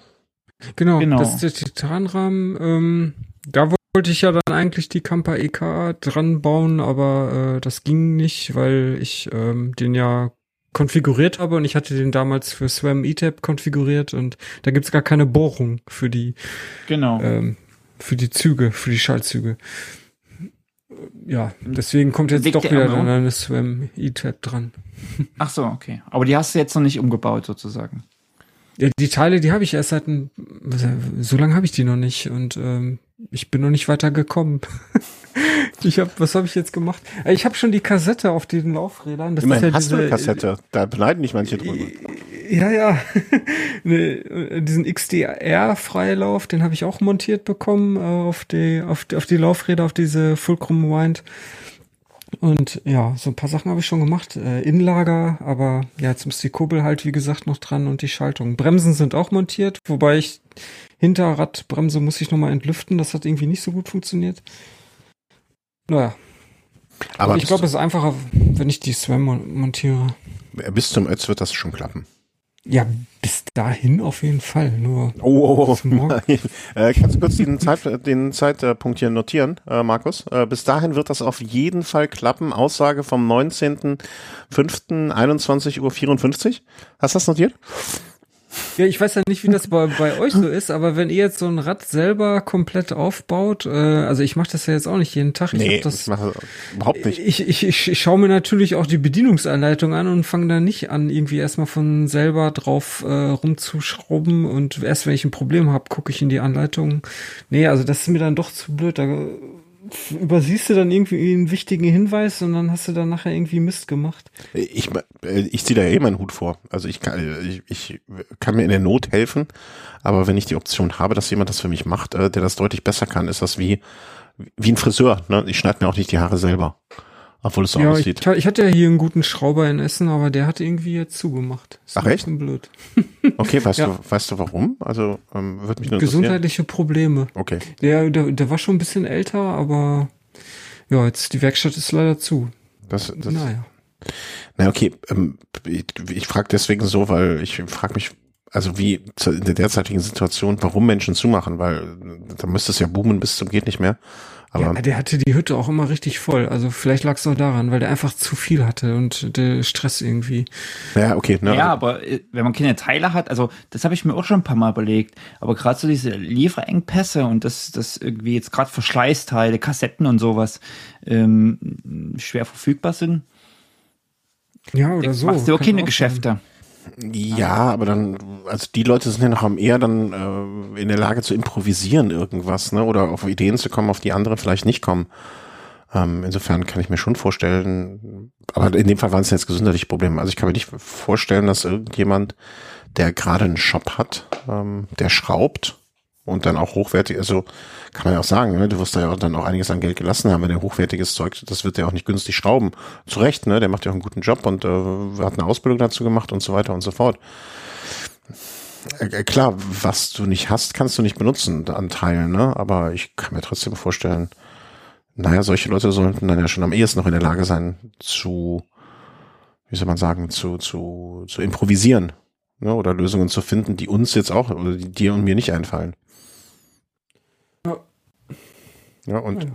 Genau, genau. das ist der Titanrahmen. Ähm, da wollte ich ja dann eigentlich die Kampa EK dran bauen, aber äh, das ging nicht, weil ich ähm, den ja konfiguriert habe und ich hatte den damals für Swam ETAP konfiguriert und da gibt's gar keine Bohrung für die Genau. ähm, für die Züge, für die Schaltzüge. Ja, deswegen kommt jetzt Liegt doch der wieder dann eine Swam ETAP dran. Ach so, okay. Aber die hast du jetzt noch nicht umgebaut sozusagen. Ja, die Teile, die habe ich erst seit ein, was- so lange habe ich die noch nicht und ähm, ich bin noch nicht weiter gekommen. [LAUGHS] ich habe, was habe ich jetzt gemacht? Äh, Ich habe schon die Kassette auf den Laufrädern. Das Immerhin ist ja hast du eine diese- Kassette. Da beneiden nicht manche drüber. Ja, ja. [LAUGHS] ne, äh, diesen XDR-Freilauf, den habe ich auch montiert bekommen äh, auf die, auf die, auf die Laufräder, auf diese Fulcrum Wind. Und ja, so ein paar Sachen habe ich schon gemacht. Äh, Inlager, aber ja, jetzt muss die Kurbel halt, wie gesagt, noch dran und die Schaltung. Bremsen sind auch montiert, wobei ich Hinterradbremse muss ich nochmal entlüften. Das hat irgendwie nicht so gut funktioniert. Naja, Aber aber ich glaube, es ist einfacher, wenn ich die SWAM mon montiere. bis, bis zum Ötz wird das schon klappen. Ja, bis dahin auf jeden Fall. Nur Oh, oh, oh. [LAUGHS] Äh, kannst du kurz den, Zeit, den Zeitpunkt hier notieren, äh, Markus? Äh, bis dahin wird das auf jeden Fall klappen. Aussage vom 19.05.21 Uhr 54. Hast du das notiert? Ja, ich weiß ja nicht, wie das bei, bei euch so ist, aber wenn ihr jetzt so ein Rad selber komplett aufbaut, äh, also ich mache das ja jetzt auch nicht jeden Tag. Ich ich das, mache überhaupt nicht. ich, ich, ich, ich schaue mir natürlich auch die Bedienungsanleitung an und fange da nicht an, irgendwie erstmal von selber drauf äh, rumzuschrauben und erst wenn ich ein Problem habe, gucke ich in die Anleitung. Nee, also das ist mir dann doch zu blöd. Da übersiehst du dann irgendwie einen wichtigen Hinweis und dann hast du dann nachher irgendwie Mist gemacht. Ich, äh, ich ziehe da eh meinen Hut vor. Also ich kann, ich, ich kann mir in der Not helfen, aber wenn ich die Option habe, dass jemand das für mich macht, äh, der das deutlich besser kann, ist das wie, wie ein Friseur. Ne? Ich schneide mir auch nicht die Haare selber, obwohl es so ja, ich, aussieht. ich hatte ja hier einen guten Schrauber in Essen, aber der hat irgendwie jetzt zugemacht. Ist Ach, echt? blöd. [LAUGHS] Okay, weißt Ja. du, weißt du warum? Also ähm, würde mich nur. Gesundheitliche Probleme. Okay. Der, der, der war schon ein bisschen älter, aber ja, jetzt die Werkstatt ist leider zu. Das, das, naja. Na okay, ähm, ich, ich frage deswegen so, weil ich frage mich, also wie in der derzeitigen Situation, warum Menschen zumachen, weil äh, da müsste es ja boomen bis zum geht nicht mehr. Aber Ja, der hatte die Hütte auch immer richtig voll. Also vielleicht lag es auch daran, weil der einfach zu viel hatte und der Stress irgendwie. ja, okay, ne, Ja, also, aber äh, wenn man keine Teile hat, also das habe ich mir auch schon ein paar Mal überlegt, aber gerade so diese Lieferengpässe und das, das irgendwie jetzt gerade Verschleißteile, Kassetten und sowas ähm, schwer verfügbar sind, Ja, oder so. machst du auch keine sein. Ja, aber dann, also die Leute sind ja noch am eher dann äh, in der Lage zu improvisieren irgendwas, ne, oder auf Ideen zu kommen, auf die andere vielleicht nicht kommen. Ähm, insofern kann ich mir schon vorstellen, aber in dem Fall waren es jetzt gesundheitliche Probleme. Also ich kann mir nicht vorstellen, dass irgendjemand, der gerade einen Shop hat, ähm, der schraubt und dann auch hochwertig, also kann man ja auch sagen, ne, du wirst da ja auch dann auch einiges an Geld gelassen haben, wenn er hochwertiges Zeug, das wird der auch nicht günstig schrauben. Zu Recht, ne, der macht ja auch einen guten Job und äh, hat eine Ausbildung dazu gemacht und so weiter und so fort. Äh, äh, klar, was du nicht hast, kannst du nicht benutzen an Teilen, ne? Aber ich kann mir trotzdem vorstellen, naja, solche Leute sollten dann ja schon am ehesten noch in der Lage sein, zu, wie soll man sagen, zu, zu, zu improvisieren. Ne? Oder Lösungen zu finden, die uns jetzt auch, oder die dir und mir nicht einfallen. Ja. Ja, und Ja.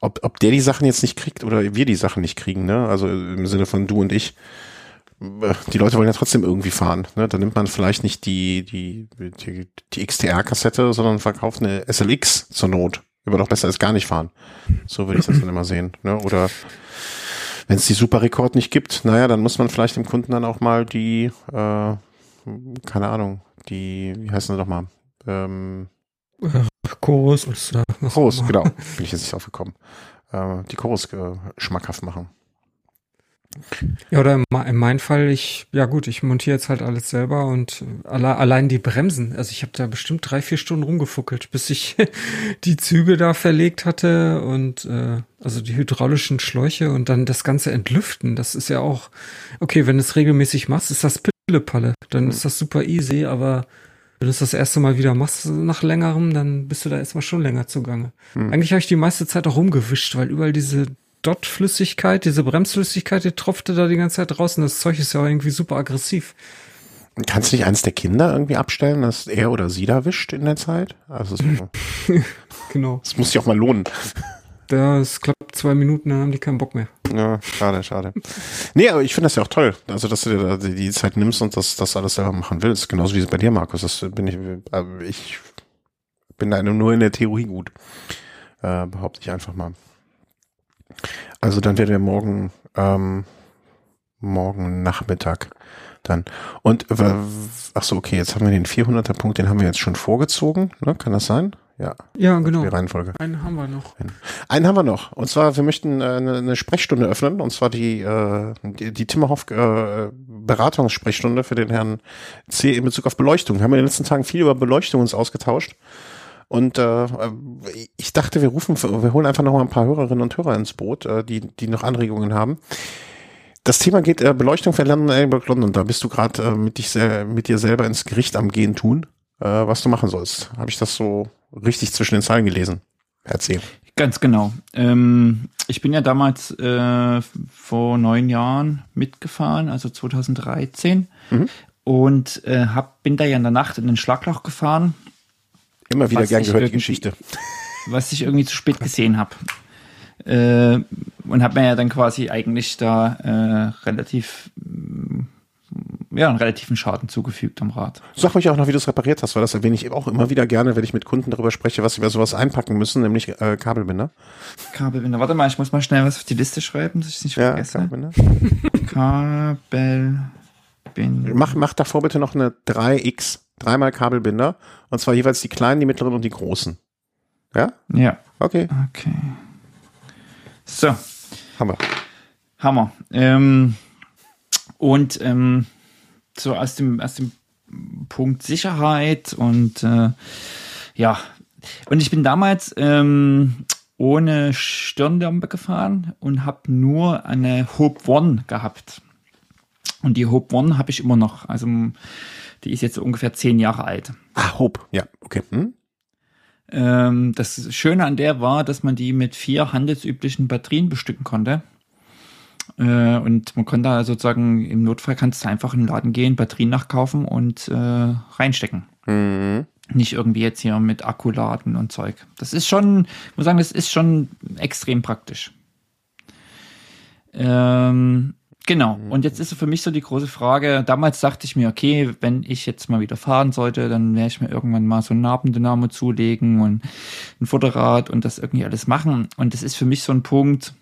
ob, ob der die Sachen jetzt nicht kriegt oder wir die Sachen nicht kriegen, ne? Also im Sinne von du und ich, äh, die Leute wollen ja trotzdem irgendwie fahren. Ne? Da nimmt man vielleicht nicht die, die, die, die XTR-Kassette, sondern verkauft eine SLX zur Not. Über doch besser als gar nicht fahren. So würde ich das dann immer sehen. Ne? Oder wenn es die Superrekord nicht gibt, naja, dann muss man vielleicht dem Kunden dann auch mal die, äh, keine Ahnung, die, wie heißen sie doch mal? Ähm, Chorus oder Chorus, genau. Bin ich jetzt nicht aufgekommen. Äh, die Chorus äh, schmackhaft machen. Ja, oder in in meinem Fall, ich, ja gut, ich montiere jetzt halt alles selber und alle, allein die Bremsen, also ich habe da bestimmt drei, vier Stunden rumgefuckelt, bis ich [LAUGHS] die Züge da verlegt hatte und äh, also die hydraulischen Schläuche und dann das ganze Entlüften, das ist ja auch, okay, wenn du es regelmäßig machst, ist das Pillepalle, dann ist das super easy, aber wenn du es das erste Mal wieder machst nach längerem, dann bist du da erstmal schon länger zugange. Eigentlich habe ich die meiste Zeit auch rumgewischt, weil überall diese Dot-Flüssigkeit, diese Bremsflüssigkeit, die tropfte da die ganze Zeit raus und das Zeug ist ja auch irgendwie super aggressiv. Kannst du nicht eins der Kinder irgendwie abstellen, dass er oder sie da wischt in der Zeit? Also es, [LAUGHS] Genau. es muss sich auch mal lohnen. Das klappt zwei Minuten, dann haben die keinen Bock mehr. Ja, schade, schade. Nee, aber ich finde das ja auch toll. Also, dass du dir da die Zeit nimmst und das, das alles selber machen willst. Genauso wie es bei dir, Markus. Das bin ich, äh, ich bin da nur in der Theorie gut. Äh, behaupte ich einfach mal. Also dann werden wir morgen, ähm, morgen Nachmittag dann. Und, äh, ach so, okay, jetzt haben wir den 400er Punkt, den haben wir jetzt schon vorgezogen, ne? Kann das sein? Ja. Ja, genau. Die Reihenfolge. Einen haben wir noch. Einen haben wir noch. Und zwar, wir möchten äh, eine, eine Sprechstunde öffnen. Und zwar die, äh, die, die Timmerhoff äh, Beratungssprechstunde für den Herrn C. in Bezug auf Beleuchtung. Wir haben in den letzten Tagen viel über Beleuchtung uns ausgetauscht. Und äh, ich dachte, wir rufen, wir holen einfach noch mal ein paar Hörerinnen und Hörer ins Boot, äh, die, die noch Anregungen haben. Das Thema geht äh, Beleuchtung für London, Edinburgh, London. Da bist du gerade äh, mit, dich sel- mit dir selber ins Gericht am Gehen tun, äh, was du machen sollst. Habe ich das so richtig zwischen den Zeilen gelesen? Erzähl. Ganz genau. Ähm, ich bin ja damals äh, vor neun Jahren mitgefahren, also 2013. Mhm. Und äh, hab, bin da ja in der Nacht in den Schlagloch gefahren, Immer wieder gern gehört die Geschichte. [LAUGHS] was ich irgendwie zu spät gesehen habe. Äh, und habe mir ja dann quasi eigentlich da äh, relativ, ja, einen relativen Schaden zugefügt am Rad. Sag ruhig auch noch, wie du es repariert hast, weil das erwähne ich auch immer wieder gerne, wenn ich mit Kunden darüber spreche, was sie bei sowas einpacken müssen, nämlich äh, Kabelbinder. Kabelbinder. Warte mal, ich muss mal schnell was auf die Liste schreiben, dass ich es nicht Ja, vergesse. Kabelbinder. Kabelbinder. Mach, mach davor bitte noch eine 3x, dreimal Kabelbinder. Und zwar jeweils die kleinen, die mittleren und die großen. Ja? Ja, Okay, okay. So, wir. Hammer. Ähm, und ähm, so aus dem, aus dem Punkt Sicherheit und äh, ja, und ich bin damals ähm, ohne Stirnlampe gefahren und habe nur eine Hope One gehabt. Und die Hope One habe ich immer noch. Also die ist jetzt ungefähr zehn Jahre alt. Ah, Hope. Ja, okay. Hm? Ähm, das Schöne an der war, dass man die mit vier handelsüblichen Batterien bestücken konnte. Äh, und man konnte da sozusagen im Notfall kannst du einfach in den Laden gehen, Batterien nachkaufen und äh, reinstecken. Mhm. Nicht irgendwie jetzt hier mit Akku laden und Zeug. Das ist schon, ich muss sagen, das ist schon extrem praktisch. Ähm, genau. Und jetzt ist für mich so die große Frage. Damals dachte ich mir, okay, wenn ich jetzt mal wieder fahren sollte, dann werde ich mir irgendwann mal so ein Nabendynamo zulegen und ein Futterrad und das irgendwie alles machen. Und das ist für mich so ein Punkt.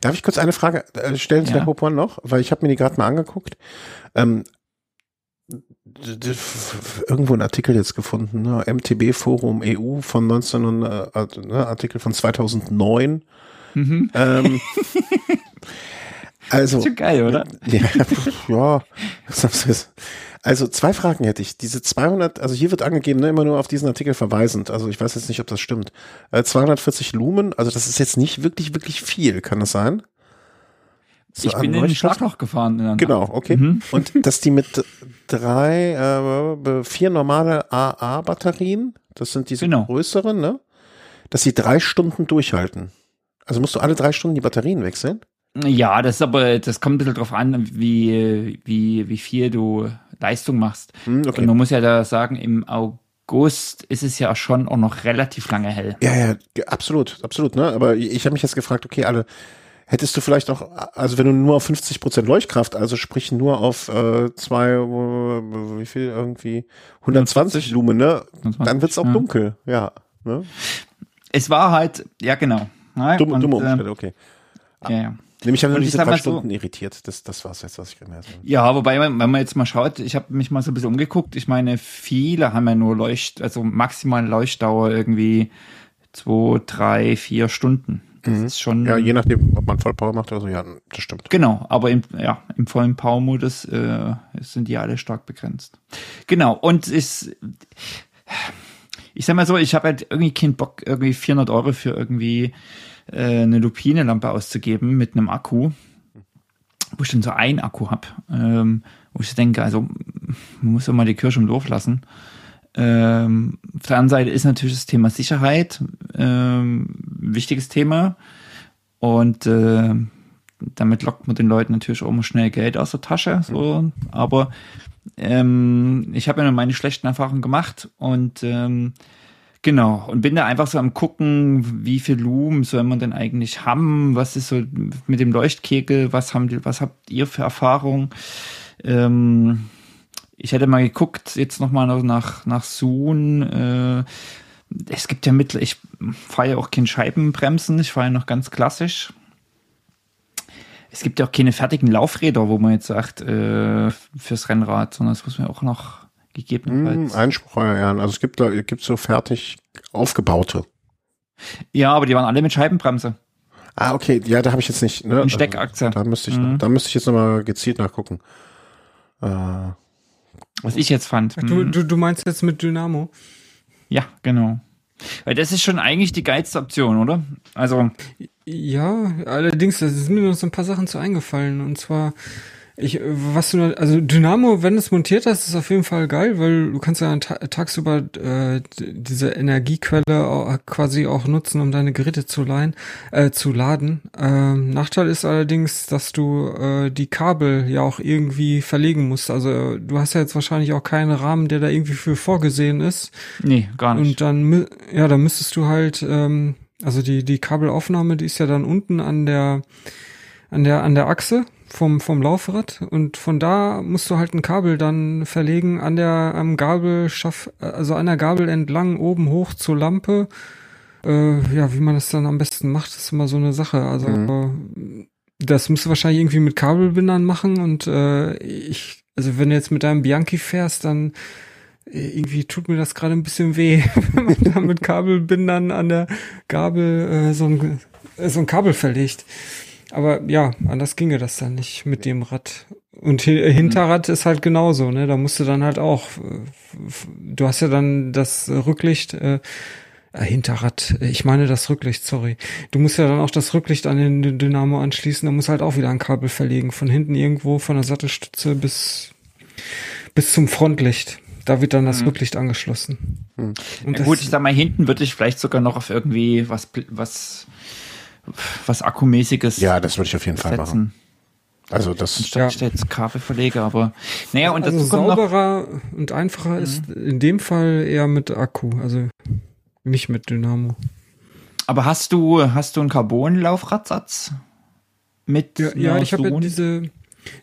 Darf ich kurz eine Frage äh, stellen zu Ja. der Hope One noch? Weil ich habe mir die gerade mal angeguckt. Ähm, irgendwo einen Artikel jetzt gefunden, ne? MTB Forum EU von 19, äh, ne? Artikel von 2009. Mhm. Ähm, [LAUGHS] also Ist schon geil, oder? Ja, [LAUGHS] ja. Also zwei Fragen hätte ich. Diese 200, also hier wird angegeben, ne, immer nur auf diesen Artikel verweisend. Also ich weiß jetzt nicht, ob das stimmt. Äh, 240 Lumen, also das ist jetzt nicht wirklich, wirklich viel, kann das sein? So ich bin in den? Schlagloch gefahren. Genau, okay. Mhm. Und dass die mit drei, äh, vier normale AA-Batterien, das sind diese Genau. größeren, ne? Dass sie drei Stunden durchhalten. Also musst du alle drei Stunden die Batterien wechseln? Ja, das ist aber, das kommt ein bisschen drauf an, wie, wie, wie viel du Leistung machst. Hm, okay. Und man muss ja da sagen, im August ist es ja schon auch noch relativ lange hell. Ja, ja, absolut, absolut, ne? Aber ich, habe mich jetzt gefragt, okay, alle, hättest du vielleicht auch, also wenn du nur auf 50 Prozent Leuchtkraft, also sprich nur auf äh, zwei, äh, wie viel irgendwie, 120 Lumen, ne? 120, Dann wird's auch ja. dunkel, ja. Ne? Es war halt, ja genau. Ja, Dumme, und, dumme äh, Umstände, okay. ja, ja. Nämlich haben nur diese drei mal so- Stunden irritiert. Das, das war's jetzt, was ich mehr so. Ja, wobei, wenn man jetzt mal schaut, ich habe mich mal so ein bisschen umgeguckt. Ich meine, viele haben ja nur Leucht, also maximale Leuchtdauer irgendwie zwei, drei, vier Stunden. Das ist schon. Ja, je nachdem, ob man Vollpower macht oder so, ja, das stimmt. Genau, aber im, ja, im vollen Power-Modus äh, sind die alle stark begrenzt. Genau, und ist, ich sag mal so, ich habe halt irgendwie keinen Bock, irgendwie 400 Euro für irgendwie äh, eine Lupine-Lampe auszugeben mit einem Akku, wo ich dann so einen Akku hab, ähm, wo ich denke, also man muss doch mal die Kirche im Dorf lassen. Ähm, auf der anderen Seite ist natürlich das Thema Sicherheit ähm, wichtiges Thema und äh, damit lockt man den Leuten natürlich auch immer schnell Geld aus der Tasche. So. Aber ähm, ich habe ja nur meine schlechten Erfahrungen gemacht und ähm, Genau, und bin da einfach so am gucken, wie viel Lumen soll man denn eigentlich haben, was ist so mit dem Leuchtkegel, was haben die, was habt ihr für Erfahrung? Ähm, ich hätte mal geguckt, jetzt nochmal nach, nach Zoom. Äh, es gibt ja mittel, ich fahre ja auch kein Scheibenbremsen, ich fahre ja noch ganz klassisch. Es gibt ja auch keine fertigen Laufräder, wo man jetzt sagt, äh, fürs Rennrad, sondern das muss man auch noch gegebenenfalls. Hm, Einspruch, euer Ehren. Also es gibt da, es gibt so fertig aufgebaute. Ja, aber die waren alle mit Scheibenbremse. Ah, okay, ja, da habe ich jetzt nicht. Ne? Steckachse. Also, da müsste ich, Mhm. da müsste ich jetzt nochmal gezielt nachgucken. Äh, Was ich jetzt fand. Du, Mhm. du, du meinst jetzt mit Dynamo? Ja, genau. Weil das ist schon eigentlich die geilste Option, oder? Also, Ja, allerdings, da sind mir noch so ein paar Sachen zu eingefallen. Und zwar, ich, was du, also Dynamo, wenn du es montiert hast, ist auf jeden Fall geil, weil du kannst ja ta tagsüber äh, diese Energiequelle quasi auch nutzen, um deine Geräte zu leihen, äh, zu laden. Ähm, Nachteil ist allerdings, dass du äh, die Kabel ja auch irgendwie verlegen musst. Also äh, du hast ja jetzt wahrscheinlich auch keinen Rahmen, der da irgendwie für vorgesehen ist. nee, gar nicht. Und dann, ja, dann müsstest du halt, ähm, also die, die Kabelaufnahme, die ist ja dann unten an der, an der, an der Achse vom, vom Laufrad und von da musst du halt ein Kabel dann verlegen an der, am Gabelschaff, also an der Gabel entlang, oben hoch zur Lampe. Äh, ja, wie man das dann am besten macht, ist immer so eine Sache. Also, äh, das musst du wahrscheinlich irgendwie mit Kabelbindern machen und äh, ich, also wenn du jetzt mit deinem Bianchi fährst, dann äh, irgendwie tut mir das gerade ein bisschen weh, [LAUGHS] wenn man da mit Kabelbindern an der Gabel äh, so, ein, so ein Kabel verlegt. Aber ja, anders ginge das dann nicht mit dem Rad. Und hi- Hinterrad ist halt genauso, ne? Da musst du dann halt auch, äh, du hast ja dann das Rücklicht, äh, äh, Hinterrad, äh, ich meine das Rücklicht, sorry. Du musst ja dann auch das Rücklicht an den Dynamo anschließen, da musst halt auch wieder ein Kabel verlegen, von hinten irgendwo, von der Sattelstütze bis, bis zum Frontlicht. Da wird dann das Rücklicht angeschlossen. Und Ja, gut, ich sag mal, hinten würde ich vielleicht sogar noch auf irgendwie was, was, was Akkumäßiges ja, das würde ich auf jeden Fall machen. setzen. Also das, Statt Ja. ich da jetzt Kabel verlege, aber naja, und also dazu kommt noch, Mhm. sauberer und einfacher ist in dem Fall eher mit Akku, also nicht mit Dynamo. aber hast du, hast du einen Carbon-Laufradsatz? Mit Ja, ja ich habe ja diese,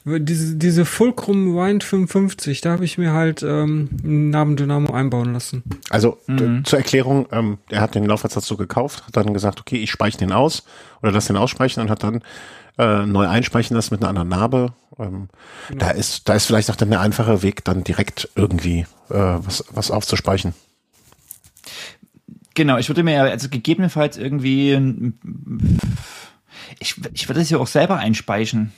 diese, diese Fulcrum Wind 55, da habe ich mir halt ähm, einen Namen Dynamo einbauen lassen. also Mhm. zur Erklärung, ähm, er hat den Laufradsatz so gekauft, hat dann gesagt, okay, ich speichere den aus oder lass den ausspeichern und hat dann äh, neu einspeichern lassen mit einer anderen Narbe. Ähm, Genau. Da ist, da ist vielleicht auch dann der einfache Weg, dann direkt irgendwie äh, was, was aufzuspeichern. Genau, ich würde mir ja, also gegebenenfalls irgendwie, ich, ich würde es ja auch selber einspeichen.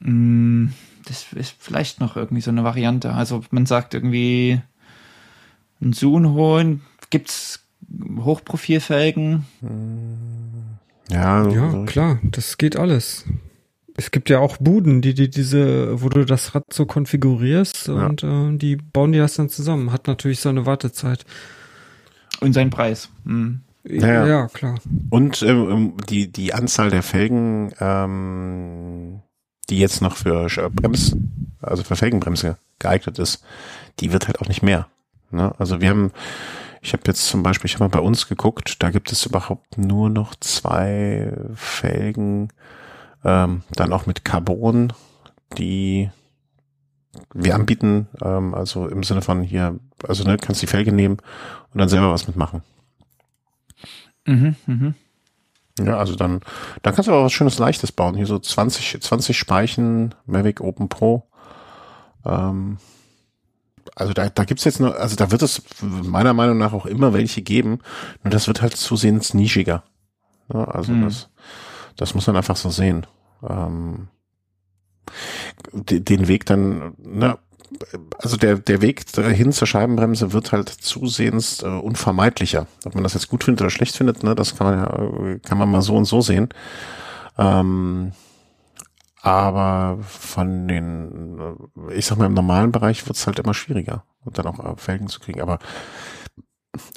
Mm, Das ist vielleicht noch irgendwie so eine Variante. Also man sagt irgendwie, einen Zoom holen, gibt's Hochprofilfelgen? Ja, Ja, so- klar, das geht alles. Es gibt ja auch Buden, die, die diese, wo du das Rad so konfigurierst und äh, die bauen dir das dann zusammen. Hat natürlich so eine Wartezeit. Und sein Preis. Mm. Ja, ja. ja klar. Und ähm, die, die Anzahl der Felgen, ähm, die jetzt noch für Sch- Brems, also für Felgenbremse geeignet ist, die wird halt auch nicht mehr. Ne? Also wir haben, ich habe jetzt zum Beispiel, ich habe mal bei uns geguckt, da gibt es überhaupt nur noch zwei Felgen, ähm, dann auch mit Carbon, die wir anbieten, ähm, also im Sinne von hier, also ne, kannst die Felge nehmen und dann selber was mitmachen. Mhm, mhm. Ja, also dann, dann kannst du aber was Schönes Leichtes bauen. Hier so 20, 20 Speichen, Mavic Open Pro. Ähm, also da, da gibt's jetzt noch, also da wird es meiner Meinung nach auch immer welche geben. Nur das wird halt zusehends nischiger. Ja, also Hm. das, das muss man einfach so sehen. Ähm, de- den Weg dann, ne, also der, der Weg hin zur Scheibenbremse wird halt zusehends äh, unvermeidlicher. Ob man das jetzt gut findet oder schlecht findet, ne, das kann man ja, äh, kann man mal so und so sehen. Ähm, aber von den, äh, ich sag mal, im normalen Bereich wird's halt immer schwieriger, und dann auch äh, Felgen zu kriegen. Aber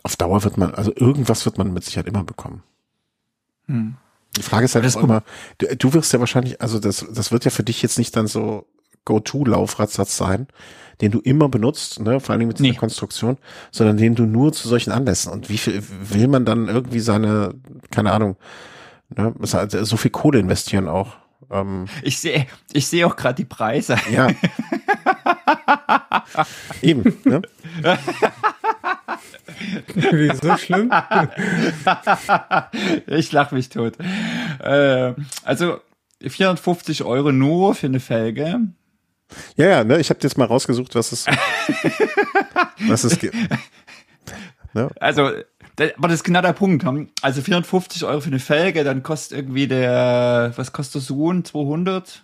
auf Dauer wird man, also irgendwas wird man mit Sicherheit immer bekommen. Hm. Die Frage ist halt Das auch immer, du, du wirst ja wahrscheinlich, also das, das wird ja für dich jetzt nicht dann so Go-To-Laufradsatz sein, den du immer benutzt, ne, vor allem mit dieser Nee. Konstruktion, sondern den du nur zu solchen Anlässen. Und wie viel will man dann irgendwie seine, keine Ahnung, ne, ist halt so viel Kohle investieren auch. Ähm, Ich sehe ich sehe auch gerade die Preise. ja. [LAUGHS] Eben, ne? Wieso schlimm? ich lache mich tot. Äh, also 450 Euro nur für eine Felge. Ja, ja, ne, ich habe jetzt mal rausgesucht, was es, [LAUGHS] was es gibt. Ne? Also, da- aber das ist genau der Punkt. hm? Also 450 Euro für eine Felge, dann kostet irgendwie der, was kostet der Sohn? 200?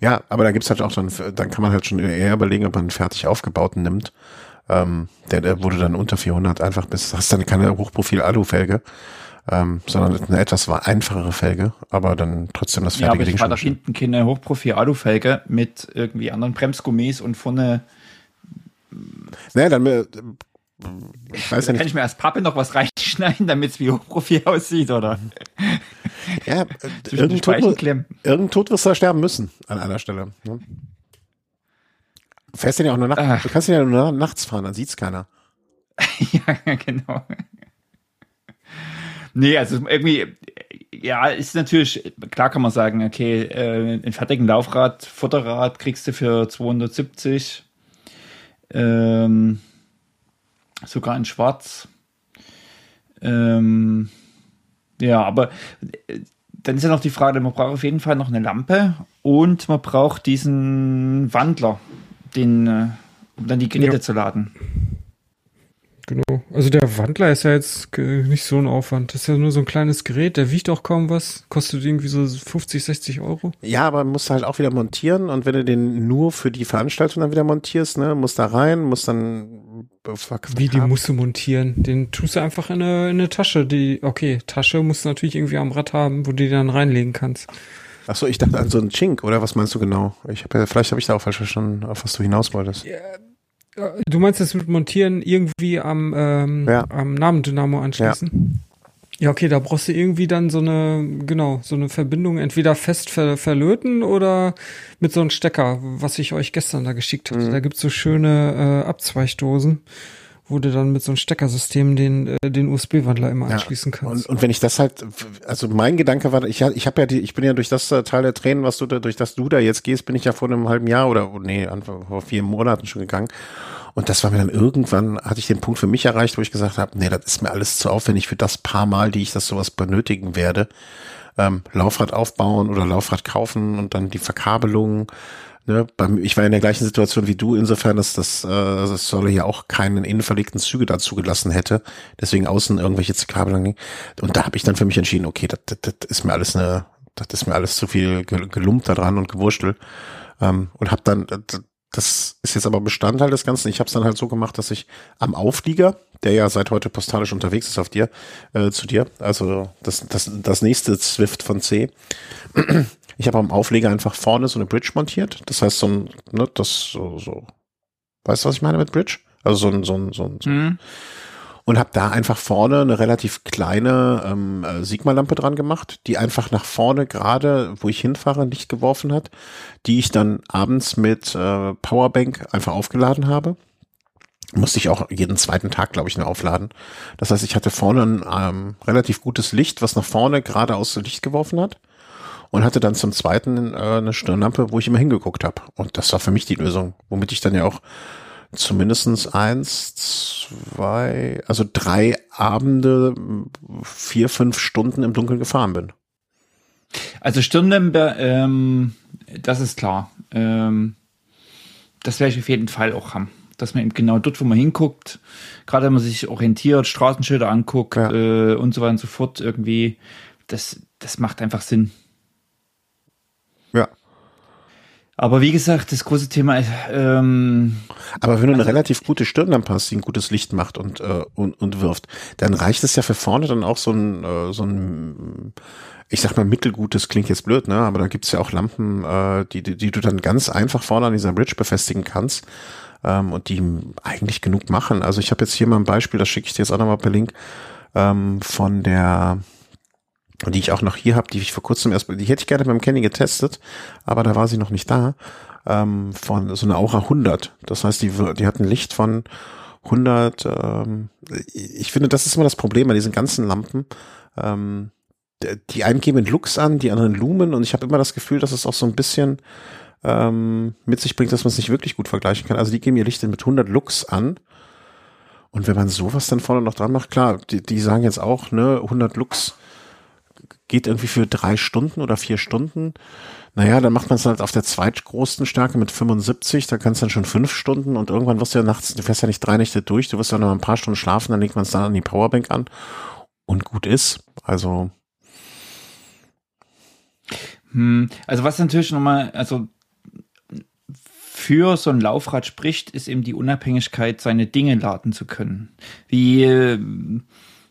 Ja, aber da gibt's halt auch dann, dann kann man halt schon eher überlegen, ob man einen fertig aufgebauten nimmt. Ähm, der, der wurde dann unter 400 einfach bis, hast dann keine Hochprofil-Alu-Felge, ähm, sondern eine etwas einfachere Felge, aber dann trotzdem das Ja, aber fertige ich Ding war da schon. hinten keine Hochprofi-Alufelge mit irgendwie anderen Bremsgummis und vorne, Naja, dann, äh, ich weiß ja da kann nicht, ich mir als Pappe noch was [LAUGHS] reinschneiden, damit es wie Hochprofi aussieht, oder? ja, [LAUGHS] äh, irgendein Tod, irgendein Tod wirst du da sterben müssen, an einer Stelle. Ne? Du fährst den ja auch nur nachts, Ach. du kannst den ja nur nachts fahren, dann sieht's keiner. [LAUGHS] ja, genau. Nee, also irgendwie, ja, ist natürlich, klar kann man sagen, okay, äh, einen fertigen Laufrad, Futterrad kriegst du für 270, ähm, sogar in schwarz. Ähm, ja, aber äh, dann ist ja noch die Frage, man braucht auf jeden Fall noch eine Lampe und man braucht diesen Wandler, den, äh, um dann die Geräte Ja. zu laden. Genau. Also der Wandler ist ja jetzt nicht so ein Aufwand. Das ist ja nur so ein kleines Gerät, der wiegt auch kaum was. Kostet irgendwie so 50, 60 Euro. Ja, aber musst du halt auch wieder montieren und wenn du den nur für die Veranstaltung dann wieder montierst, ne, musst da rein, musst dann Wie, die musst du montieren. Den tust du einfach in eine, in eine Tasche. Die, okay, Tasche musst du natürlich irgendwie am Rad haben, wo du die dann reinlegen kannst. Ach so, ich dachte an so einen Chink, oder was meinst du genau? Ich hab ja, vielleicht habe ich da auch falsch verstanden, auf was du hinaus wolltest. Äh, Du meinst das mit Montieren irgendwie am, ähm, Ja. am Namendynamo anschließen? Ja. okay, da brauchst du irgendwie dann so eine, genau, so eine Verbindung entweder fest ver verlöten oder mit so einem Stecker, was ich euch gestern da geschickt hatte. Mhm. Da gibt's so schöne äh, Abzweichdosen, wo du dann mit so einem Steckersystem den, äh, den USB-Wandler immer Ja. anschließen kannst. Und, und wenn ich das halt, also mein Gedanke war, ich, ich habe ja die, ich bin ja durch das äh, Teil der Tränen, was du da, durch das du da jetzt gehst, bin ich ja vor einem halben Jahr oder, oh, nee, Anfang, vor vier Monaten schon gegangen. Und das war mir dann irgendwann, hatte ich den Punkt für mich erreicht, wo ich gesagt habe, nee, das ist mir alles zu aufwendig für das paar Mal, die ich das sowas benötigen werde. Ähm, Laufrad aufbauen oder Laufrad kaufen und dann die Verkabelung. Ne, beim, ich war in der gleichen Situation wie du, insofern, dass das, äh, das Solle ja auch keinen innenverlegten Züge dazu gelassen hätte, deswegen außen irgendwelche Kabelungen. Und da habe ich dann für mich entschieden, okay, das, das, das ist mir alles eine, das ist mir alles zu viel Gel- Gelumpt da dran und Gewurstel. Ähm, und habe dann, das- das ist jetzt aber Bestandteil des Ganzen. Ich habe es dann halt so gemacht, dass ich am Auflieger, der ja seit heute postalisch unterwegs ist auf dir, äh, zu dir, also das, das, das nächste Swift von C, ich habe am Aufleger einfach vorne so eine Bridge montiert. Das heißt, so ein, ne, das so, so. Weißt du, was ich meine mit Bridge? Also so ein, so ein, so ein, so Hm? und habe da einfach vorne eine relativ kleine ähm, äh, Sigma-Lampe dran gemacht, die einfach nach vorne gerade, wo ich hinfahre, Licht geworfen hat, die ich dann abends mit äh, Powerbank einfach aufgeladen habe. Musste ich auch jeden zweiten Tag, glaube ich, nur aufladen. Das heißt, ich hatte vorne ein ähm, relativ gutes Licht, was nach vorne geradeaus Licht geworfen hat. Und hatte dann zum zweiten äh, eine Stirnlampe, wo ich immer hingeguckt habe. Und das war für mich die Lösung, womit ich dann ja auch zumindestens eins, zwei, also drei Abende, vier, fünf Stunden im Dunkeln gefahren bin. Also Stirnlampe, ähm, das ist klar. Ähm, das werde ich auf jeden Fall auch haben. Dass man eben genau dort, wo man hinguckt, gerade wenn man sich orientiert, Straßenschilder anguckt Ja. äh, und so weiter und so fort, irgendwie, das, das macht einfach Sinn. Ja. Aber wie gesagt, das große Thema ist, ähm, Aber wenn du eine relativ gute Stirnlampe hast, die ein gutes Licht macht und, äh, und, und wirft, dann reicht es ja für vorne dann auch so ein, äh, so ein, ich sag mal mittelgutes, klingt jetzt blöd, ne? Aber da gibt's ja auch Lampen, äh, die, die, die du dann ganz einfach vorne an dieser Bridge befestigen kannst. Ähm, und die eigentlich genug machen. Also ich habe jetzt hier mal ein Beispiel, das schicke ich dir jetzt auch nochmal per Link, ähm, von der und die ich auch noch hier habe, die ich vor kurzem erst, die hätte ich gerne beim Kenny getestet, aber da war sie noch nicht da, ähm, von so einer Aura 100. Das heißt, die, die hat ein Licht von 100, ähm, ich finde, das ist immer das Problem bei diesen ganzen Lampen. Ähm, die einen geben Lux an, die anderen Lumen und ich habe immer das Gefühl, dass es auch so ein bisschen ähm, mit sich bringt, dass man es nicht wirklich gut vergleichen kann. Also die geben ihr Licht mit 100 Lux an und wenn man sowas dann vorne noch dran macht, klar, die, die sagen jetzt auch, ne, 100 Lux geht irgendwie für drei Stunden oder vier Stunden. Naja, dann macht man es halt auf der zweitgrößten Stärke mit 75, da kannst du dann schon fünf Stunden und irgendwann wirst du ja nachts, du fährst ja nicht drei Nächte durch, du wirst ja noch ein paar Stunden schlafen, dann legt man es dann an die Powerbank an und gut ist. Also. Hm, also was natürlich nochmal, also für so ein Laufrad spricht, ist eben die Unabhängigkeit, seine Dinge laden zu können. Wie,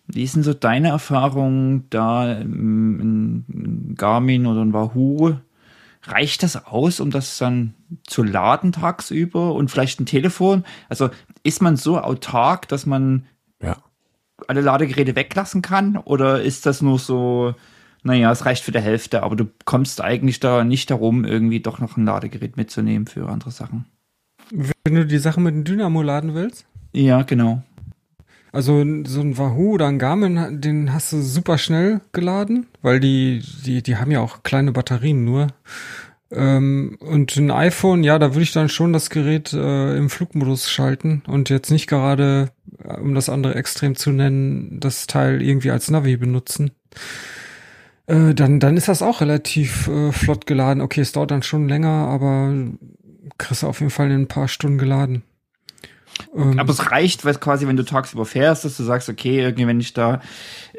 wie ist denn so deine Erfahrung da ein Garmin oder ein Wahoo? Reicht das aus, um das dann zu laden tagsüber und vielleicht ein Telefon? Also ist man so autark, dass man ja. alle Ladegeräte weglassen kann? Oder ist das nur so, naja, es reicht für die Hälfte, aber du kommst eigentlich da nicht darum, irgendwie doch noch ein Ladegerät mitzunehmen für andere Sachen? Wenn du die Sachen mit dem Dynamo laden willst? Ja, genau. Also so ein Wahoo oder ein Garmin, den hast du super schnell geladen, weil die, die, die haben ja auch kleine Batterien nur. Ähm, und ein iPhone, ja, da würde ich dann schon das Gerät äh, im Flugmodus schalten und jetzt nicht gerade, äh, um das andere extrem zu nennen, das Teil irgendwie als Navi benutzen. Äh, dann, dann ist das auch relativ äh, flott geladen. Okay, es dauert dann schon länger, aber kriegst du auf jeden Fall in ein paar Stunden geladen. Ähm, Aber es reicht, weil quasi, wenn du tagsüber fährst, dass du sagst, okay, irgendwie, wenn ich da,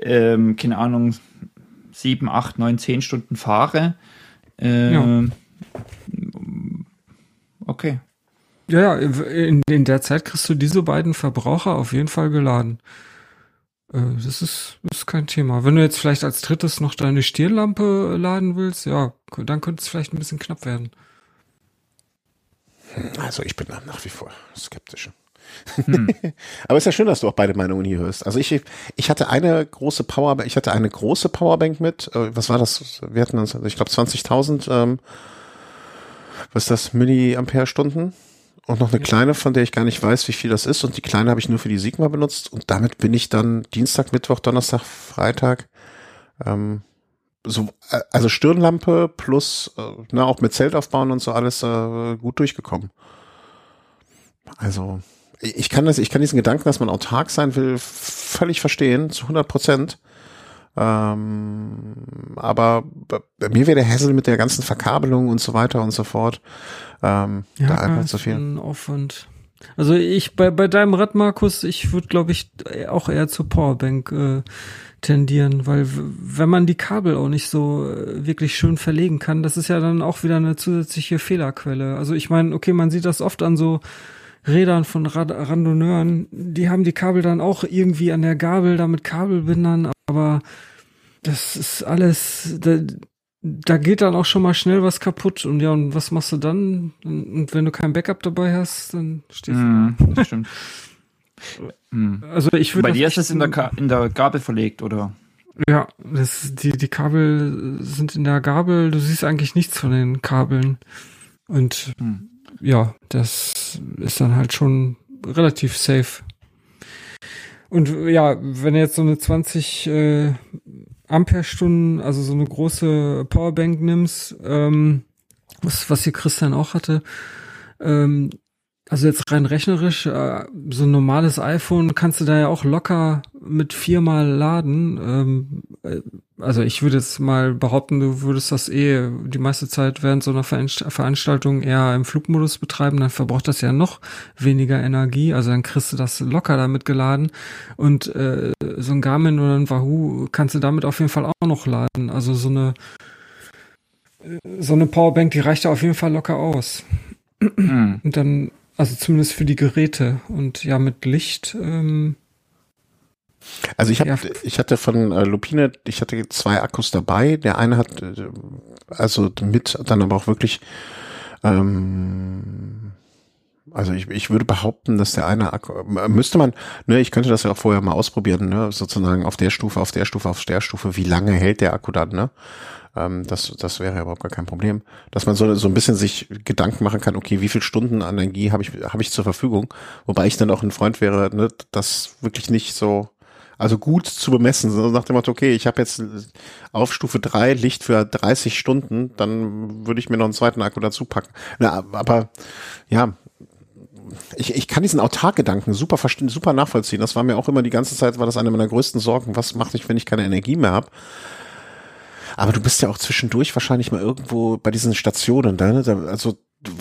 ähm, keine Ahnung, sieben, acht, neun, zehn Stunden fahre, äh, ja. okay. Ja, ja, in, in der Zeit kriegst du diese beiden Verbraucher auf jeden Fall geladen. Äh, das ist, ist kein Thema. Wenn du jetzt vielleicht als drittes noch deine Stirnlampe laden willst, ja, dann könnte es vielleicht ein bisschen knapp werden. Also ich bin nach wie vor skeptisch. Hm. [LAUGHS] Aber es ist ja schön, dass du auch beide Meinungen hier hörst. Also ich, ich hatte eine große Powerbank, ich hatte eine große Powerbank mit. Äh, was war das? Wir hatten uns, ich glaube 20.000. Ähm, was ist das? Milliampere-Stunden? Und noch eine kleine, von der ich gar nicht weiß, wie viel das ist. Und die kleine habe ich nur für die Sigma benutzt. Und damit bin ich dann Dienstag, Mittwoch, Donnerstag, Freitag ähm, so, äh, also Stirnlampe plus, äh, ne, auch mit Zelt aufbauen und so alles äh, gut durchgekommen. Also, ich kann das, ich kann diesen Gedanken, dass man autark sein will, völlig verstehen, zu 100 Prozent. Ähm, aber bei mir wäre der Hassel mit der ganzen Verkabelung und so weiter und so fort ähm, ja, da einfach zu viel. Aufwand. Also ich bei bei deinem Rad, Markus, ich würde glaube ich auch eher zur Powerbank äh, tendieren, weil wenn man die Kabel auch nicht so äh, wirklich schön verlegen kann, das ist ja dann auch wieder eine zusätzliche Fehlerquelle. Also ich meine, okay, man sieht das oft an so Rädern von Rad Randonneuren, die haben die Kabel dann auch irgendwie an der Gabel, damit Kabelbindern, aber das ist alles, da, da geht dann auch schon mal schnell was kaputt und ja, und was machst du dann? Und wenn du kein Backup dabei hast, dann stehst mm, du. Das stimmt. Hm. Also ich würde. Bei dir ist es in der, in der Gabel verlegt, oder? Ja, das, die, die Kabel sind in der Gabel, du siehst eigentlich nichts von den Kabeln. Und hm. Ja, das ist dann halt schon relativ safe. Und ja, wenn du jetzt so eine 20 äh, Ampere-Stunden, also so eine große Powerbank nimmst, ähm, was, was hier Christian auch hatte, ähm, also jetzt rein rechnerisch, äh, so ein normales iPhone kannst du da ja auch locker mit viermal laden. Ähm, äh, also ich würde jetzt mal behaupten, du würdest das eh die meiste Zeit während so einer Veranstaltung eher im Flugmodus betreiben, dann verbraucht das ja noch weniger Energie. Also dann kriegst du das locker damit geladen. Und äh, so ein Garmin oder ein Wahoo kannst du damit auf jeden Fall auch noch laden. Also so eine so eine Powerbank, die reicht da auf jeden Fall locker aus. Mhm. Und dann also zumindest für die Geräte und ja mit Licht. Ähm, also ich habe, ja. ich hatte von äh, Lupine, ich hatte zwei Akkus dabei. Der eine hat äh, also mit dann aber auch wirklich ähm, Also ich, ich würde behaupten, dass der eine Akku, müsste man, ne, ich könnte das ja auch vorher mal ausprobieren, ne, sozusagen auf der Stufe, auf der Stufe, auf der Stufe, wie lange hält der Akku dann, ne? Ähm, das, das wäre ja überhaupt gar kein Problem. Dass man so, so ein bisschen sich Gedanken machen kann, okay, wie viel Stunden Energie habe ich, habe ich zur Verfügung? Wobei ich dann auch ein Freund wäre, ne, das wirklich nicht so, also gut zu bemessen, so nach dem Motto, okay, ich habe jetzt auf Stufe 3 Licht für 30 Stunden, dann würde ich mir noch einen zweiten Akku dazu packen. Na, aber ja, ich, ich kann diesen Autark-Gedanken super verstehen, super nachvollziehen. Das war mir auch immer die ganze Zeit, war das eine meiner größten Sorgen. Was mache ich, wenn ich keine Energie mehr habe? Aber du bist ja auch zwischendurch wahrscheinlich mal irgendwo bei diesen Stationen, ne? also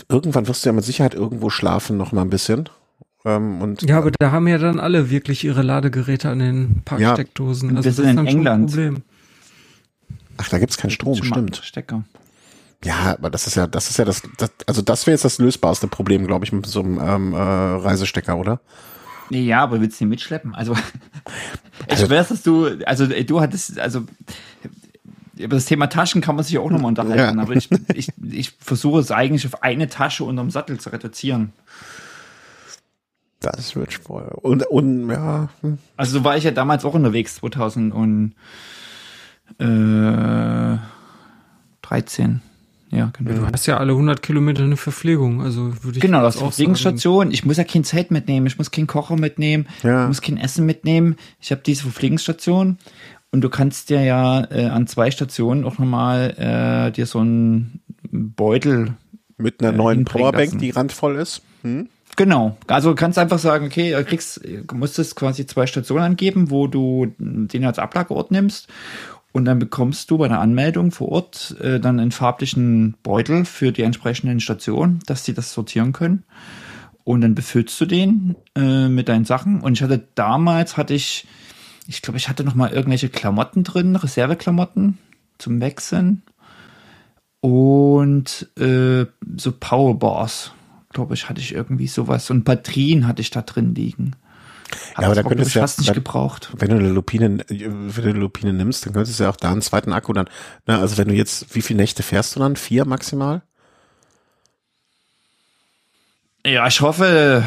irgendwann wirst du ja mit Sicherheit irgendwo schlafen noch mal ein bisschen. Ähm, und ja, aber da haben ja dann alle wirklich ihre Ladegeräte an den Parksteckdosen. Ja, also das ist in England. Problem. Ach, da gibt's keinen Strom, stimmt. Stecker. Ja, aber das ist ja, das ist ja das, das also das wäre jetzt das lösbarste Problem, glaube ich, mit so einem ähm, äh, Reisestecker, oder? Ja, aber willst du den mitschleppen? Also, [LAUGHS] ich also, weiß, dass du, also du hattest, also über das Thema Taschen kann man sich auch nochmal unterhalten, ja. aber ich, ich, ich versuche es eigentlich auf eine Tasche unterm Sattel zu reduzieren. Das wird voll. Und, und ja. Hm. Also so war ich ja damals auch unterwegs, 2013. Ja, genau. Du hast ja alle 100 Kilometer eine Verpflegung, also würde ich Genau, das ist Verpflegungsstation. Ich muss ja kein Zelt mitnehmen, ich muss keinen Kocher mitnehmen, ja. ich muss kein Essen mitnehmen. Ich habe diese Verpflegungsstation und du kannst dir ja äh, an zwei Stationen auch nochmal äh, dir so einen Beutel mit einer äh, neuen Powerbank, lassen. die randvoll ist. Hm? Genau. Also du kannst einfach sagen, okay, du kriegst, musstest quasi zwei Stationen angeben, wo du den als Ablageort nimmst. Und dann bekommst du bei der Anmeldung vor Ort äh, dann einen farblichen Beutel für die entsprechenden Stationen, dass sie das sortieren können. Und dann befüllst du den äh, mit deinen Sachen. Und ich hatte damals hatte ich ich glaube, ich hatte noch mal irgendwelche Klamotten drin, Reserveklamotten zum Wechseln und äh, so Powerbars, glaube ich, hatte ich irgendwie sowas und Batterien hatte ich da drin liegen. Hat ja, aber da könntest du ja fast nicht gebraucht. Wenn du eine Lupine, wenn du eine Lupine nimmst, dann könntest du ja auch da einen zweiten Akku dann. Na, also wenn du jetzt, wie viele Nächte fährst du dann? Vier maximal? Ja, ich hoffe,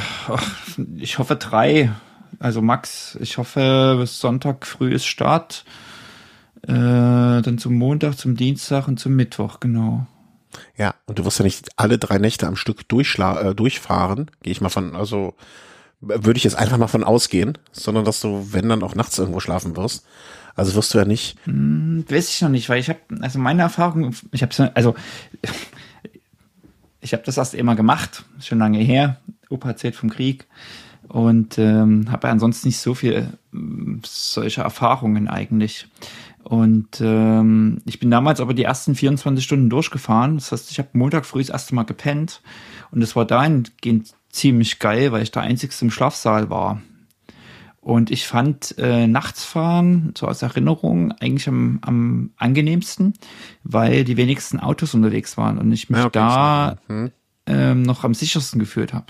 ich hoffe drei. Also Max, ich hoffe, bis Sonntag früh ist Start. Äh, dann zum Montag, zum Dienstag und zum Mittwoch, genau. Ja, und du wirst ja nicht alle drei Nächte am Stück durchschla äh, durchfahren, gehe ich mal von, also würde ich jetzt einfach mal von ausgehen, sondern dass du, wenn dann auch nachts irgendwo schlafen wirst. Also wirst du ja nicht. Hm, weiß ich noch nicht, weil ich habe, also meine Erfahrung, ich habe also ich habe das erst immer gemacht, schon lange her, Opa erzählt vom Krieg und ähm, habe ansonsten nicht so viel äh, solche Erfahrungen eigentlich. Und ähm, ich bin damals aber die ersten 24 Stunden durchgefahren. Das heißt, ich habe Montag früh das erste Mal gepennt und es war dahingehend ziemlich geil, weil ich der Einzigste im Schlafsaal war. Und ich fand äh, Nachtsfahren, so aus Erinnerung, eigentlich am, am angenehmsten, weil die wenigsten Autos unterwegs waren und ich mich ja, okay, da hm. ähm, noch am sichersten gefühlt habe.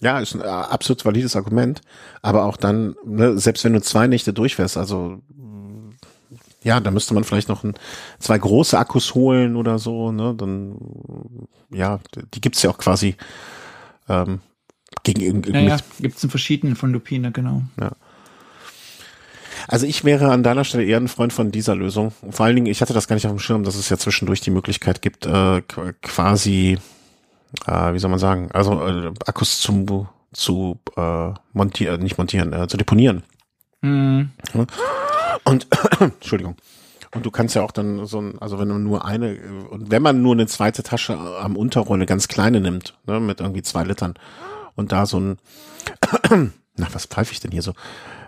Ja, ist ein äh, absolut valides Argument. Aber auch dann, ne, selbst wenn du zwei Nächte durchfährst, also ja, da müsste man vielleicht noch ein, zwei große Akkus holen oder so, ne? Dann ja, die gibt's ja auch quasi ähm, gegen ja, ja, gibt's in verschiedenen von Lupine, genau. Ja. Also ich wäre an deiner Stelle eher ein Freund von dieser Lösung. Vor allen Dingen, ich hatte das gar nicht auf dem Schirm, dass es ja zwischendurch die Möglichkeit gibt, äh, quasi äh, wie soll man sagen, also äh, Akkus zum zu äh, montieren, nicht montieren, äh, zu deponieren. Mhm. Und [COUGHS] Entschuldigung. Und du kannst ja auch dann so ein, also wenn du nur eine, und wenn man nur eine zweite Tasche am Unterrohr, eine ganz kleine nimmt, ne, mit irgendwie zwei Litern und da so ein, [COUGHS] na, was pfeife ich denn hier so?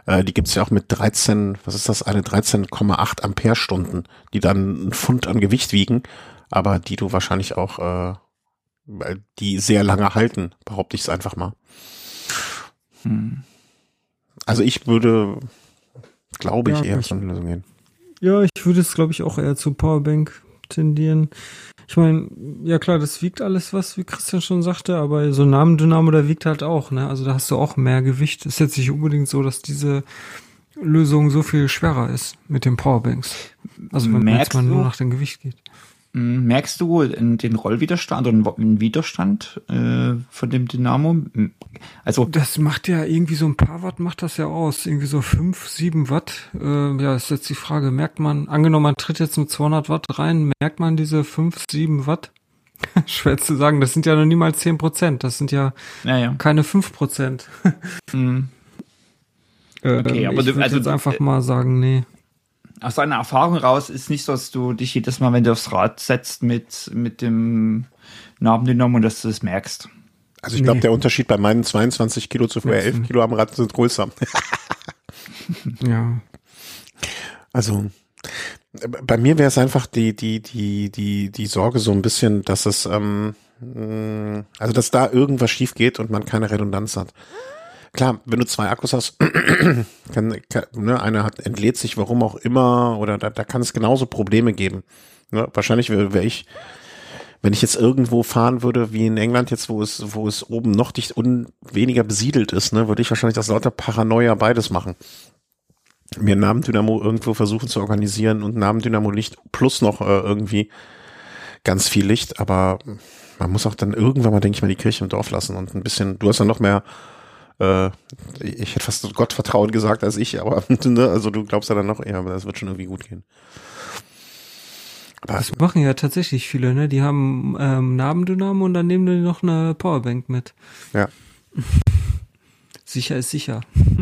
Äh, die gibt's ja auch mit 13, was ist das, eine 13,8 Ampere-Stunden, die dann ein Pfund an Gewicht wiegen, aber die du wahrscheinlich auch äh, die sehr lange halten, behaupte ich es einfach mal. Hm. Also ich würde, glaube ich, ja, eher zu einer Lösung gehen. Ja, ich würde es, glaube ich, auch eher zu Powerbank tendieren. Ich meine, ja klar, das wiegt alles was, wie Christian schon sagte, aber so ein Namendynamo, der wiegt halt auch, ne? Also da hast du auch mehr Gewicht. Ist jetzt nicht unbedingt so, dass diese Lösung so viel schwerer ist mit den Powerbanks. Also wenn man jetzt mal nur nach dem Gewicht geht. Hm, merkst du den Rollwiderstand oder den Widerstand äh, von dem Dynamo? Hm, also das macht ja irgendwie so ein paar Watt macht das ja aus, irgendwie so fünf, sieben Watt. Äh, ja, ist jetzt die Frage, merkt man, angenommen man tritt jetzt mit 200 Watt rein, merkt man diese fünf, sieben Watt? [LAUGHS] Schwer zu sagen, das sind ja noch niemals zehn Prozent, das sind ja, ja, ja. keine fünf Prozent. mhm. [LAUGHS] okay, aber ich du, also jetzt einfach mal sagen, nee aus deiner Erfahrung raus ist nicht so, dass du dich jedes Mal, wenn du aufs Rad setzt, mit, mit dem Narbendynamo, dass du das merkst. Also ich glaube, nee. der Unterschied bei meinen 22 Kilo zu vorher 11 Kilo am Rad sind größer. [LAUGHS] ja. Also bei mir wäre es einfach die, die, die, die, die Sorge so ein bisschen, dass es, ähm, also dass da irgendwas schief geht und man keine Redundanz hat. Klar, wenn du zwei Akkus hast, [CLEARS THROAT] kann, kann, ne, einer hat entlädt sich, warum auch immer, oder da, da kann es genauso Probleme geben. Ne, wahrscheinlich wäre wär ich, wenn ich jetzt irgendwo fahren würde, wie in England jetzt, wo es, wo es oben noch dicht und weniger besiedelt ist, ne, würde ich wahrscheinlich das lauter Paranoia beides machen. Mir Namendynamo irgendwo versuchen zu organisieren und Namendynamo Licht plus noch äh, irgendwie ganz viel Licht, aber man muss auch dann irgendwann mal, denke ich mal, die Kirche im Dorf lassen und ein bisschen, du hast dann noch mehr äh, ich hätte fast Gottvertrauen gesagt als ich, aber [LAUGHS] ne, also du glaubst ja dann noch eher, aber das wird schon irgendwie gut gehen. Aber das machen ja tatsächlich viele, ne? Die haben ähm, Nabendynamo und dann nehmen die noch eine Powerbank mit. Ja. [LAUGHS] sicher ist sicher. [LAUGHS]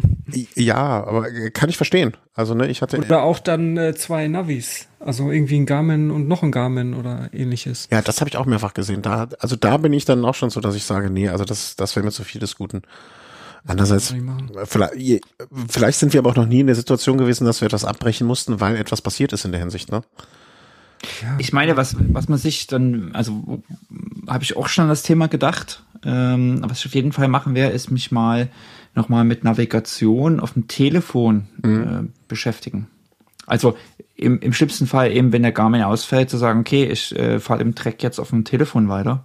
Ja, aber kann ich verstehen. Also ne, ich hatte oder auch dann äh, zwei Navis, also irgendwie ein Garmin und noch ein Garmin oder ähnliches. Ja, das habe ich auch mehrfach gesehen. Da, also da bin ich dann auch schon so, dass ich sage, nee, also das, das wäre mir zu viel des Guten. Andererseits, vielleicht, vielleicht sind wir aber auch noch nie in der Situation gewesen, dass wir etwas abbrechen mussten, weil etwas passiert ist in der Hinsicht, ne? Ich meine, was, was man sich dann, also habe ich auch schon an das Thema gedacht. Ähm, was ich auf jeden Fall machen werde, ist mich mal nochmal mit Navigation auf dem Telefon mhm. äh, beschäftigen. Also im, im schlimmsten Fall eben, wenn der Garmin ausfällt, zu sagen, okay, ich äh, fahre im Track jetzt auf dem Telefon weiter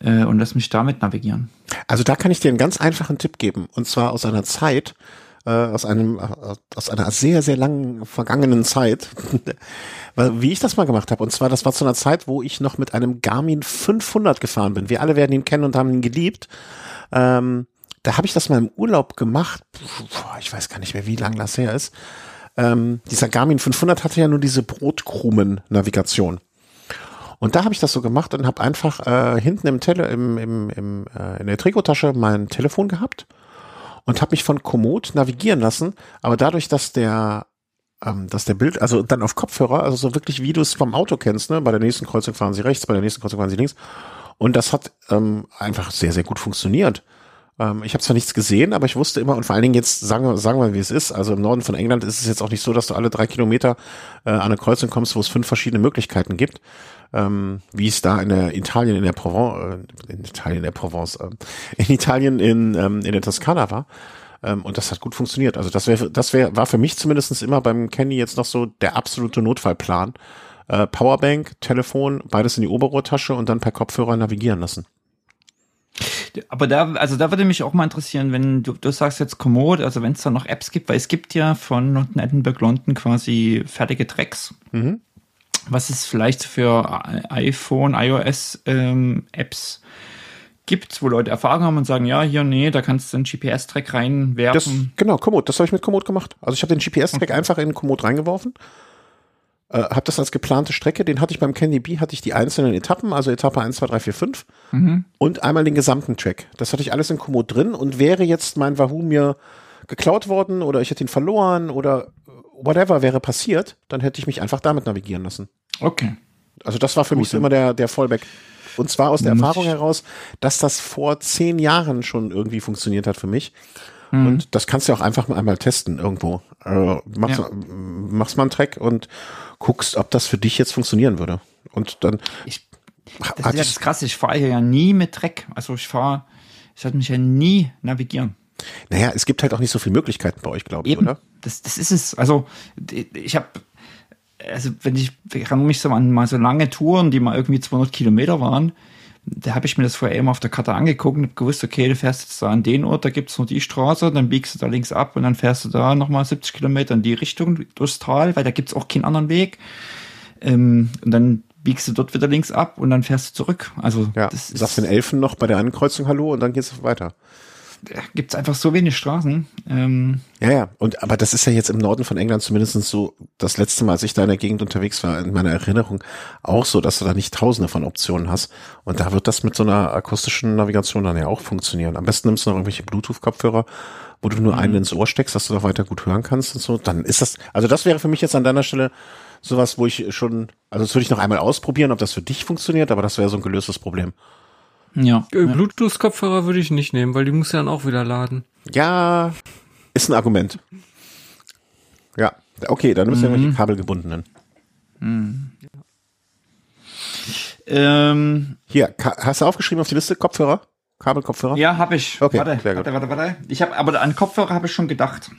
äh, und lass mich damit navigieren. Also da kann ich dir einen ganz einfachen Tipp geben und zwar aus einer Zeit, äh, aus einem aus einer sehr sehr langen vergangenen Zeit, [LAUGHS] wie ich das mal gemacht habe und zwar das war zu einer Zeit, wo ich noch mit einem Garmin 500 gefahren bin. Wir alle werden ihn kennen und haben ihn geliebt. Ähm, da habe ich das mal im Urlaub gemacht. Ich weiß gar nicht mehr, wie lang das her ist. Ähm, dieser Garmin 500 hatte ja nur diese Brotkrumen-Navigation. Und da habe ich das so gemacht und habe einfach äh, hinten im Tele im, im, im, äh, in der Trikotasche mein Telefon gehabt und habe mich von Komoot navigieren lassen. Aber dadurch, dass der ähm, dass der Bild, also dann auf Kopfhörer, also so wirklich wie du es vom Auto kennst, ne? Bei der nächsten Kreuzung fahren sie rechts, bei der nächsten Kreuzung fahren sie links. Und das hat ähm, einfach sehr, sehr gut funktioniert. Ähm, ich habe zwar nichts gesehen, aber ich wusste immer, und vor allen Dingen jetzt sagen wir, sagen wir, wie es ist. Also im Norden von England ist es jetzt auch nicht so, dass du alle drei Kilometer äh, an eine Kreuzung kommst, wo es fünf verschiedene Möglichkeiten gibt ähm, wie es da in der Italien in der Provence, äh, in Italien in der Provence, äh, in Italien in, ähm, in der Toskana war. Ähm, und das hat gut funktioniert. Also das wäre, das wäre, war für mich zumindestens immer beim Kenny jetzt noch so der absolute Notfallplan. Äh, Powerbank, Telefon, beides in die Oberrohrtasche und dann per Kopfhörer navigieren lassen. Aber da, also da würde mich auch mal interessieren, wenn du, du sagst jetzt Komoot, also wenn es da noch Apps gibt, weil es gibt ja von London Edinburgh London quasi fertige Tracks. Mhm was es vielleicht für iPhone, iOS ähm, Apps gibt, wo Leute Erfahrung haben und sagen, ja, hier, nee, da kannst du einen GPS-Track reinwerfen. Das, genau, Komoot, das habe ich mit Komoot gemacht. Also ich habe den GPS-Track okay. einfach in Komoot reingeworfen. Äh, habe das als geplante Strecke, den hatte ich beim Candy Bee, hatte ich die einzelnen Etappen, also Etappe 1, 2, 3, 4, 5 mhm. und einmal den gesamten Track. Das hatte ich alles in Komoot drin und wäre jetzt mein Wahoo mir geklaut worden oder ich hätte ihn verloren oder whatever wäre passiert, dann hätte ich mich einfach damit navigieren lassen. Okay. Also das war für Gut, mich so immer der, der Fallback. Und zwar aus der Erfahrung heraus, dass das vor zehn Jahren schon irgendwie funktioniert hat für mich. Mhm. Und das kannst du auch einfach mal einmal testen irgendwo. Also machst, ja. machst mal einen Track und guckst, ob das für dich jetzt funktionieren würde. Und dann. Ich, das ist ja das krass. Ich fahre ja nie mit Track. Also ich fahre, ich hatte mich ja nie navigieren. Naja, es gibt halt auch nicht so viele Möglichkeiten bei euch, glaube ich, Eben. oder? Das, das ist es. Also ich habe also wenn ich, ich erinnere mich so an mal so lange Touren, die mal irgendwie 200 Kilometer waren, da habe ich mir das vorher immer auf der Karte angeguckt und habe gewusst, okay, du fährst jetzt da an den Ort, da gibt's nur die Straße, dann biegst du da links ab und dann fährst du da nochmal 70 Kilometer in die Richtung durchs Tal, weil da gibt's auch keinen anderen Weg. Ähm, und dann biegst du dort wieder links ab und dann fährst du zurück. Also Ja, das sagst den Elfen noch bei der Ankreuzung Hallo und dann geht's weiter. Gibt es einfach so wenig Straßen. Ähm, Ja, ja. Und aber das ist ja jetzt im Norden von England zumindest so das letzte Mal, als ich da in der Gegend unterwegs war, in meiner Erinnerung auch so, dass du da nicht tausende von Optionen hast. Und da wird das mit so einer akustischen Navigation dann ja auch funktionieren. Am besten nimmst du noch irgendwelche Bluetooth-Kopfhörer, wo du nur einen ins Ohr steckst, dass du noch weiter gut hören kannst und so. Dann ist das, also das wäre für mich jetzt an deiner Stelle sowas, wo ich schon, also das würde ich noch einmal ausprobieren, ob das für dich funktioniert, aber das wäre so ein gelöstes Problem. Ja. Äh, Bluetooth-Kopfhörer würde ich nicht nehmen, weil die muss ja dann auch wieder laden. Ja, ist ein Argument. Ja, okay, dann müssen wir irgendwelche kabelgebundenen. Ähm, Hier, hast du aufgeschrieben auf die Liste Kopfhörer? Kabelkopfhörer? ja, habe ich. Okay, warte, warte, warte, warte. Ich habe, aber an Kopfhörer habe ich schon gedacht.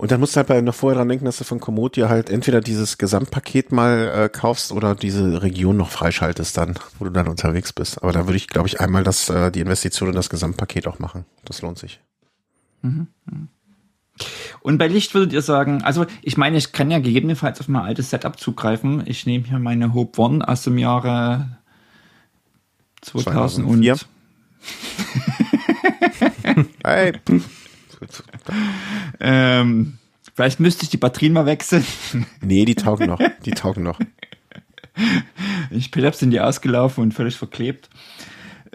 Und dann musst du halt bei noch vorher dran denken, dass du von Komoot dir halt entweder dieses Gesamtpaket mal äh, kaufst oder diese Region noch freischaltest dann, wo du dann unterwegs bist. Aber da würde ich, glaube ich, einmal das, äh, die Investition in das Gesamtpaket auch machen. Das lohnt sich. Und bei Licht würdet ihr sagen, also ich meine, ich kann ja gegebenenfalls auf mein altes Setup zugreifen. Ich nehme hier meine Hope One aus dem Jahre 2000 und 2004. Hey, [LAUGHS] ähm, vielleicht müsste ich die Batterien mal wechseln. nee, die taugen noch. Die taugen noch. Ich Pillab sind die ausgelaufen und völlig verklebt.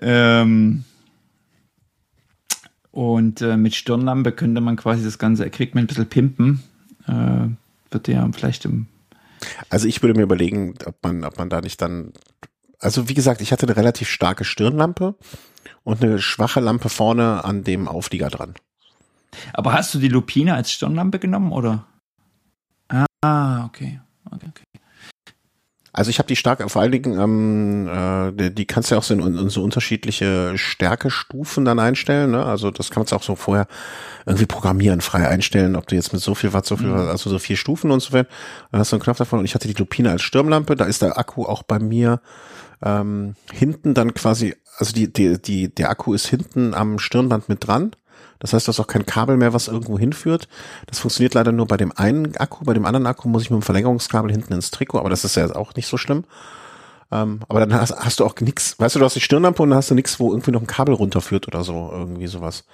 Ähm, und äh, mit Stirnlampe könnte man quasi das ganze Equipment ein bisschen pimpen. Äh, wird ja vielleicht im Also ich würde mir überlegen, ob man, ob man da nicht dann, also wie gesagt, ich hatte eine relativ starke Stirnlampe und eine schwache Lampe vorne an dem Auflieger dran. Aber hast du die Lupine als Stirnlampe genommen oder? Ah, okay. okay, okay. Also ich habe die stark, vor allen Dingen, ähm, äh, die, kannst du ja auch so in, so unterschiedliche Stärkestufen dann einstellen. Ne? Also das kannst du auch so vorher irgendwie programmieren, frei einstellen, ob du jetzt mit so viel Watt, so viel, Watt, also so vier Stufen und so weiter. Dann hast du einen Knopf davon und ich hatte die Lupine als Stirnlampe. Da ist der Akku auch bei mir ähm, hinten dann quasi, also die, die, die, der Akku ist hinten am Stirnband mit dran. Das heißt, du hast auch kein Kabel mehr, was irgendwo hinführt. Das funktioniert leider nur bei dem einen Akku. Bei dem anderen Akku muss ich mit dem Verlängerungskabel hinten ins Trikot, aber das ist ja auch nicht so schlimm. Ähm, aber dann hast, hast du auch nix, weißt du, du hast die Stirnlampe und dann hast du nix, wo irgendwie noch ein Kabel runterführt oder so, irgendwie sowas.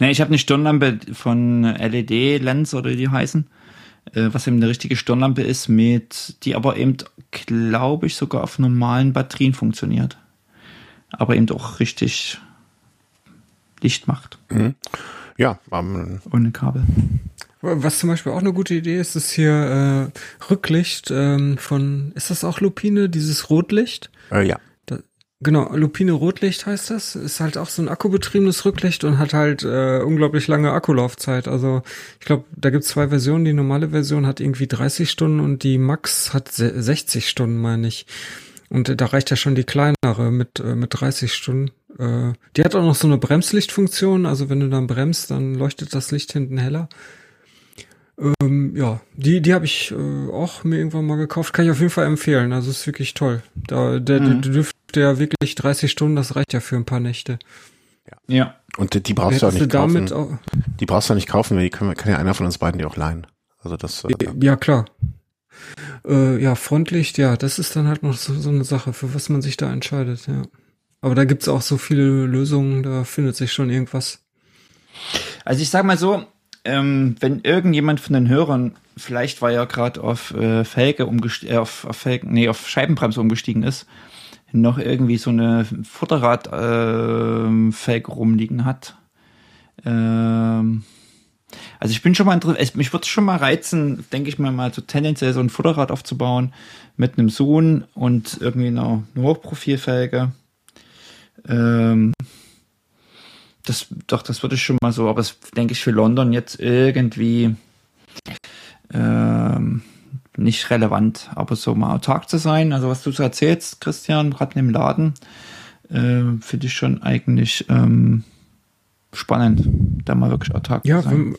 Nee, ich habe eine Stirnlampe von LED Lens oder wie die heißen, äh, was eben eine richtige Stirnlampe ist, mit die aber eben, glaube ich, sogar auf normalen Batterien funktioniert. Aber eben auch richtig Licht macht. Ja, ähm, Ohne Kabel. Was zum Beispiel auch eine gute Idee ist, ist hier äh, Rücklicht ähm, von, ist das auch Lupine, dieses Rotlicht? äh, ja. Da, genau, Lupine Rotlicht heißt das. Ist halt auch so ein akkubetriebenes Rücklicht und hat halt äh, unglaublich lange Akkulaufzeit. Also ich glaube, da gibt's zwei Versionen. Die normale Version hat irgendwie 30 Stunden und die Max hat se- 60 Stunden, meine ich. Und äh, da reicht ja schon die kleinere mit, äh, mit 30 Stunden. Äh, die hat auch noch so eine Bremslichtfunktion. Also wenn du dann bremst, dann leuchtet das Licht hinten heller. Ähm, ja, die, die habe ich äh, auch mir irgendwann mal gekauft. Kann ich auf jeden Fall empfehlen. Also ist wirklich toll. Da, der, Mhm. der dürfte ja wirklich 30 Stunden, das reicht ja für ein paar Nächte. Ja. Und die, die brauchst du auch Hättest nicht damit kaufen. auch, Die brauchst du nicht kaufen, weil die können, kann ja einer von uns beiden die auch leihen. Also das, äh, ja klar. Äh, ja, Frontlicht, ja, das ist dann halt noch so, so eine Sache, für was man sich da entscheidet, ja. Aber da gibt's auch so viele Lösungen, da findet sich schon irgendwas. Also ich sag mal so, ähm, wenn irgendjemand von den Hörern, vielleicht weil er gerade auf äh, Felge umgestiegen, äh, auf, auf Felgen, nee, auf Scheibenbremse umgestiegen ist, noch irgendwie so eine Futterrad ähm, Felge rumliegen hat. Ähm, also ich bin schon mal interessiert, mich würde es schon mal reizen, denke ich mir mal, so tendenziell so ein Futterrad aufzubauen mit einem Sohn und irgendwie einer, einer Hochprofilfelge. Ähm, das, doch, das würde ich schon mal so, aber das denke ich für London jetzt irgendwie ähm, nicht relevant, aber so mal autark zu sein, also was du so erzählst, Christian, gerade im Laden, äh, finde ich schon eigentlich ähm, spannend, da mal wirklich autark Ja, zu sein.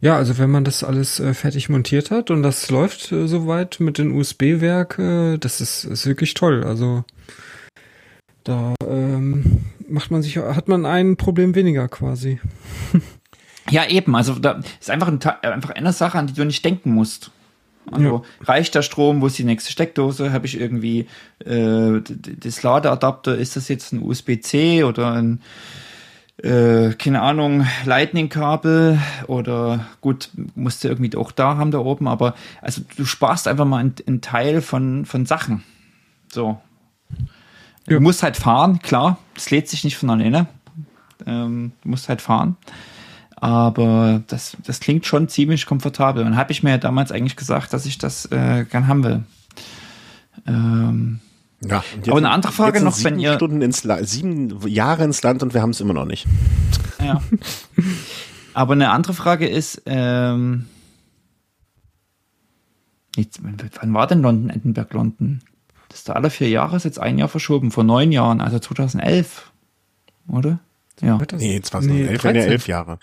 ja, also wenn man das alles äh, fertig montiert hat und das läuft äh, soweit mit den USB-Werk, äh, das ist, ist wirklich toll. Also da ähm, macht man sich, hat man ein Problem weniger quasi. [LAUGHS] Ja, eben. Also da ist einfach, ein, einfach eine Sache, an die du nicht denken musst. Also ja. reicht der Strom, wo ist die nächste Steckdose? Habe ich irgendwie äh, das Ladeadapter, ist das jetzt ein USB-C oder ein äh, keine Ahnung, Lightning-Kabel oder gut, musst du irgendwie auch da haben da oben, aber also du sparst einfach mal einen, Teil von, von Sachen. So. Ja. Du musst halt fahren, klar, das lädt sich nicht von alleine. Ähm, du musst halt fahren. Aber das, das klingt schon ziemlich komfortabel. Und habe ich mir ja damals eigentlich gesagt, dass ich das äh, gern haben will. Ähm, ja, aber eine andere Frage noch, wenn ihr Stunden ins La sieben Jahre ins Land und wir haben es immer noch nicht. Ja. aber eine andere Frage ist, ähm, jetzt, wann war denn London, Edinburgh, London? Das ist da alle vier Jahre, ist jetzt ein Jahr verschoben, vor neun Jahren, also 2011, oder? Ja. Nee, 2011 nee, waren ja elf Jahre.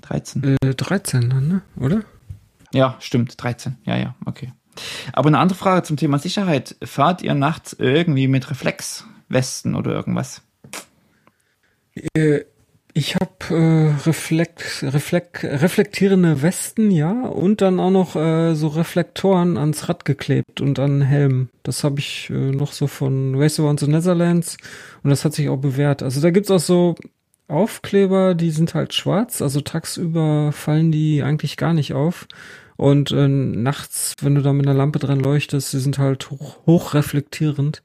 13. Äh, 13 dann, ne? Oder? Ja, stimmt, 13. Ja, ja, okay. Aber eine andere Frage zum Thema Sicherheit. Fahrt ihr nachts irgendwie mit Reflexwesten oder irgendwas? Äh, ich habe äh, Reflekt, Reflekt, reflektierende Westen, ja, und dann auch noch äh, so Reflektoren ans Rad geklebt und an Helm. Das habe ich äh, noch so von Race Around the Netherlands und das hat sich auch bewährt. Also da gibt's auch so Aufkleber, die sind halt schwarz, also tagsüber fallen die eigentlich gar nicht auf. Und äh, nachts, wenn du da mit einer Lampe dran leuchtest, die sind halt hoch, hoch reflektierend.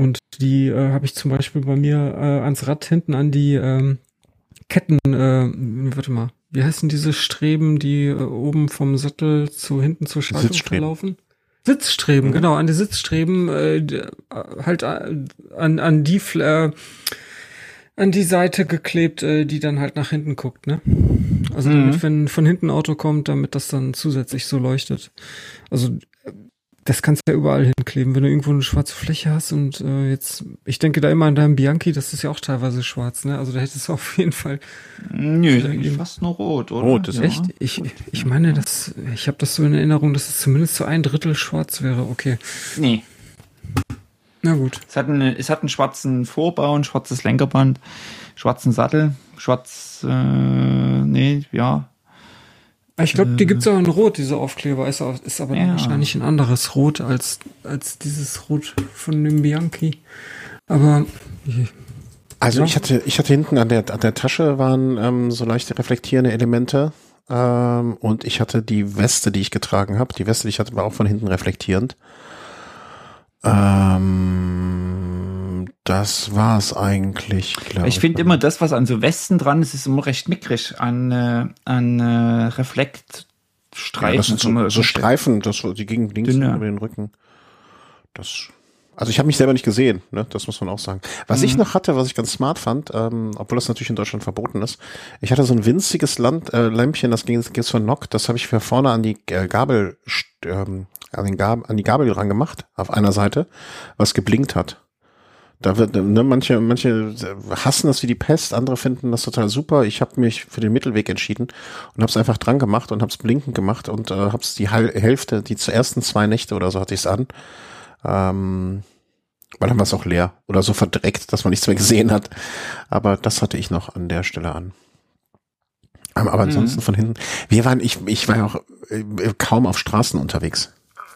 Und die äh, habe ich zum Beispiel bei mir äh, ans Rad hinten an die ähm, Ketten, äh, warte mal, wie heißen diese Streben, die äh, oben vom Sattel zu hinten zur Schaltung verlaufen? Sitzstreben, mhm. genau, an die Sitzstreben, äh, halt äh, an, an die äh, an die Seite geklebt, äh, die dann halt nach hinten guckt, ne? Also mhm. damit, wenn von hinten ein Auto kommt, damit das dann zusätzlich so leuchtet. Also das kannst du ja überall hinkleben, wenn du irgendwo eine schwarze Fläche hast und äh, jetzt, ich denke da immer an deinem Bianchi, das ist ja auch teilweise schwarz, ne? Also da hättest du [LAUGHS] auf jeden Fall. Nö, ist eigentlich fast nur rot, oder? Rot ist ja. echt. Ich, ich meine, dass ich habe das so in Erinnerung, dass es zumindest so ein Drittel schwarz wäre. Okay. Nee, na gut. Es hat, eine, es hat einen schwarzen Vorbau, ein schwarzes Lenkerband, schwarzen Sattel, schwarz, äh, nee, ja. Ich glaube, die gibt's auch in Rot, diese Aufkleber. Ist, ist aber ja. wahrscheinlich ein anderes Rot als, als dieses Rot von dem Bianchi. Aber. Also ja. ich hatte, ich hatte hinten an der, an der Tasche waren ähm, so leichte reflektierende Elemente. Ähm, und ich hatte die Weste, die ich getragen habe. Die Weste, die ich hatte, war auch von hinten reflektierend. Ähm, das war's eigentlich, glaube ich. Ich finde immer das, was an so Westen dran ist, ist immer recht mickrig an, äh, an äh, Reflektstreifen. Ja, das sind so, so Streifen, das, die gingen links Dünner. über den Rücken. Das also ich habe mich selber nicht gesehen, ne? das muss man auch sagen. Was mhm. ich noch hatte, was ich ganz smart fand, ähm, obwohl das natürlich in Deutschland verboten ist, ich hatte so ein winziges Land, äh, Lämpchen, das ging jetzt von Nock, das habe ich für vorne an die äh, Gabel, ähm, an, den Gab, an die Gabel dran gemacht, auf einer Seite, was geblinkt hat. Da wird, ne, manche, manche hassen das wie die Pest, andere finden das total super. Ich habe mich für den Mittelweg entschieden und habe es einfach dran gemacht und habe es blinkend gemacht und äh, habe es die Hälfte, die ersten zwei Nächte oder so hatte ich es an. Ähm, weil dann war es auch leer oder so verdreckt, dass man nichts mehr gesehen hat. Aber das hatte ich noch an der Stelle an. Aber, aber ansonsten mhm. von hinten. Wir waren, ich, ich war ja auch äh, kaum auf Straßen unterwegs.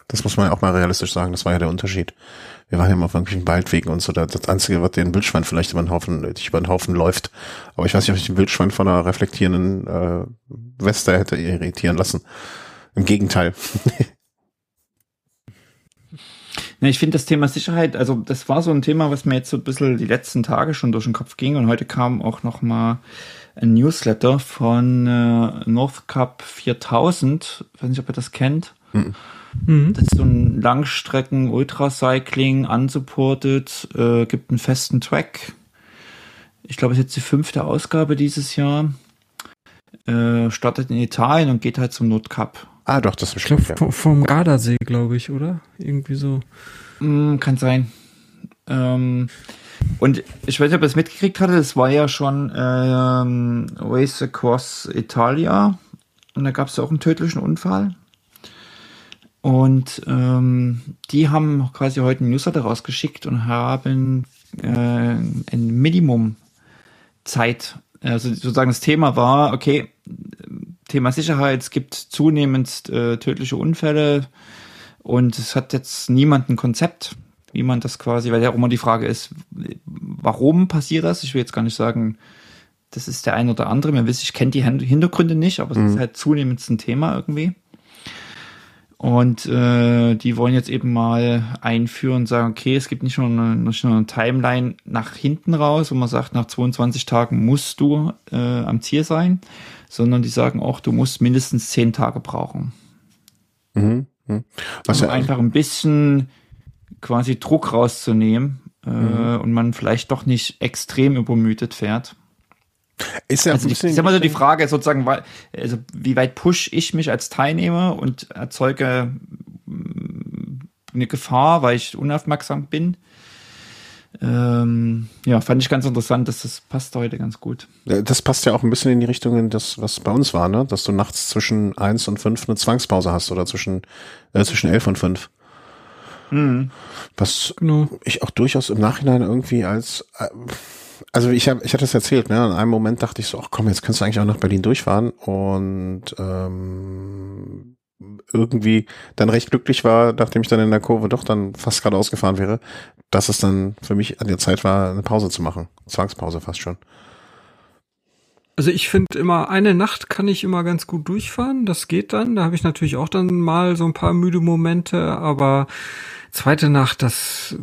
Das muss man ja auch mal realistisch sagen. Das war ja der Unterschied. Wir waren ja immer auf irgendwelchen Waldwegen und so. Das Einzige, was den Wildschwein vielleicht über den Haufen, über den Haufen läuft. Aber ich weiß nicht, ob ich den Wildschwein von einer reflektierenden äh, Weste hätte irritieren lassen. Im Gegenteil. [LAUGHS] Ja, ich finde das Thema Sicherheit, also das war so ein Thema, was mir jetzt so ein bisschen die letzten Tage schon durch den Kopf ging und heute kam auch noch mal ein Newsletter von äh, North Cup 4000, ich weiß nicht, ob ihr das kennt. Mhm. Das ist so ein Langstrecken Ultracycling unsupported, äh, gibt einen festen Track. Ich glaube, es ist jetzt die fünfte Ausgabe dieses Jahr. Äh, startet in Italien und geht halt zum Nordkap. Ah, doch, das ist bestimmt. Ja. Vom Gardasee, glaube ich, oder? Irgendwie so. Mm, kann sein. Ähm, und ich weiß nicht, ob ihr es mitgekriegt hatte, das war ja schon ähm, Race Across Italia. Und da gab es ja auch einen tödlichen Unfall. Und ähm, die haben quasi heute einen Newsletter rausgeschickt und haben äh, ein Minimum Zeit. Also sozusagen das Thema war, okay, Thema Sicherheit. Es gibt zunehmend äh, tödliche Unfälle und es hat jetzt niemand ein Konzept, wie man das quasi, weil ja auch immer die Frage ist, warum passiert das? Ich will jetzt gar nicht sagen, das ist der ein oder andere. Man wissen, ich kenne die Hintergründe nicht, aber es mhm. ist halt zunehmend ein Thema irgendwie. Und äh, die wollen jetzt eben mal einführen, sagen, okay, es gibt nicht nur, eine, nicht nur eine Timeline nach hinten raus, wo man sagt, nach 22 Tagen musst du äh, am Ziel sein, sondern die sagen auch, du musst mindestens 10 Tage brauchen. Mhm. Mhm. Was um ja, einfach ein bisschen quasi Druck rauszunehmen äh, mhm. und man vielleicht doch nicht extrem übermüdet fährt. Ist ja also ich, ich sag mal so die Frage sozusagen, also wie weit push ich mich als Teilnehmer und erzeuge mm, eine Gefahr, weil ich unaufmerksam bin. Ähm, ja, fand ich ganz interessant, dass das passt heute ganz gut. Das passt ja auch ein bisschen in die Richtung, in das, was bei uns war, ne? Dass du nachts zwischen eins und fünf eine Zwangspause hast oder zwischen, äh, zwischen elf und fünf. Mhm. Was genau. ich auch durchaus im Nachhinein irgendwie als äh, also ich habe, ich hatte es erzählt, ne? In einem Moment dachte ich so, ach komm, jetzt kannst du eigentlich auch nach Berlin durchfahren und ähm, irgendwie dann recht glücklich war, nachdem ich dann in der Kurve doch dann fast gerade ausgefahren wäre, dass es dann für mich an der Zeit war, eine Pause zu machen. Zwangspause fast schon. Also ich finde immer, eine Nacht kann ich immer ganz gut durchfahren. Das geht dann. Da habe ich natürlich auch dann mal so ein paar müde Momente, aber zweite Nacht, das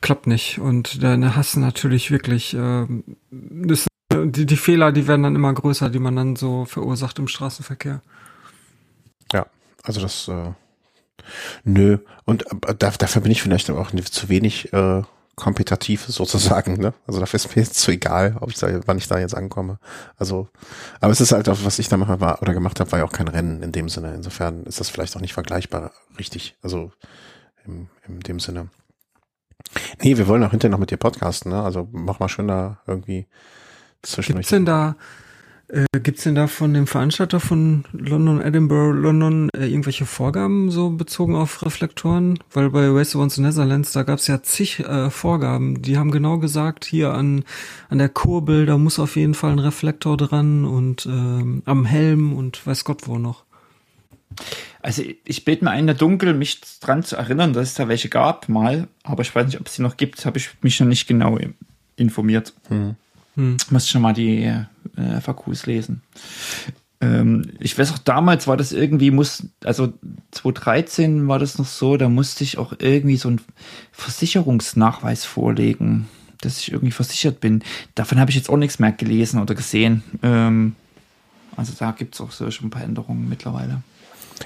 klappt nicht. Und dann hast du natürlich wirklich, äh, das, die, die Fehler, die werden dann immer größer, die man dann so verursacht im Straßenverkehr. Ja, also das, äh, nö. Und äh, dafür bin ich vielleicht auch zu wenig äh, kompetitiv sozusagen, ne? Also dafür ist mir jetzt zu egal, ob ich da, wann ich da jetzt ankomme. Also, aber es ist halt auch, was ich da mache, war oder gemacht habe, war ja auch kein Rennen in dem Sinne. Insofern ist das vielleicht auch nicht vergleichbar, richtig. Also im, in dem Sinne. Nee, wir wollen auch hinterher noch mit dir podcasten, ne? Also mach mal schön da irgendwie zwischendurch. Gibt's denn da, äh, gibt's denn da von dem Veranstalter von London, Edinburgh, London äh, irgendwelche Vorgaben so bezogen auf Reflektoren? Weil bei Race Ones Netherlands, da gab's ja zig äh, Vorgaben. Die haben genau gesagt, hier an, an der Kurbel, da muss auf jeden Fall ein Reflektor dran und ähm, am Helm und weiß Gott wo noch. Also ich bete mir ein, der Dunkel, mich dran zu erinnern, dass es da welche gab mal, aber ich weiß nicht, ob es sie noch gibt, habe ich mich noch nicht genau informiert. Hm. Hm. Muss schon mal die äh, FAQs lesen. Ähm, ich weiß auch, damals war das irgendwie, muss, also 2013 war das noch so, da musste ich auch irgendwie so einen Versicherungsnachweis vorlegen, dass ich irgendwie versichert bin. Davon habe ich jetzt auch nichts mehr gelesen oder gesehen. Ähm, also da gibt es auch so schon ein paar Änderungen mittlerweile.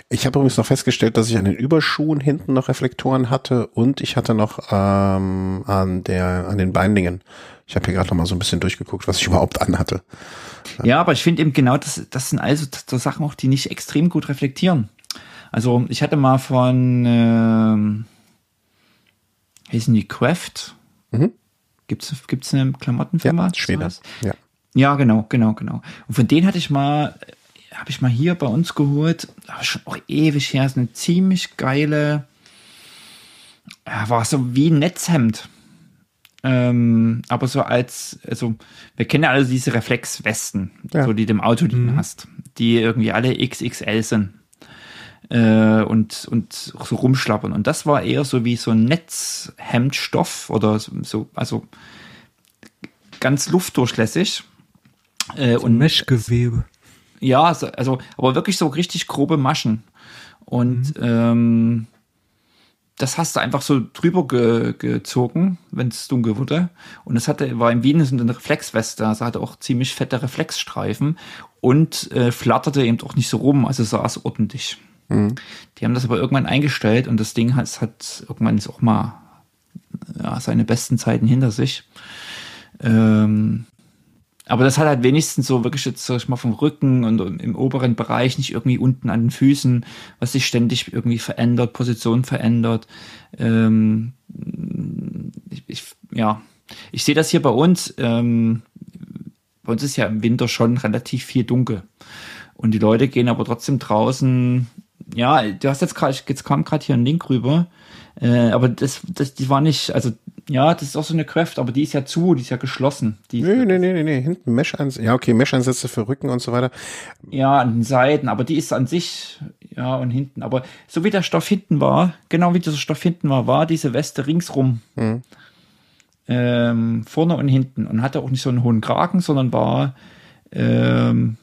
Ich habe übrigens noch festgestellt, dass ich an den Überschuhen hinten noch Reflektoren hatte und ich hatte noch ähm, an der an den Beindingen. Ich habe hier gerade noch mal so ein bisschen durchgeguckt, was ich überhaupt anhatte. Ja, aber ich finde eben genau, das, das sind also so Sachen auch, die nicht extrem gut reflektieren. Also ich hatte mal von ähm, heißen die Craft. Mhm. Gibt's gibt's eine Klamottenfirma? Ja, Schwede. Ja. Ja, genau, genau, genau. Und von denen hatte ich mal habe ich mal hier bei uns geholt, aber schon auch ewig her, ist eine ziemlich geile, ja, war so wie ein Netzhemd. Ähm, aber so als, also, wir kennen ja alle diese Reflexwesten, ja. so die du im Auto liegen mhm. hast, die irgendwie alle XXL sind. Äh, und, und so rumschlappern. Und das war eher so wie so ein Netzhemdstoff oder so, also ganz luftdurchlässig. Äh, so und Meshgewebe. Ja, also, aber wirklich so richtig grobe Maschen. Und mhm. ähm, das hast du einfach so drüber ge gezogen, wenn es dunkel wurde. Und es hatte, war im Wien eine Reflexweste, also hatte auch ziemlich fette Reflexstreifen und äh, flatterte eben auch nicht so rum, also saß ordentlich. Mhm. Die haben das aber irgendwann eingestellt und das Ding hat, hat irgendwann auch mal ja, seine besten Zeiten hinter sich. Ähm, aber das hat halt wenigstens so wirklich jetzt, sag ich mal, vom Rücken und im oberen Bereich, nicht irgendwie unten an den Füßen, was sich ständig irgendwie verändert, Position verändert. Ähm, ich, ich, ja, ich sehe das hier bei uns. Ähm, bei uns ist ja im Winter schon relativ viel dunkel. Und die Leute gehen aber trotzdem draußen ja, du hast jetzt gerade, jetzt kam gerade hier ein Link rüber, äh, aber das, das, die war nicht, also ja, das ist auch so eine Craft, aber die ist ja zu, die ist ja geschlossen. Die nee, nee, nee, nee, nee, hinten Mesh-Einsätze, ja okay, Mesh-Einsätze für Rücken und so weiter. Ja, an den Seiten, aber die ist an sich, ja, und hinten, aber so wie der Stoff hinten war, genau wie dieser Stoff hinten war, war diese Weste ringsrum. Mhm. Ähm, vorne und hinten und hatte auch nicht so einen hohen Kragen, sondern war ähm,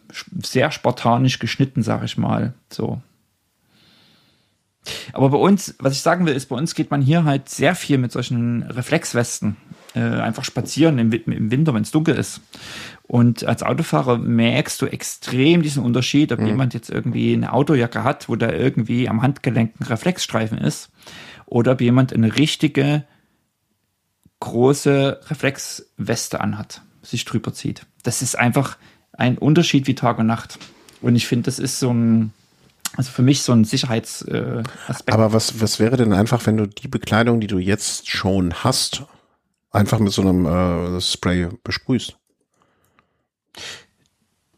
sehr spartanisch geschnitten, sag ich mal. So. Aber bei uns, was ich sagen will, ist, bei uns geht man hier halt sehr viel mit solchen Reflexwesten äh, einfach spazieren im, im Winter, wenn es dunkel ist. Und als Autofahrer merkst du extrem diesen Unterschied, ob mhm. jemand jetzt irgendwie eine Autojacke hat, wo da irgendwie am Handgelenk ein Reflexstreifen ist, oder ob jemand eine richtige große Reflexweste anhat, sich drüber zieht. Das ist einfach ein Unterschied wie Tag und Nacht. Und ich finde, das ist so ein, also für mich so ein Sicherheitsaspekt. Äh, Aber was, was wäre denn einfach, wenn du die Bekleidung, die du jetzt schon hast, einfach mit so einem äh, Spray besprühst?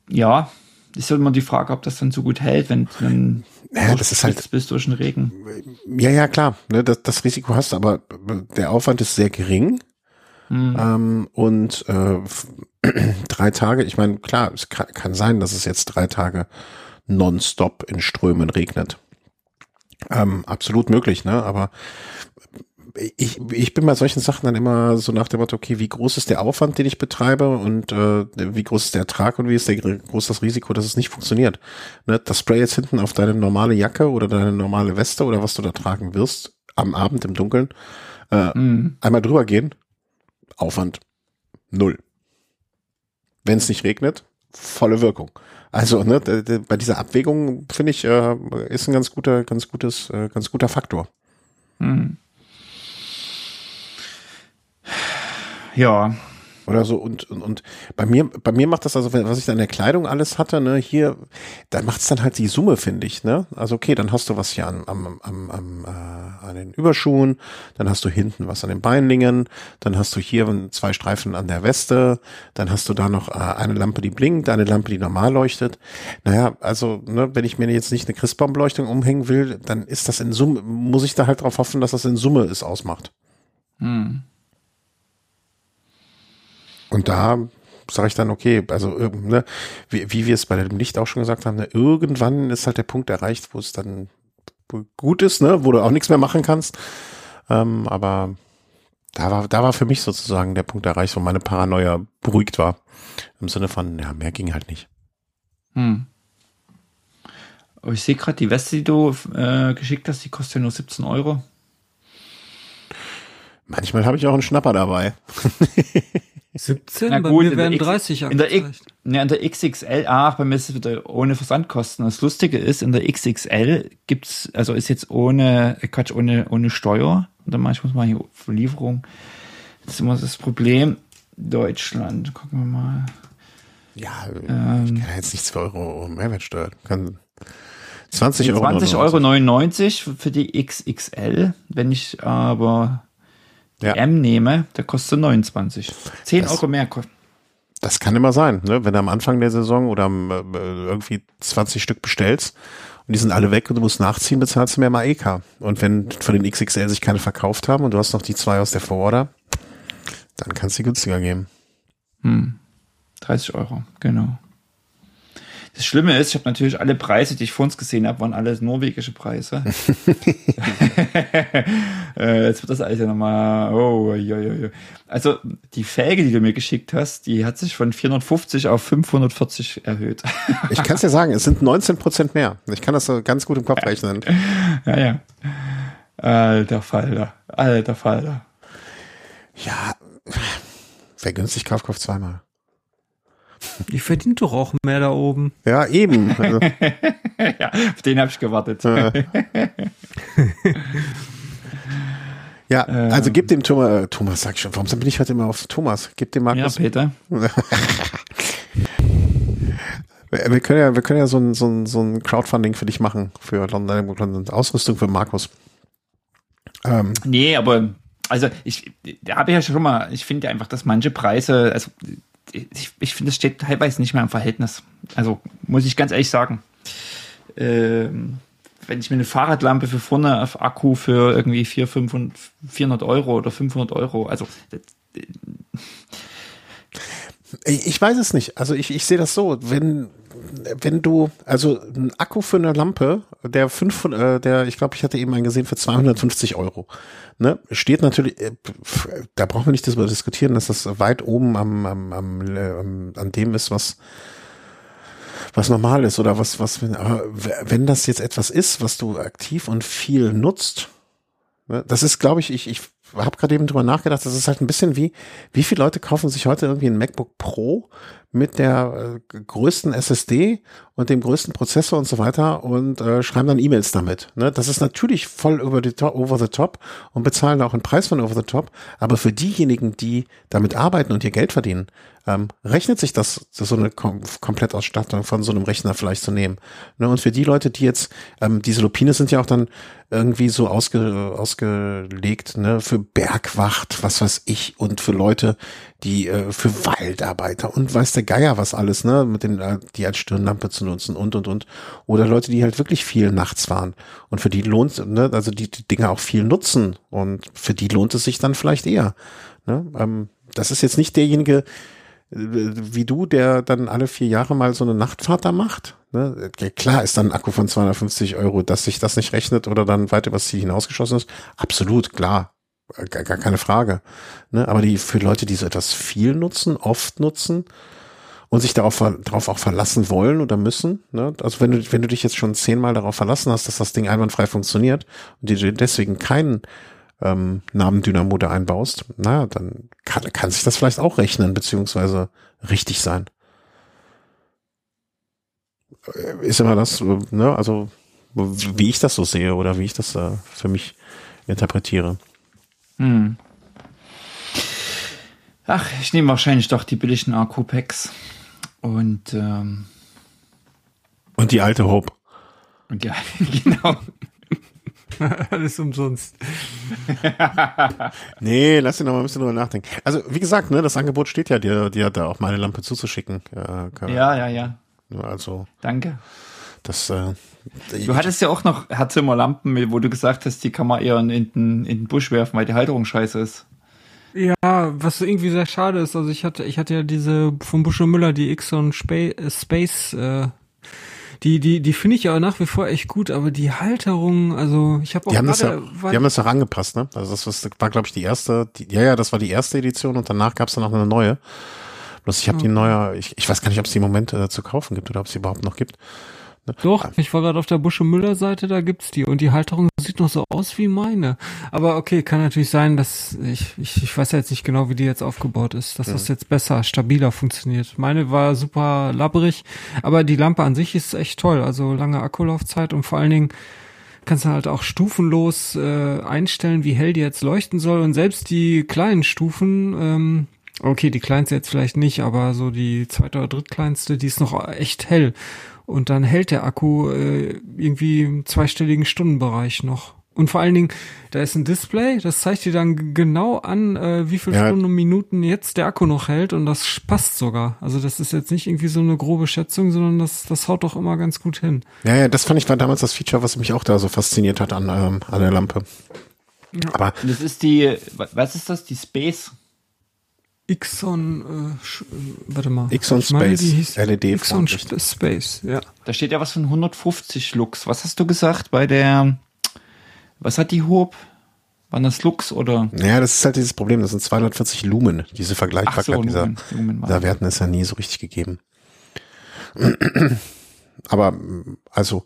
Ja, ist immer die Frage, ob das dann so gut hält, wenn, wenn ja, das ist halt bis durch den Regen. Ja, ja, klar, ne, das, das Risiko hast, du, aber der Aufwand ist sehr gering. Mhm. Ähm, und äh, [CLEARS THROAT] drei Tage, ich meine, klar, es kann, kann sein, dass es jetzt drei Tage nonstop in Strömen regnet. Ähm, absolut möglich, ne? Aber ich, ich bin bei solchen Sachen dann immer so nach dem Motto, okay, wie groß ist der Aufwand, den ich betreibe und äh, wie groß ist der Ertrag und wie ist der groß das Risiko, dass es nicht funktioniert. Ne? Das Spray jetzt hinten auf deine normale Jacke oder deine normale Weste oder was du da tragen wirst, am Abend im Dunkeln, äh, mhm. einmal drüber gehen, Aufwand null. Wenn es nicht regnet, volle Wirkung. Also ne, bei dieser Abwägung finde ich äh, ist ein ganz guter, ganz gutes, äh, ganz guter Faktor. Mhm. Ja, oder so. Und, und, und bei mir bei mir macht das also was ich da in der Kleidung alles hatte ne hier da macht es dann halt die Summe finde ich ne? Also okay dann hast du was hier am am am, am äh, an den Überschuhen dann hast du hinten was an den Beinlingen dann hast du hier zwei Streifen an der Weste dann hast du da noch äh, eine Lampe die blinkt eine Lampe die normal leuchtet. Naja also ne wenn ich mir jetzt nicht eine Christbaumbeleuchtung umhängen will dann ist das in Summe muss ich da halt drauf hoffen dass das in Summe es ausmacht. Hm. Und da sage ich dann, okay, also ne, wie, wie wir es bei dem Licht auch schon gesagt haben, ne, irgendwann ist halt der Punkt erreicht, wo es dann gut ist, ne, wo du auch nichts mehr machen kannst. Ähm, aber da war, da war für mich sozusagen der Punkt erreicht, wo meine Paranoia beruhigt war. Im Sinne von, ja, mehr ging halt nicht. Hm. Aber ich sehe gerade, die Weste, die du äh, geschickt hast, die kostet ja nur 17 Euro. Manchmal habe ich auch einen Schnapper dabei. [LAUGHS] 17? Na gut, bei mir wären 30 in der, X, ja, in der XXL, ach, bei mir ist es wieder ohne Versandkosten. Das Lustige ist, in der XXL gibt's, also ist jetzt ohne, Quatsch, ohne, ohne Steuer. Und dann manchmal muss man hier Verlieferung. Das ist immer das Problem. Deutschland, gucken wir mal. Ja, ähm, ich kann jetzt nicht 2 Euro Mehrwertsteuer. Kann 20 Euro. 20 Euro 99 für die XXL. Wenn ich aber ja. M nehme, der kostet 29. 10 das, Euro mehr kostet. Das kann immer sein, ne? wenn du am Anfang der Saison oder äh, irgendwie 20 Stück bestellst und die sind alle weg und du musst nachziehen, bezahlst du mehr mal EK. Und wenn von den XXL sich keine verkauft haben und du hast noch die zwei aus der Vororder, dann kannst du die günstiger geben. Hm. 30 Euro, genau. Das Schlimme ist, ich habe natürlich alle Preise, die ich vor uns gesehen habe, waren alles norwegische Preise. [LAUGHS] [LAUGHS] äh, jetzt wird das alles ja nochmal. Oh, jo, jo, jo. Also die Felge, die du mir geschickt hast, die hat sich von 450 auf 540 erhöht. [LAUGHS] ich kann es dir sagen, es sind 19 Prozent mehr. Ich kann das so ganz gut im Kopf rechnen. ja, ja. Alter Falter. Alter Falter. Ja, wer günstig kauft, kauft zweimal. Die verdient doch auch mehr da oben. Ja, eben. Also. [LAUGHS] ja, auf den habe ich gewartet. ja, [LAUGHS] also gib dem Thomas, äh, Thomas sag ich schon, warum bin ich heute immer auf Thomas? Gib dem Markus. Ja, Peter. [LAUGHS] wir können ja, wir können ja so ein, so ein, so ein Crowdfunding für dich machen, für London, London Ausrüstung für Markus. Ähm. Nee, aber also ich, da habe ich ja schon mal, ich finde einfach, dass manche Preise, also ich, ich finde, es steht teilweise nicht mehr im Verhältnis. Also muss ich ganz ehrlich sagen. Ähm, wenn ich mir eine Fahrradlampe für vorne auf Akku für irgendwie 4, 500, 400 Euro oder 500 Euro, also ich weiß es nicht. Also ich, ich sehe das so, wenn wenn du also ein Akku für eine Lampe, der fünf, äh, der ich glaube, ich hatte eben einen gesehen für 250 Euro, ne, steht natürlich, äh, da brauchen wir nicht darüber diskutieren, dass das weit oben am, am, am, am an dem ist, was was normal ist oder was was aber wenn das jetzt etwas ist, was du aktiv und viel nutzt, ne, das ist, glaube ich, ich ich habe gerade eben drüber nachgedacht, das ist halt ein bisschen wie, wie viele Leute kaufen sich heute irgendwie ein MacBook Pro mit der äh, größten SSD und dem größten Prozessor und so weiter und äh, schreiben dann E-Mails damit. Ne? Das ist natürlich voll über die over the top und bezahlen auch einen Preis von over the top, aber für diejenigen, die damit arbeiten und ihr Geld verdienen, ähm, rechnet sich das, das so eine Kom Komplettausstattung von so einem Rechner vielleicht zu nehmen. Ne? Und für die Leute, die jetzt, ähm, diese Lupine sind ja auch dann irgendwie so ausge, ausgelegt, ne, für Bergwacht, was weiß ich, und für Leute, die äh, für Waldarbeiter und weiß der Geier was alles, ne, mit den, äh, die als Stirnlampe zu nutzen und und und. Oder Leute, die halt wirklich viel nachts fahren. Und für die lohnt, ne, also die, die Dinge auch viel nutzen. Und für die lohnt es sich dann vielleicht eher. Ne? Ähm, das ist jetzt nicht derjenige, äh, wie du, der dann alle vier Jahre mal so eine Nachtfahrt da macht. Ne? Klar ist dann ein Akku von 250 Euro, dass sich das nicht rechnet oder dann weit übers Ziel hinausgeschossen ist. Absolut, klar. Gar, gar keine Frage. Ne? Aber die für Leute, die so etwas viel nutzen, oft nutzen und sich darauf, darauf auch verlassen wollen oder müssen. Ne? Also wenn du, wenn du dich jetzt schon zehnmal darauf verlassen hast, dass das Ding einwandfrei funktioniert und dir deswegen keinen ähm, Namen Dynamo da einbaust, naja, dann kann, kann sich das vielleicht auch rechnen, beziehungsweise richtig sein. Äh, ist immer das, ne, also wie ich das so sehe oder wie ich das äh, für mich interpretiere. Hm. Ach, ich nehme wahrscheinlich doch die billigen Akku-Packs. Und, ähm, und die alte Hope. Und ja, [LAUGHS] genau. [LAUGHS] Alles umsonst. [LAUGHS] nee, lass ihn noch mal ein bisschen drüber nachdenken. Also, wie gesagt, ne, das Angebot steht ja, dir, dir da auch meine Lampe zuzuschicken. Äh, ja, ja, ja. Also. Danke. Das, äh, du hattest ja auch noch Herzimmerlampen, wo du gesagt hast, die kann man eher in, in, in den Busch werfen, weil die Halterung scheiße ist. Ja, was irgendwie sehr schade ist. Also ich hatte, ich hatte ja diese von Busch und Müller, die Xon Space, äh, Space äh, die, die, die finde ich ja nach wie vor echt gut, aber die Halterung, also ich habe auch die haben, das ja, die haben das auch angepasst, ne? Also das, war, glaube ich, die erste, die, ja, ja, das war die erste Edition und danach gab es dann noch eine neue. Bloß ich habe okay. die neue, ich, ich weiß gar nicht, ob es die im Moment äh, zu kaufen gibt oder ob es sie überhaupt noch gibt. Ne? Doch, ich war gerade auf der Busche Müller Seite, da gibt's die und die Halterung sieht noch so aus wie meine. Aber okay, kann natürlich sein, dass ich ich, ich weiß ja jetzt nicht genau, wie die jetzt aufgebaut ist, dass mhm. das jetzt besser, stabiler funktioniert. Meine war super labberig, aber die Lampe an sich ist echt toll, also lange Akkulaufzeit und vor allen Dingen kannst du halt auch stufenlos äh, einstellen, wie hell die jetzt leuchten soll und selbst die kleinen Stufen ähm, Okay, die kleinste jetzt vielleicht nicht, aber so die zweite oder drittkleinste, die ist noch echt hell und dann hält der Akku äh, irgendwie im zweistelligen Stundenbereich noch. Und vor allen Dingen, da ist ein Display, das zeigt dir dann genau an, äh, wie viele ja. Stunden und Minuten jetzt der Akku noch hält und das passt sogar. Also das ist jetzt nicht irgendwie so eine grobe Schätzung, sondern das, das haut doch immer ganz gut hin. Ja, ja, das fand ich war damals das Feature, was mich auch da so fasziniert hat an, ähm, an der Lampe. Ja. Aber das ist die, was ist das, die Space Xon, äh, warte mal. Xon Space, LED Xon Space, ja. Da steht ja was von 150 Lux. Was hast du gesagt bei der, was hat die Hob? Waren das Lux oder? Ja, das ist halt dieses Problem. Das sind 240 Lumen. Diese Vergleichbarkeit so, dieser, Lumen, Lumen dieser Werten ist ja nie so richtig gegeben. [CLEARS THROAT] Aber, also,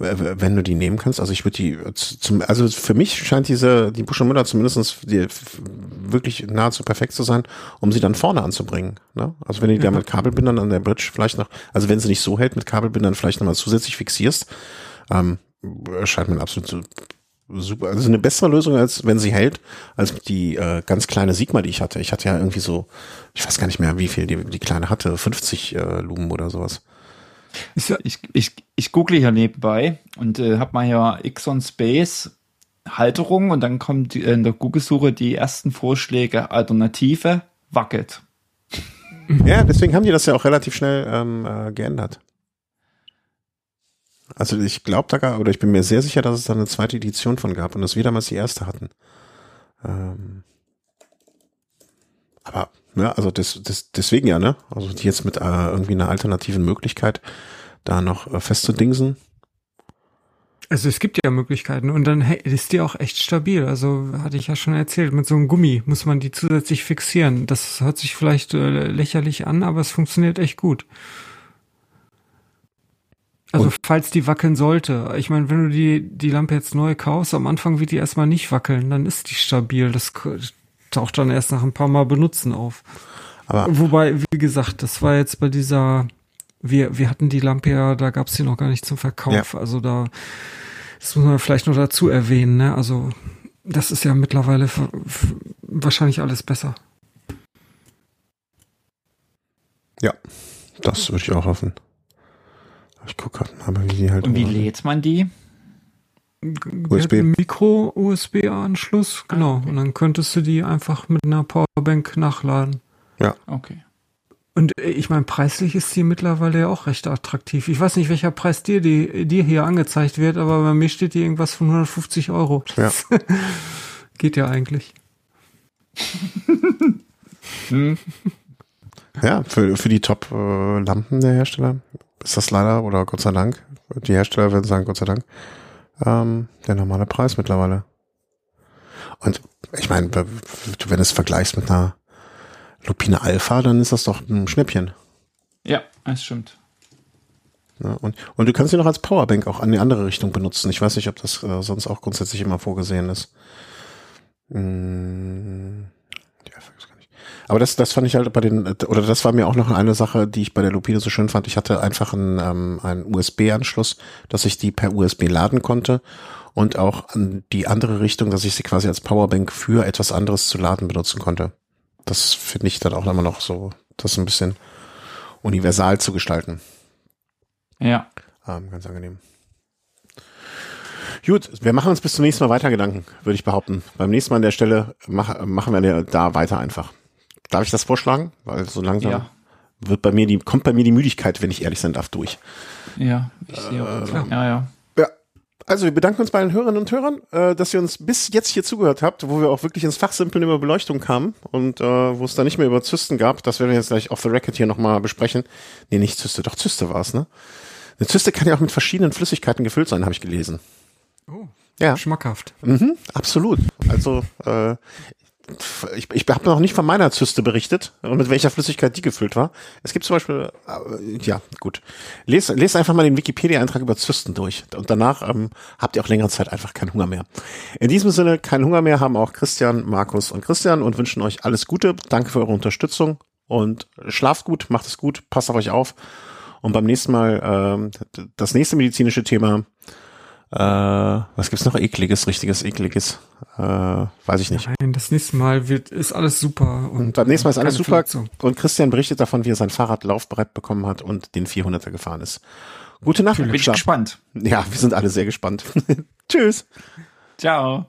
wenn du die nehmen kannst. Also ich würde die zum, also für mich scheint diese, die Busch Müller zumindest die, wirklich nahezu perfekt zu sein, um sie dann vorne anzubringen. Ne? Also wenn du die ja. da mit Kabelbindern an der Bridge vielleicht noch, also wenn sie nicht so hält mit Kabelbindern vielleicht nochmal zusätzlich fixierst, ähm, scheint mir absolut super. Also eine bessere Lösung, als wenn sie hält, als die äh, ganz kleine Sigma, die ich hatte. Ich hatte ja irgendwie so, ich weiß gar nicht mehr, wie viel die, die kleine hatte, 50 äh, Lumen oder sowas. Ich, ich, ich google hier nebenbei und äh, habe mal hier Xon Space Halterung und dann kommt in der Google-Suche die ersten Vorschläge Alternative wackelt. Ja, deswegen haben die das ja auch relativ schnell ähm, äh, geändert. Also ich glaube da gar, oder ich bin mir sehr sicher, dass es da eine zweite Edition von gab und dass wir damals die erste hatten. Ähm, aber, ja, also das, das, deswegen ja, ne? Also die jetzt mit äh, irgendwie einer alternativen Möglichkeit da noch äh, festzudingsen. Also es gibt ja Möglichkeiten und dann ist die auch echt stabil. Also hatte ich ja schon erzählt, mit so einem Gummi muss man die zusätzlich fixieren. Das hört sich vielleicht äh, lächerlich an, aber es funktioniert echt gut. Also und? falls die wackeln sollte. Ich meine, wenn du die, die Lampe jetzt neu kaufst, am Anfang wird die erstmal nicht wackeln, dann ist die stabil. Das taucht dann erst nach ein paar Mal benutzen auf. Aber Wobei, wie gesagt, das war jetzt bei dieser, wir, wir hatten die Lampe ja, da gab's die noch gar nicht zum Verkauf. Ja. Also da, das muss man vielleicht noch dazu erwähnen, ne? Also das ist ja mittlerweile wahrscheinlich alles besser. Ja, das würde ich auch hoffen. Ich gucke gerade mal, wie die halt. Und wie lädt man die? USB. Micro-USB-Anschluss, genau. Ah, okay. Und dann könntest du die einfach mit einer Powerbank nachladen. Ja. Okay. Und äh, ich meine, preislich ist die mittlerweile ja auch recht attraktiv. Ich weiß nicht, welcher Preis dir, die, dir hier angezeigt wird, aber bei mir steht die irgendwas von 150 Euro. Ja. [LAUGHS] Geht ja eigentlich. hm. Ja, für, für die Top-Lampen äh, der Hersteller ist das leider, oder Gott sei Dank, die Hersteller werden sagen, Gott sei Dank, ähm, der normale Preis mittlerweile. Und ich meine, wenn du es vergleichst mit einer Lupine Alpha, dann ist das doch ein Schnäppchen. Ja, das stimmt. Ja, und, und du kannst sie noch als Powerbank auch an die andere Richtung benutzen. Ich weiß nicht, ob das äh, sonst auch grundsätzlich immer vorgesehen ist. Hm, ja, aber das, das fand ich halt bei den, oder das war mir auch noch eine Sache, die ich bei der Lupine so schön fand. Ich hatte einfach einen, ähm, einen USB-Anschluss, dass ich die per USB laden konnte und auch an die andere Richtung, dass ich sie quasi als Powerbank für etwas anderes zu laden benutzen konnte. Das finde ich dann auch immer noch so, das ein bisschen universal zu gestalten. Ja. Ähm, ganz angenehm. Gut, wir machen uns bis zum nächsten Mal weiter Gedanken, würde ich behaupten. Beim nächsten Mal an der Stelle mach, machen wir da weiter einfach. Darf ich das vorschlagen? Weil so langsam ja. wird bei mir die, kommt bei mir die Müdigkeit, wenn ich ehrlich sein darf, durch. Ja, ich sehe auch. Äh, ja, ja. Also wir bedanken uns bei den Hörerinnen und Hörern, äh, dass ihr uns bis jetzt hier zugehört habt, wo wir auch wirklich ins Fachsimpeln über Beleuchtung kamen und äh, wo es da nicht mehr über Zysten gab. Das werden wir jetzt gleich off the record hier nochmal besprechen. Nee, nicht Zyste, doch Zyste war es, ne? Eine Zyste kann ja auch mit verschiedenen Flüssigkeiten gefüllt sein, habe ich gelesen. Oh. Ja. Schmackhaft. Mhm, absolut. Also äh, ich, ich habe noch nicht von meiner Zyste berichtet und mit welcher Flüssigkeit die gefüllt war. Es gibt zum Beispiel, äh, ja gut, lest, lest einfach mal den Wikipedia-Eintrag über Zysten durch und danach ähm, habt ihr auch längere Zeit einfach keinen Hunger mehr. In diesem Sinne, keinen Hunger mehr haben auch Christian, Markus und Christian und wünschen euch alles Gute. Danke für eure Unterstützung und schlaft gut, macht es gut, passt auf euch auf und beim nächsten Mal ähm, das nächste medizinische Thema äh, was gibt's noch ekliges, richtiges ekliges? Äh, weiß ich nicht. Nein, das nächste Mal wird ist alles super. Und, und beim nächsten Mal ist alles super. Verletzung. Und Christian berichtet davon, wie er sein Fahrrad laufbereit bekommen hat und den 400er gefahren ist. Gute Nacht. Bin ich gespannt. Ja, wir sind alle sehr gespannt. [LAUGHS] Tschüss. Ciao.